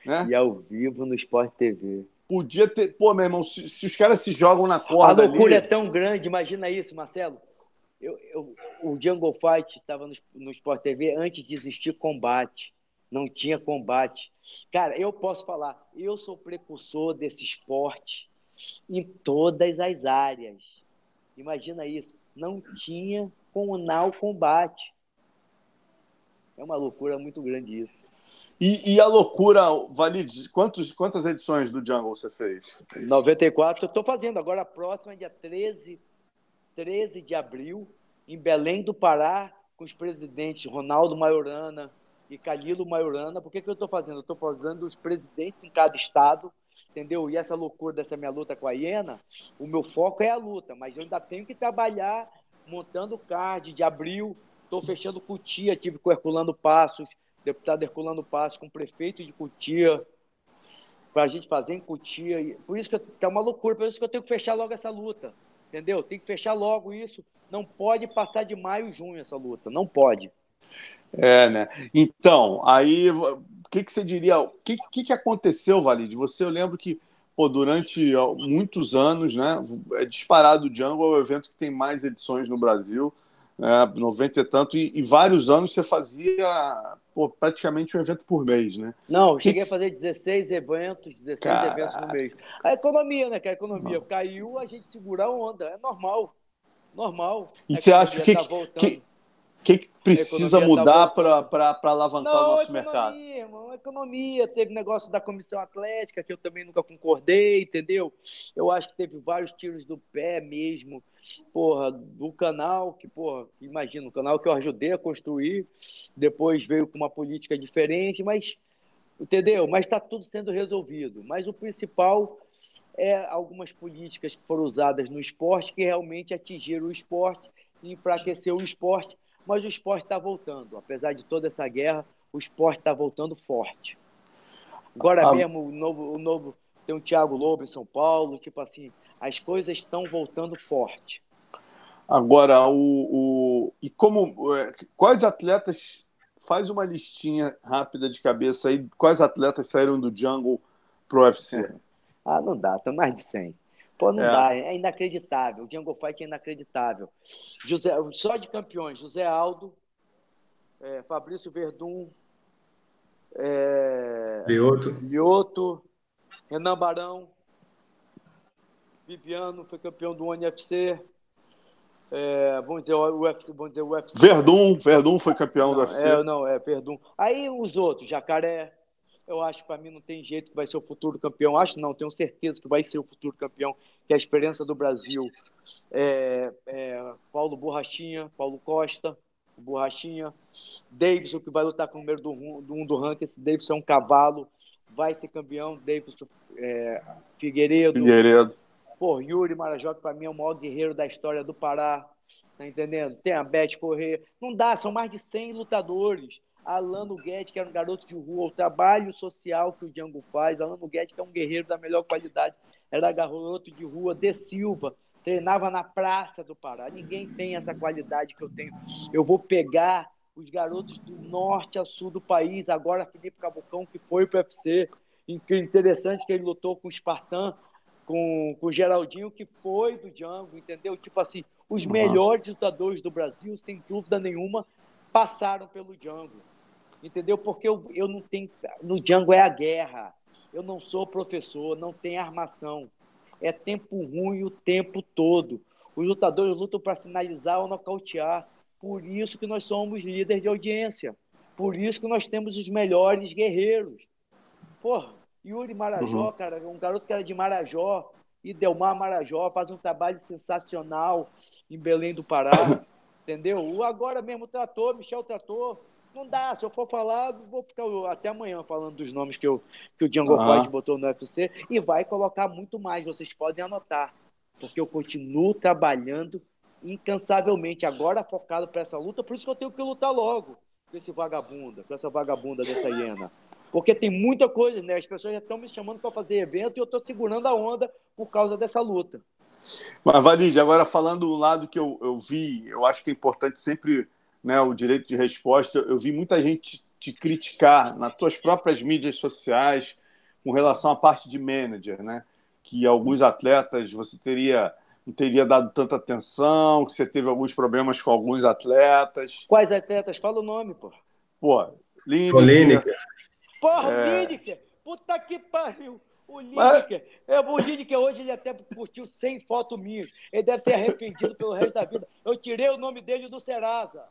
Né? E ao vivo no Sport TV. Podia ter. Pô, meu irmão, se, se os caras se jogam na corda. A loucura ali... é tão grande, imagina isso, Marcelo eu, eu, o Jungle Fight estava no, no Sport TV antes de existir combate. Não tinha combate. Cara, eu posso falar, eu sou precursor desse esporte em todas as áreas. Imagina isso. Não tinha comunal combate. É uma loucura muito grande isso. E, e, a loucura, Valide, quantos, quantas edições do Jungle você fez? 94, eu estou fazendo. Agora a próxima, dia 13 13 de abril, em Belém do Pará, com os presidentes Ronaldo Maiorana e Calilo Maiorana. Por que, que eu estou fazendo? Eu estou fazendo os presidentes em cada estado, entendeu? E essa loucura dessa minha luta com a Iena, o meu foco é a luta, mas eu ainda tenho que trabalhar montando card de abril. Estou fechando Cutia, tive com Herculano Passos, deputado Herculano Passos, com o prefeito de Cutia, para a gente fazer em Cutia. Por isso que é uma loucura, por isso que eu tenho que fechar logo essa luta. Entendeu? Tem que fechar logo isso. Não pode passar de maio e junho essa luta. Não pode. É, né? Então, aí, o que, que você diria? O que, que, que aconteceu, Valide? Você, eu lembro que pô, durante muitos anos, né? É disparado o Jungle, é o evento que tem mais edições no Brasil é, 90 e tanto, e, e, vários anos você fazia pô, praticamente um evento por mês, né? Não, que cheguei que... a fazer 16 eventos, 16 Caraca. eventos no mês. A economia, né? Que a economia Não. caiu, a gente segura a onda, é normal. Normal. E você acha que, tá que, que, que precisa tá mudar tá para alavancar Não, o nosso economia, mercado? Irmão, economia, teve negócio da comissão atlética, que eu também nunca concordei, entendeu? Eu acho que teve vários tiros do pé mesmo porra, do canal, que, porra, imagina, o canal que eu ajudei a construir, depois veio com uma política diferente, mas, entendeu? Mas está tudo sendo resolvido. Mas o principal é algumas políticas que foram usadas no esporte que realmente atingiram o esporte e enfraqueceu o esporte, mas o esporte está voltando. Apesar de toda essa guerra, o esporte está voltando forte. Agora ah. mesmo, o novo, o novo tem o Thiago Lobo em São Paulo, tipo assim, as coisas estão voltando forte. Agora, o, o, e como é, quais atletas faz uma listinha rápida de cabeça aí, quais atletas saíram do jungle pro UFC? Ah, não dá, tem mais de 100. Pô, não é. dá, é inacreditável. O Jungle Fight é inacreditável. José, só de campeões, José Aldo, é, Fabrício Verdun, é, Lioto. Lioto, Renan Barão, Viviano foi campeão do UFC. É, vamos dizer o UFC, vamos dizer o UFC. Verdun, Verdun foi campeão não, do UFC. É, não, é Verdun. Aí os outros, Jacaré, eu acho que para mim não tem jeito que vai ser o futuro campeão. Acho não, tenho certeza que vai ser o futuro campeão, que é a experiência do Brasil. É, é, Paulo Borrachinha, Paulo Costa, Borrachinha, Davidson, que vai lutar com o número do, do um do ranking. Esse Davidson é um cavalo, vai ser campeão. Davidson é, Figueiredo. Figueiredo. Pô, Yuri Marajó, que para mim é o maior guerreiro da história do Pará. Tá entendendo? Tem a Beth Corrêa. Não dá, são mais de 100 lutadores. Alano Guedes, que era um garoto de rua, o trabalho social que o Django faz. Alano Guedes, que é um guerreiro da melhor qualidade, era garoto de rua. De Silva, treinava na praça do Pará. Ninguém tem essa qualidade que eu tenho. Eu vou pegar os garotos do norte a sul do país. Agora, Felipe Cabocão, que foi para o UFC. Interessante que ele lutou com o Spartan, com, com o Geraldinho, que foi do Django, entendeu? Tipo assim, os uhum. melhores lutadores do Brasil, sem dúvida nenhuma, passaram pelo Django. Entendeu? Porque eu, eu não tenho. No Django é a guerra. Eu não sou professor, não tem armação. É tempo ruim o tempo todo. Os lutadores lutam para finalizar ou nocautear. Por isso que nós somos líderes de audiência. Por isso que nós temos os melhores guerreiros. Porra, Yuri Marajó, uhum. cara, um garoto que era de Marajó, e Delmar Marajó, faz um trabalho sensacional em Belém do Pará. entendeu? O agora mesmo tratou, Michel tratou. Não dá, se eu for falar, vou ficar até amanhã falando dos nomes que, eu, que o Django uhum. botou no UFC e vai colocar muito mais, vocês podem anotar. Porque eu continuo trabalhando incansavelmente, agora focado para essa luta, por isso que eu tenho que lutar logo com esse vagabunda, com essa vagabunda dessa hiena. Porque tem muita coisa, né? As pessoas já estão me chamando para fazer evento e eu estou segurando a onda por causa dessa luta. Mas, Valide, agora falando do lado que eu, eu vi, eu acho que é importante sempre né, o direito de resposta. Eu vi muita gente te criticar nas tuas próprias mídias sociais com relação à parte de manager, né? Que alguns atletas você teria não teria dado tanta atenção, que você teve alguns problemas com alguns atletas. Quais atletas? Fala o nome, pô. Pô, Lineker. Porra, é... Lineker! Puta que pariu! O Lineker, Mas... é, o Lineker hoje ele até curtiu 100 fotos minhas. Ele deve ser arrependido pelo resto da vida. Eu tirei o nome dele do Serasa.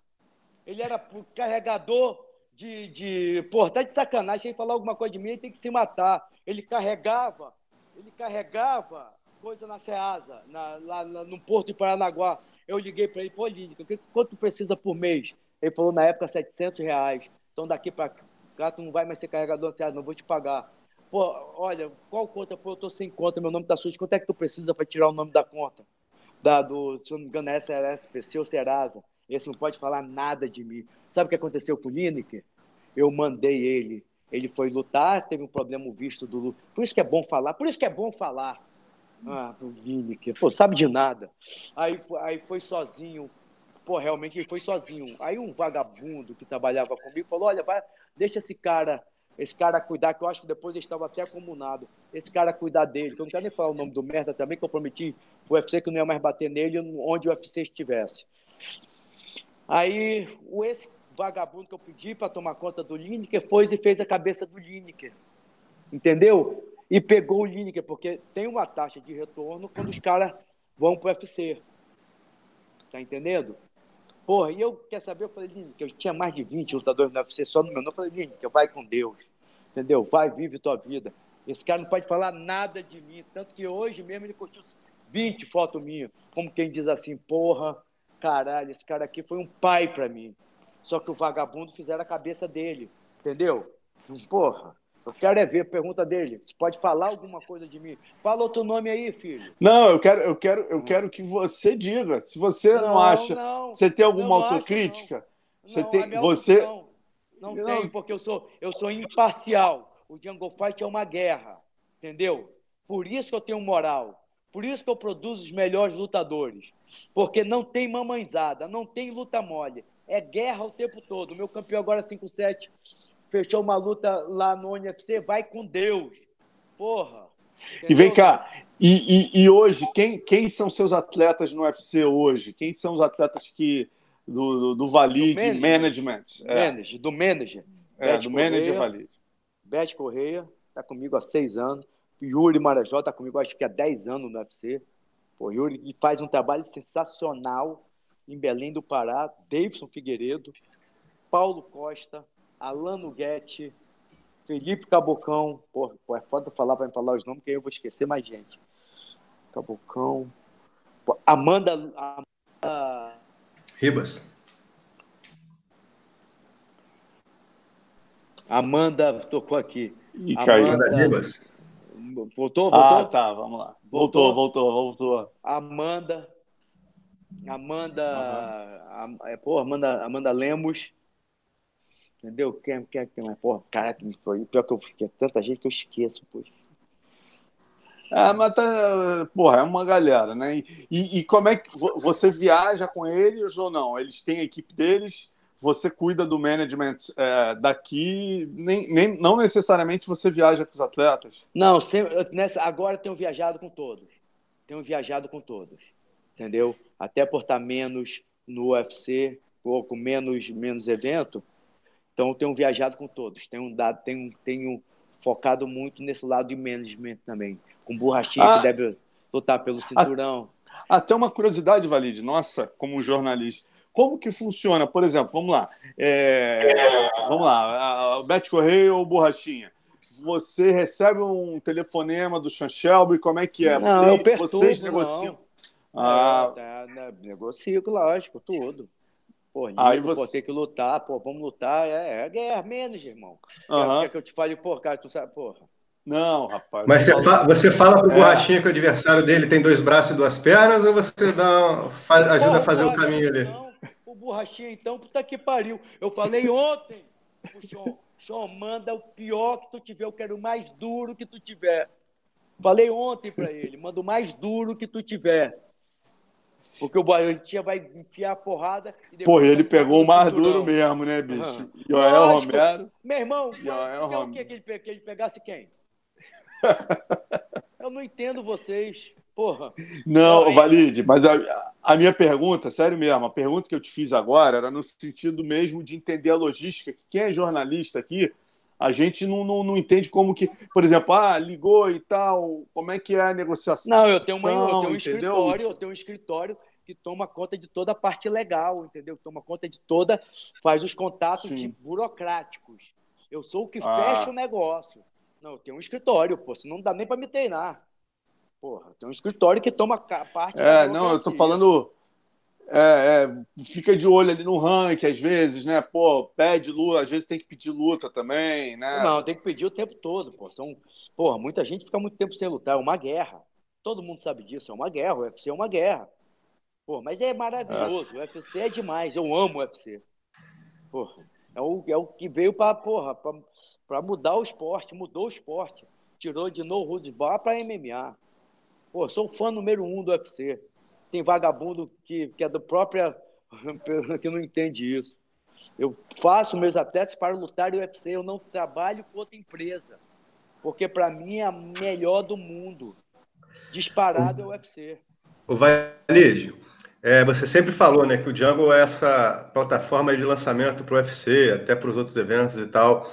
Ele era carregador de, de pô, tá de sacanagem, ele falar alguma coisa de mim, ele tem que se matar. Ele carregava, ele carregava coisa na Ceasa, na, lá, lá, no Porto de Paranaguá. Eu liguei para ele, pô, Lídica, quanto precisa por mês? Ele falou, na época, 700 reais. Então, daqui para cá, tu não vai mais ser carregador Ceasa, não vou te pagar. Pô, olha, qual conta? Pô, eu tô sem conta, meu nome tá sujo. Quanto é que tu precisa para tirar o nome da conta? Da, do, se eu não me engano, é SRSPC ou Serasa. Esse não pode falar nada de mim. Sabe o que aconteceu com o Lineker? Eu mandei ele. Ele foi lutar, teve um problema visto do. Por isso que é bom falar. Por isso que é bom falar. Ah, o Lineker, pô, sabe de nada. Aí, aí foi sozinho, pô, realmente ele foi sozinho. Aí um vagabundo que trabalhava comigo falou: olha, vai, deixa esse cara, esse cara cuidar, que eu acho que depois ele estava até acumulado. Esse cara cuidar dele, que eu não quero nem falar o nome do merda também, que eu prometi o UFC que não ia mais bater nele onde o UFC estivesse. Aí o esse vagabundo que eu pedi para tomar conta do Lineker foi e fez a cabeça do Lineker. Entendeu? e pegou o Lineker, porque tem uma taxa de retorno quando os caras vão para o UFC. Tá entendendo? Porra, e eu quer saber, eu falei, Lineker, eu tinha mais de 20 lutadores no UFC só no meu nome. Eu falei, Lineker, vai com Deus. Entendeu? Vai, vive tua vida. Esse cara não pode falar nada de mim. Tanto que hoje mesmo ele curtiu 20 fotos minhas. Como quem diz assim, porra, caralho, esse cara aqui foi um pai para mim. Só que o vagabundo fizeram a cabeça dele. Entendeu? Porra. Eu quero é ver a pergunta dele. Você pode falar alguma coisa de mim? Fala outro nome aí, filho. Não, eu quero, eu quero, eu quero que você diga. Se você não, não acha, não, você tem alguma autocrítica? Acho, você tem, você não, não, não tenho, porque eu sou, eu sou imparcial. O Jungle Fight é uma guerra, entendeu? Por isso que eu tenho moral. Por isso que eu produzo os melhores lutadores. Porque não tem mamãezada, não tem luta mole. É guerra o tempo todo. Meu campeão agora é 5-7 fechou uma luta lá no UFC, vai com Deus. Porra. Entendeu? E vem cá, e, e, e, hoje, quem, quem são seus atletas no UFC hoje? Quem são os atletas que do, do, do Valide do Management? É. Manager, do manager. É, do Correia, manager Valide. Beth Correia, está comigo há seis anos. Yuri Marajó está comigo acho que há dez anos no UFC. Pô, Yuri faz um trabalho sensacional em Belém do Pará. Davidson Figueiredo, Paulo Costa, Alano Guetti, Felipe Cabocão. Pô, pô, é foda falar para falar os nomes, que aí eu vou esquecer mais gente. Cabocão. Pô, Amanda, Amanda. Ribas. Amanda tocou aqui. E. Amanda Ribas. Voltou, voltou? Ah, tá, vamos lá. Voltou, voltou, voltou. voltou. Amanda. Amanda. Uhum. A, é, pô, Amanda, Amanda Lemos. Entendeu? Quem, quem, quem mais? Porra, cara, que foi. Pior que eu fiquei tanta gente que eu esqueço, pô. É, mas tá, porra, é uma galera, né? E, e como é que você viaja com eles ou não? Eles têm a equipe deles, você cuida do management é, daqui, nem, nem, não necessariamente você viaja com os atletas? Não, sempre, nessa, agora tenho viajado com todos. Tenho viajado com todos, entendeu? Até por estar menos no UFC, ou com menos, menos evento, então tenho viajado com todos. Tenho, dado, tenho, tenho focado muito nesse lado de management também, com borrachinha ah, que deve lutar pelo cinturão. Até uma curiosidade, Valide, nossa, como jornalista. Como que funciona? Por exemplo, vamos lá. É, vamos lá, Bete Correia ou Borrachinha? Você recebe um telefonema do Sean Shelby, como é que é? Não, Você, eu perturbo, vocês negociam? Não. Ah. É, é, né, negocio, lógico, tudo. Pô, Aí você... pô, tem que lutar, pô, vamos lutar. É, é guerra menos, irmão. Uhum. Quer que eu te fale, pô, cara, tu sabe, porra. Não, rapaz. Mas você, fala, você fala pro é. Borrachinha que o adversário dele tem dois braços e duas pernas, ou você dá, faz, ajuda a fazer o caminho ali? Não, Borrachinha, então, puta que pariu. Eu falei ontem pro Sean, Sean, manda o pior que tu tiver, eu quero o mais duro que tu tiver. Falei ontem para ele, manda o mais duro que tu tiver. Porque o Bahia vai enfiar a porrada. E Pô, ele pegou o mais duro mesmo, né, bicho? Uhum. Joel Romero. Meu irmão, Joel Romero. o que, que, ele, que ele pegasse quem? Eu não entendo vocês. Porra. Não, Valide, mas a, a, minha pergunta, sério mesmo, a pergunta que eu te fiz agora era no sentido mesmo de entender a logística. Quem é jornalista aqui, a gente não, não, não entende como que, por exemplo, ah, ligou e tal, como é que é a negociação? Não, eu tenho, uma, eu tenho um escritório, eu tenho um escritório que toma conta de toda a parte legal, entendeu? Toma conta de toda, faz os contatos burocráticos. Eu sou o que ah. fecha o negócio. Não, eu tenho um escritório, pô, senão não dá nem para me treinar. Porra, tem um escritório que toma parte. É, não, eu tô falando. É, é, fica de olho ali no ranking, às vezes, né? Pô, pede luta, às vezes tem que pedir luta também, né? Não, tem que pedir o tempo todo, pô. São, porra, muita gente fica muito tempo sem lutar, é uma guerra. Todo mundo sabe disso, é uma guerra, o UFC é uma guerra. Pô, mas é maravilhoso, é. o UFC é demais, eu amo o UFC. Porra, é o, é o que veio para porra, para mudar o esporte, mudou o esporte. Tirou de no Rudes Bar para MMA. Pô, sou fã número um do UFC. Tem vagabundo que, que é do próprio. que não entende isso. Eu faço meus atletas para lutar no UFC, eu não trabalho com outra empresa. Porque para mim é a melhor do mundo. Disparado é o UFC. O Valide, é, você sempre falou né, que o Jungle é essa plataforma de lançamento para o UFC, até para os outros eventos e tal.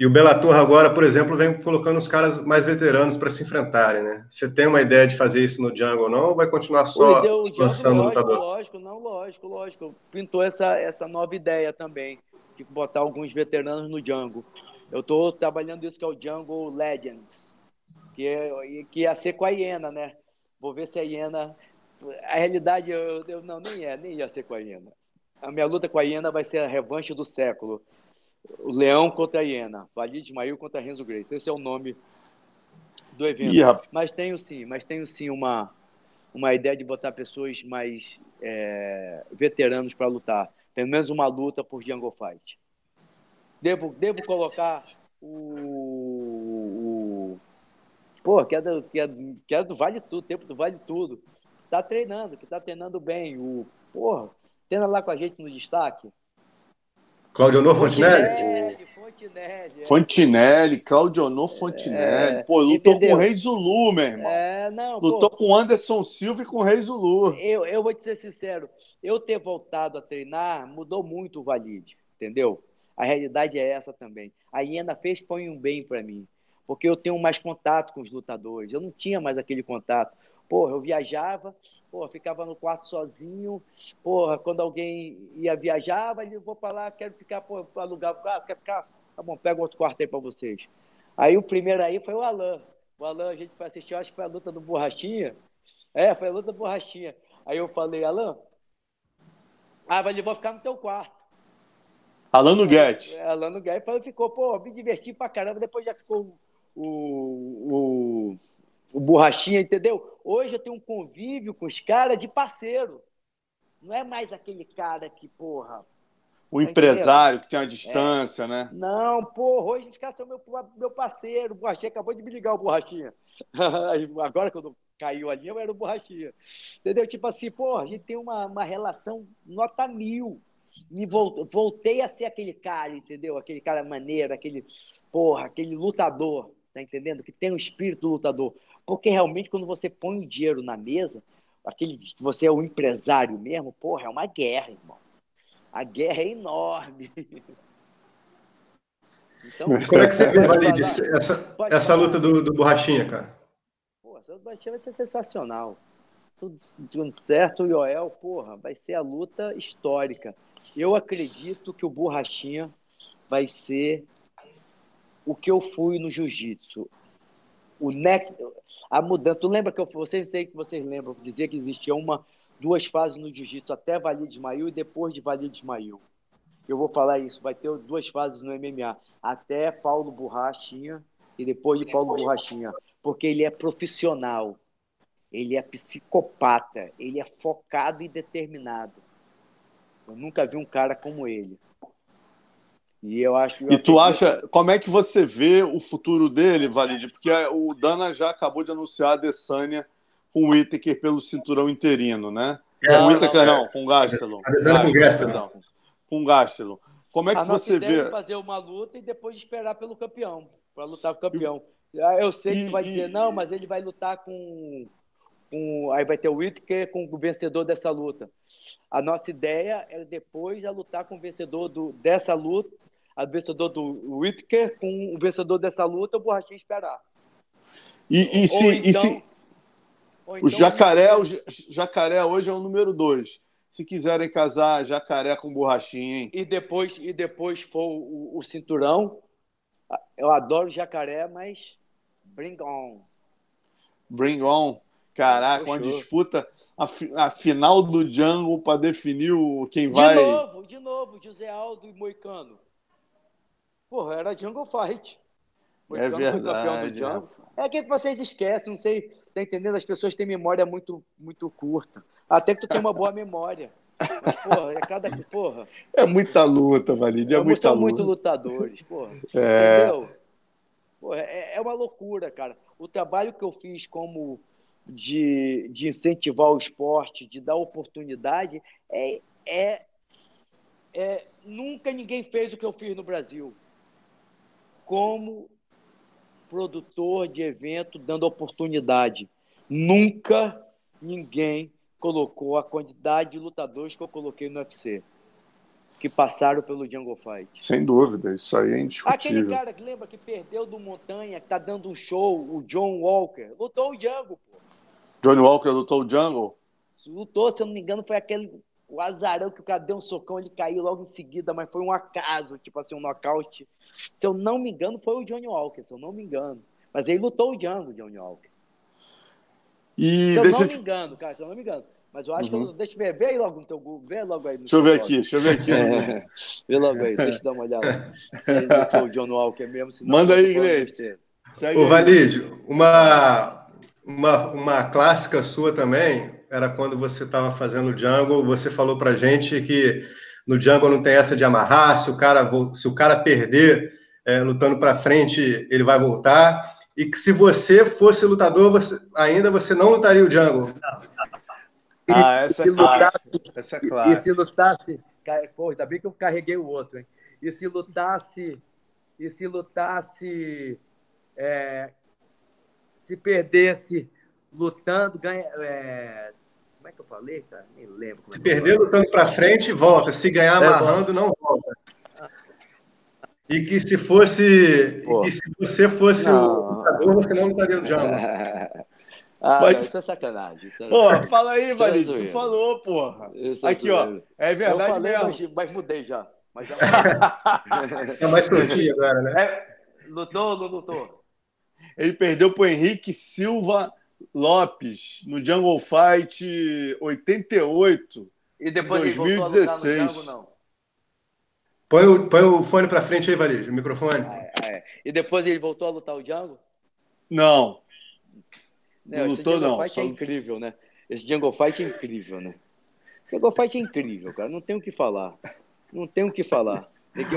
E o Bellator agora, por exemplo, vem colocando os caras mais veteranos para se enfrentarem, né? Você tem uma ideia de fazer isso no Django ou não? Ou vai continuar só Django, lançando lógico, lutador? Lógico, não, lógico, lógico. Pintou essa, essa nova ideia também, de botar alguns veteranos no Django. Eu estou trabalhando isso que é o Django Legends, que, é, que ia ser com a Iena, né? Vou ver se a Iena... A realidade, eu, eu, não, nem é, nem ia ser com a Iena. A minha luta com a Iena vai ser a revanche do século o Leão contra a Hiena, Valide Mail contra Renzo Grace. Esse é o nome do evento. Yeah. Mas tenho sim, mas tenho sim uma, uma ideia de botar pessoas mais é, veteranos para lutar. Pelo menos uma luta por Jungle Fight. Devo, devo colocar o, o pô, que é, do, que, é, que é do Vale Tudo, tempo do Vale Tudo. Tá treinando, que tá treinando bem. O, porra, treina lá com a gente no destaque. Claudionor Fontinelli? Fontinelli, Fontinelli, Fontinelli Claudionor Fontinelli. É, pô, lutou entendeu? com o Rei Zulu, meu irmão. É, não, lutou pô, com Anderson Silva e com o Rei Zulu. Eu, eu vou te ser sincero, eu ter voltado a treinar mudou muito o Valide, entendeu? A realidade é essa também. A Iena fez põe um bem para mim, porque eu tenho mais contato com os lutadores. Eu não tinha mais aquele contato. Porra, eu viajava, porra, ficava no quarto sozinho. Porra, quando alguém ia viajar, vai, vou para lá, quero ficar, porra, alugar carro, quer ficar? Tá bom, pega outro quarto aí para vocês. Aí o primeiro aí foi o Alan. O Alan, a gente foi assistir, acho que foi a luta do Borrachinha. É, foi a luta do Borrachinha. Aí eu falei, Alan, ah, mas eu vou ficar no teu quarto. Alan Nuguete. É, Alan Nuguete ficou, pô, me diverti pra caramba, depois já ficou o, o, o Borrachinha, entendeu? Hoje eu tenho um convívio com os caras de parceiro. Não é mais aquele cara que, porra. O tá empresário que tem uma distância, é. né? Não, porra, hoje os caras são meu, meu parceiro. O Borrachinha acabou de me ligar, o Borrachinha. Agora, quando caiu a linha, eu era o Borrachinha. Entendeu? Tipo assim, porra, a gente tem uma, uma relação nota mil. me voltei a ser aquele cara, entendeu? Aquele cara maneiro, aquele, porra, aquele lutador, tá entendendo? Que tem um espírito lutador. Porque realmente, quando você põe o dinheiro na mesa, aquele, você é o empresário mesmo, porra, é uma guerra, irmão. A guerra é enorme. Então, Como é que você vê, Valide, essa, essa luta do, do Borrachinha, cara? Pô, essa Borrachinha vai ser sensacional. Tudo, tudo certo, o Joel, porra, vai ser a luta histórica. Eu acredito que o Borrachinha vai ser o que eu fui no jiu-jitsu. O neck, a mudança. Tu lembra que eu, vocês sei que vocês lembram, dizia que existia uma, duas fases no jiu-jitsu, até Valia de Ismail e depois de Valia de Ismail. Eu vou falar isso, vai ter duas fases no MMA, até Paulo Borrachinha e depois de Paulo Borrachinha, porque ele é profissional, ele é psicopata, ele é focado e determinado. Eu nunca vi um cara como ele. E eu acho. Eu e tu acha. Como é que você vê o futuro dele, Valide? Porque o Dana já acabou de anunciar a Dessânia com o Whittaker pelo cinturão interino, né? Não, com o Whittaker, não, não, com o Gastelum. Com Gastelum. Com o Gastelum. Como é que a você vê? É fazer uma luta e depois esperar pelo campeão, para lutar com o campeão. Ah, eu sei que tu vai e, dizer, não, mas ele vai lutar com, com. Aí vai ter o Whittaker com o vencedor dessa luta. A nossa ideia é depois a lutar com o vencedor do, dessa luta, a vencedor do Whittaker com o vencedor dessa luta, o Borrachinha esperar. E, e, se, então, e se então, o jacaré, o jacaré hoje é o número dois. Se quiserem casar jacaré com borrachinha, hein? E depois, e depois for o, o cinturão, eu adoro jacaré, mas bring on. Bring on. Caraca, uma disputa, a, a final do Jungle para definir o, quem vai. De novo, de novo, José Aldo e Moicano. Porra, era Jungle Fight. Moicano é verdade. É, é que vocês esquecem, não sei, tá entendendo? As pessoas têm memória muito, muito curta. Até que tu tem uma boa memória. Mas, porra, é cada. Porra. É muita luta, Valide. É muita são luta. muito lutadores, porra. É. Entendeu? Porra, é, é uma loucura, cara. O trabalho que eu fiz como de, de incentivar o esporte, de dar oportunidade, é, é, é, nunca ninguém fez o que eu fiz no Brasil. Como produtor de evento, dando oportunidade. Nunca ninguém colocou a quantidade de lutadores que eu coloquei no UFC que passaram pelo Jungle Fight. Sem dúvida, isso aí é indiscutível. Aquele cara que lembra que perdeu do Montanha, que tá dando um show, o John Walker, lutou o Jungle, pô. Johnny Walker lutou o Jungle? Lutou, se eu não me engano, foi aquele o azarão que o cara deu um socão, ele caiu logo em seguida, mas foi um acaso, tipo assim, um nocaute. Se eu não me engano, foi o Johnny Walker, se eu não me engano. Mas ele lutou o Django, Johnny Walker. E se eu não te... me engano, cara, se eu não me engano. Mas eu acho uhum. que eu, deixa eu ver, vê aí logo no teu Google, vê logo aí. deixa eu ver aqui, deixa eu ver aqui. vê logo aí, deixa eu dar uma olhada. Se o John Walker mesmo. Manda aí, Gleice. Ô, Valide, uma, uma, uma clássica sua também era quando você estava fazendo o Jungle, você falou pra gente que no Jungle não tem essa de amarrar, se o cara, se o cara perder é, lutando para frente, ele vai voltar, e que se você fosse lutador, você, ainda você não lutaria o Jungle. Ah, essa é, lutasse, essa é clássica. E se lutasse... Pô, ainda bem que eu carreguei o outro, hein? E se lutasse... E se lutasse... É, se perdesse lutando, ganha, é, como é que eu falei, cara? Nem lembro. Se é perder lutando para frente, volta. Se ganhar é, amarrando, não volta. E que se fosse. Pô. E que se você fosse não. o lutador, você não lutaria no Django. Ah, Pode... isso é sacanagem. Isso é... Pô, fala aí, Valide. Tu falou, porra. É Aqui, ó. É verdade falei, mesmo. Mas, mas, mudei já. Mas já... tá mais soltinho agora, né? É, lutou, não lutou. Ele perdeu pro Henrique Silva Lopes no Jungle Fight 88. E depois 2016. Jungle, não. Põe o, põe o fone para frente aí, Varejo, o microfone. Ah, é, é. E depois ele voltou a lutar o Django? Não. Não, não lutou, não. Fight é Só... é incrível, né? Esse Jungle Fight é incrível, né? Jungle Fight é incrível, cara. Não tem o que falar. Não tem o que falar.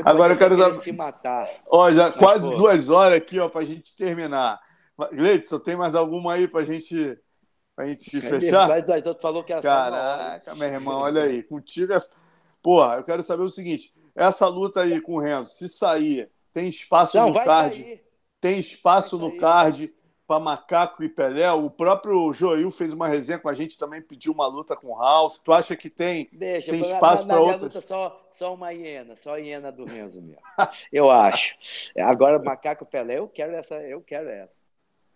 Agora eu quero saber. Se matar. Ó, já Mas, quase pô... duas horas aqui, ó, pra gente terminar. Gleidson, tem mais alguma aí pra gente, pra gente é fechar? Outros falou que era Caraca, meu irmão, olha aí. Contigo é. Porra, eu quero saber o seguinte: essa luta aí com o Renzo, se sair, tem espaço Não, no card? Sair. Tem espaço no card para Macaco e Pelé. O próprio Joil fez uma resenha com a gente também, pediu uma luta com o Ralph. Tu acha que tem, Deixa, tem espaço para outras? Luta só, só uma hiena, só a hiena do Renzo mesmo. eu acho. Agora, Macaco e Pelé, eu quero essa, eu quero essa.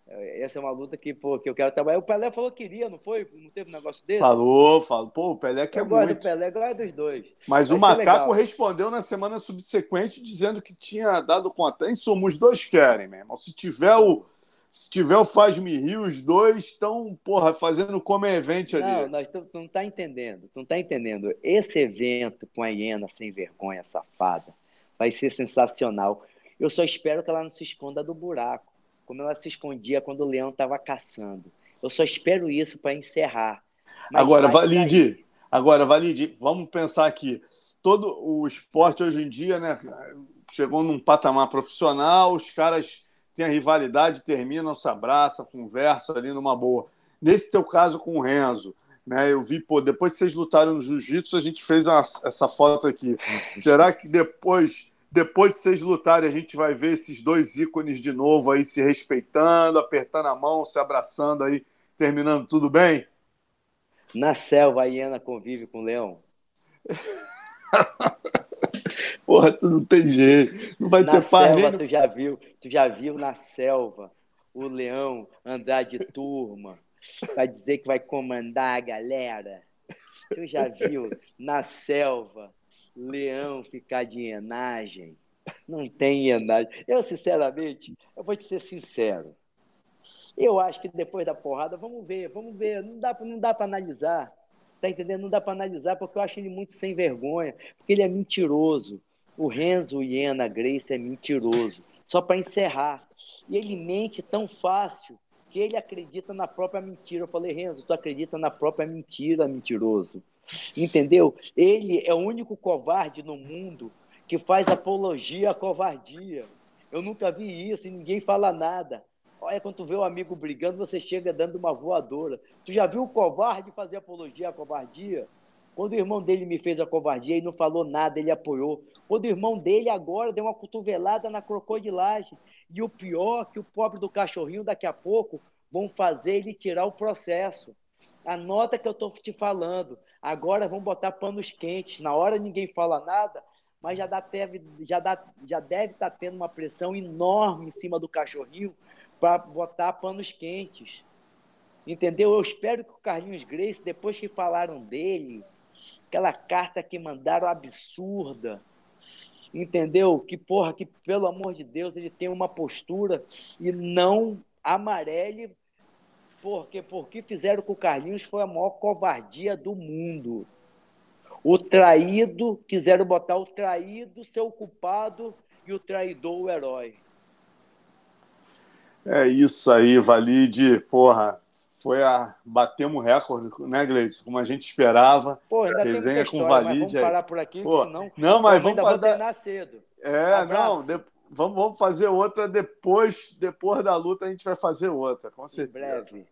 Essa é uma luta que, pô, que eu quero trabalhar. O Pelé falou que queria, não foi? Não teve um negócio dele? Falou, falou. Pô, o Pelé quer eu muito. do Pelé, gosto dos dois. Mas o Macaco respondeu na semana subsequente dizendo que tinha dado conta. Em suma, os dois querem, meu irmão. Se tiver o, se tiver o Faz-me Rir, os dois estão, porra, fazendo como evento ali. Não, nós tu, tu não tá entendendo. Tu não tá entendendo. Esse evento com a hiena sem vergonha, safada, vai ser sensacional. Eu só espero que ela não se esconda do buraco como ela se escondia quando o leão estava caçando. Eu só espero isso para encerrar. Mas agora, Valide, agora, Valide, vamos pensar aqui. Todo o esporte hoje em dia, né, chegou num patamar profissional, os caras têm a rivalidade, terminam, se abraçam, conversam ali numa boa. Nesse teu caso com o Renzo, né, eu vi, pô, depois que vocês lutaram no jiu-jitsu, a gente fez essa foto aqui. Será que depois depois de vocês lutarem, a gente vai ver esses dois ícones de novo aí se respeitando, apertando a mão, se abraçando aí, terminando tudo bem? Na selva, a hiena convive com o leão. Porra, tu não tem jeito. Não vai na ter par nem... tu já viu, tu já viu na selva o leão andar de turma vai dizer que vai comandar a galera. Tu já viu na selva leão ficar de hienagem. Não tem hienagem. Eu, sinceramente, eu vou te ser sincero. Eu acho que depois da porrada, vamos ver, vamos ver. Não dá, não dá para analisar. Tá entendendo? Não dá para analisar porque eu acho ele muito sem vergonha, porque ele é mentiroso. O Renzo Iena Grace é mentiroso. Só para encerrar. E ele mente tão fácil que ele acredita na própria mentira. Eu falei, Renzo, tu acredita na própria mentira, mentiroso. Entendeu? Ele é o único covarde no mundo que faz apologia à covardia. Eu nunca vi isso e ninguém fala nada. Olha, quando tu vê um amigo brigando, você chega dando uma voadora. Tu já viu o covarde fazer apologia à covardia? Quando o irmão dele me fez a covardia e não falou nada, ele apoiou. Quando o irmão dele agora deu uma cotovelada na crocodilagem. E o pior, que o pobre do cachorrinho daqui a pouco vão fazer ele tirar o processo. Anota que eu estou te falando. Agora vamos botar panos quentes. Na hora ninguém fala nada, mas já, dá, deve, já, dá, já deve estar tá tendo uma pressão enorme em cima do cachorrinho para botar panos quentes. Entendeu? Eu espero que o Carlinhos Grace, depois que falaram dele, aquela carta que mandaram absurda, entendeu? Que porra, que pelo amor de Deus, ele tem uma postura e não amarele porque porque fizeram com o Carlinhos foi a maior covardia do mundo. O traído, quiseram botar o traído ser o culpado e o traidor o herói. É isso aí, Valide. Porra, foi a. Batemos recorde, né, Gleice? Como a gente esperava. Pô, ainda Resenha com o Valide. Vamos parar por aqui, Pô, senão. Não, mas vamos parar. cedo. É, um não. De... Vamos, vamos fazer outra depois, depois da luta a gente vai fazer outra, com certeza. Em breve.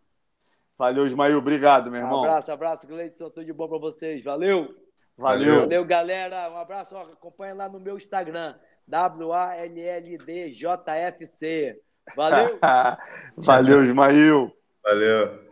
Valeu, Ismael. Obrigado, meu irmão. abraço, abraço, Gleidson. Tudo de bom para vocês. Valeu. Valeu. Valeu, galera. Um abraço. Acompanha lá no meu Instagram. W-A-L-L-D-J-F-C. Valeu. Valeu, Ismael. Valeu.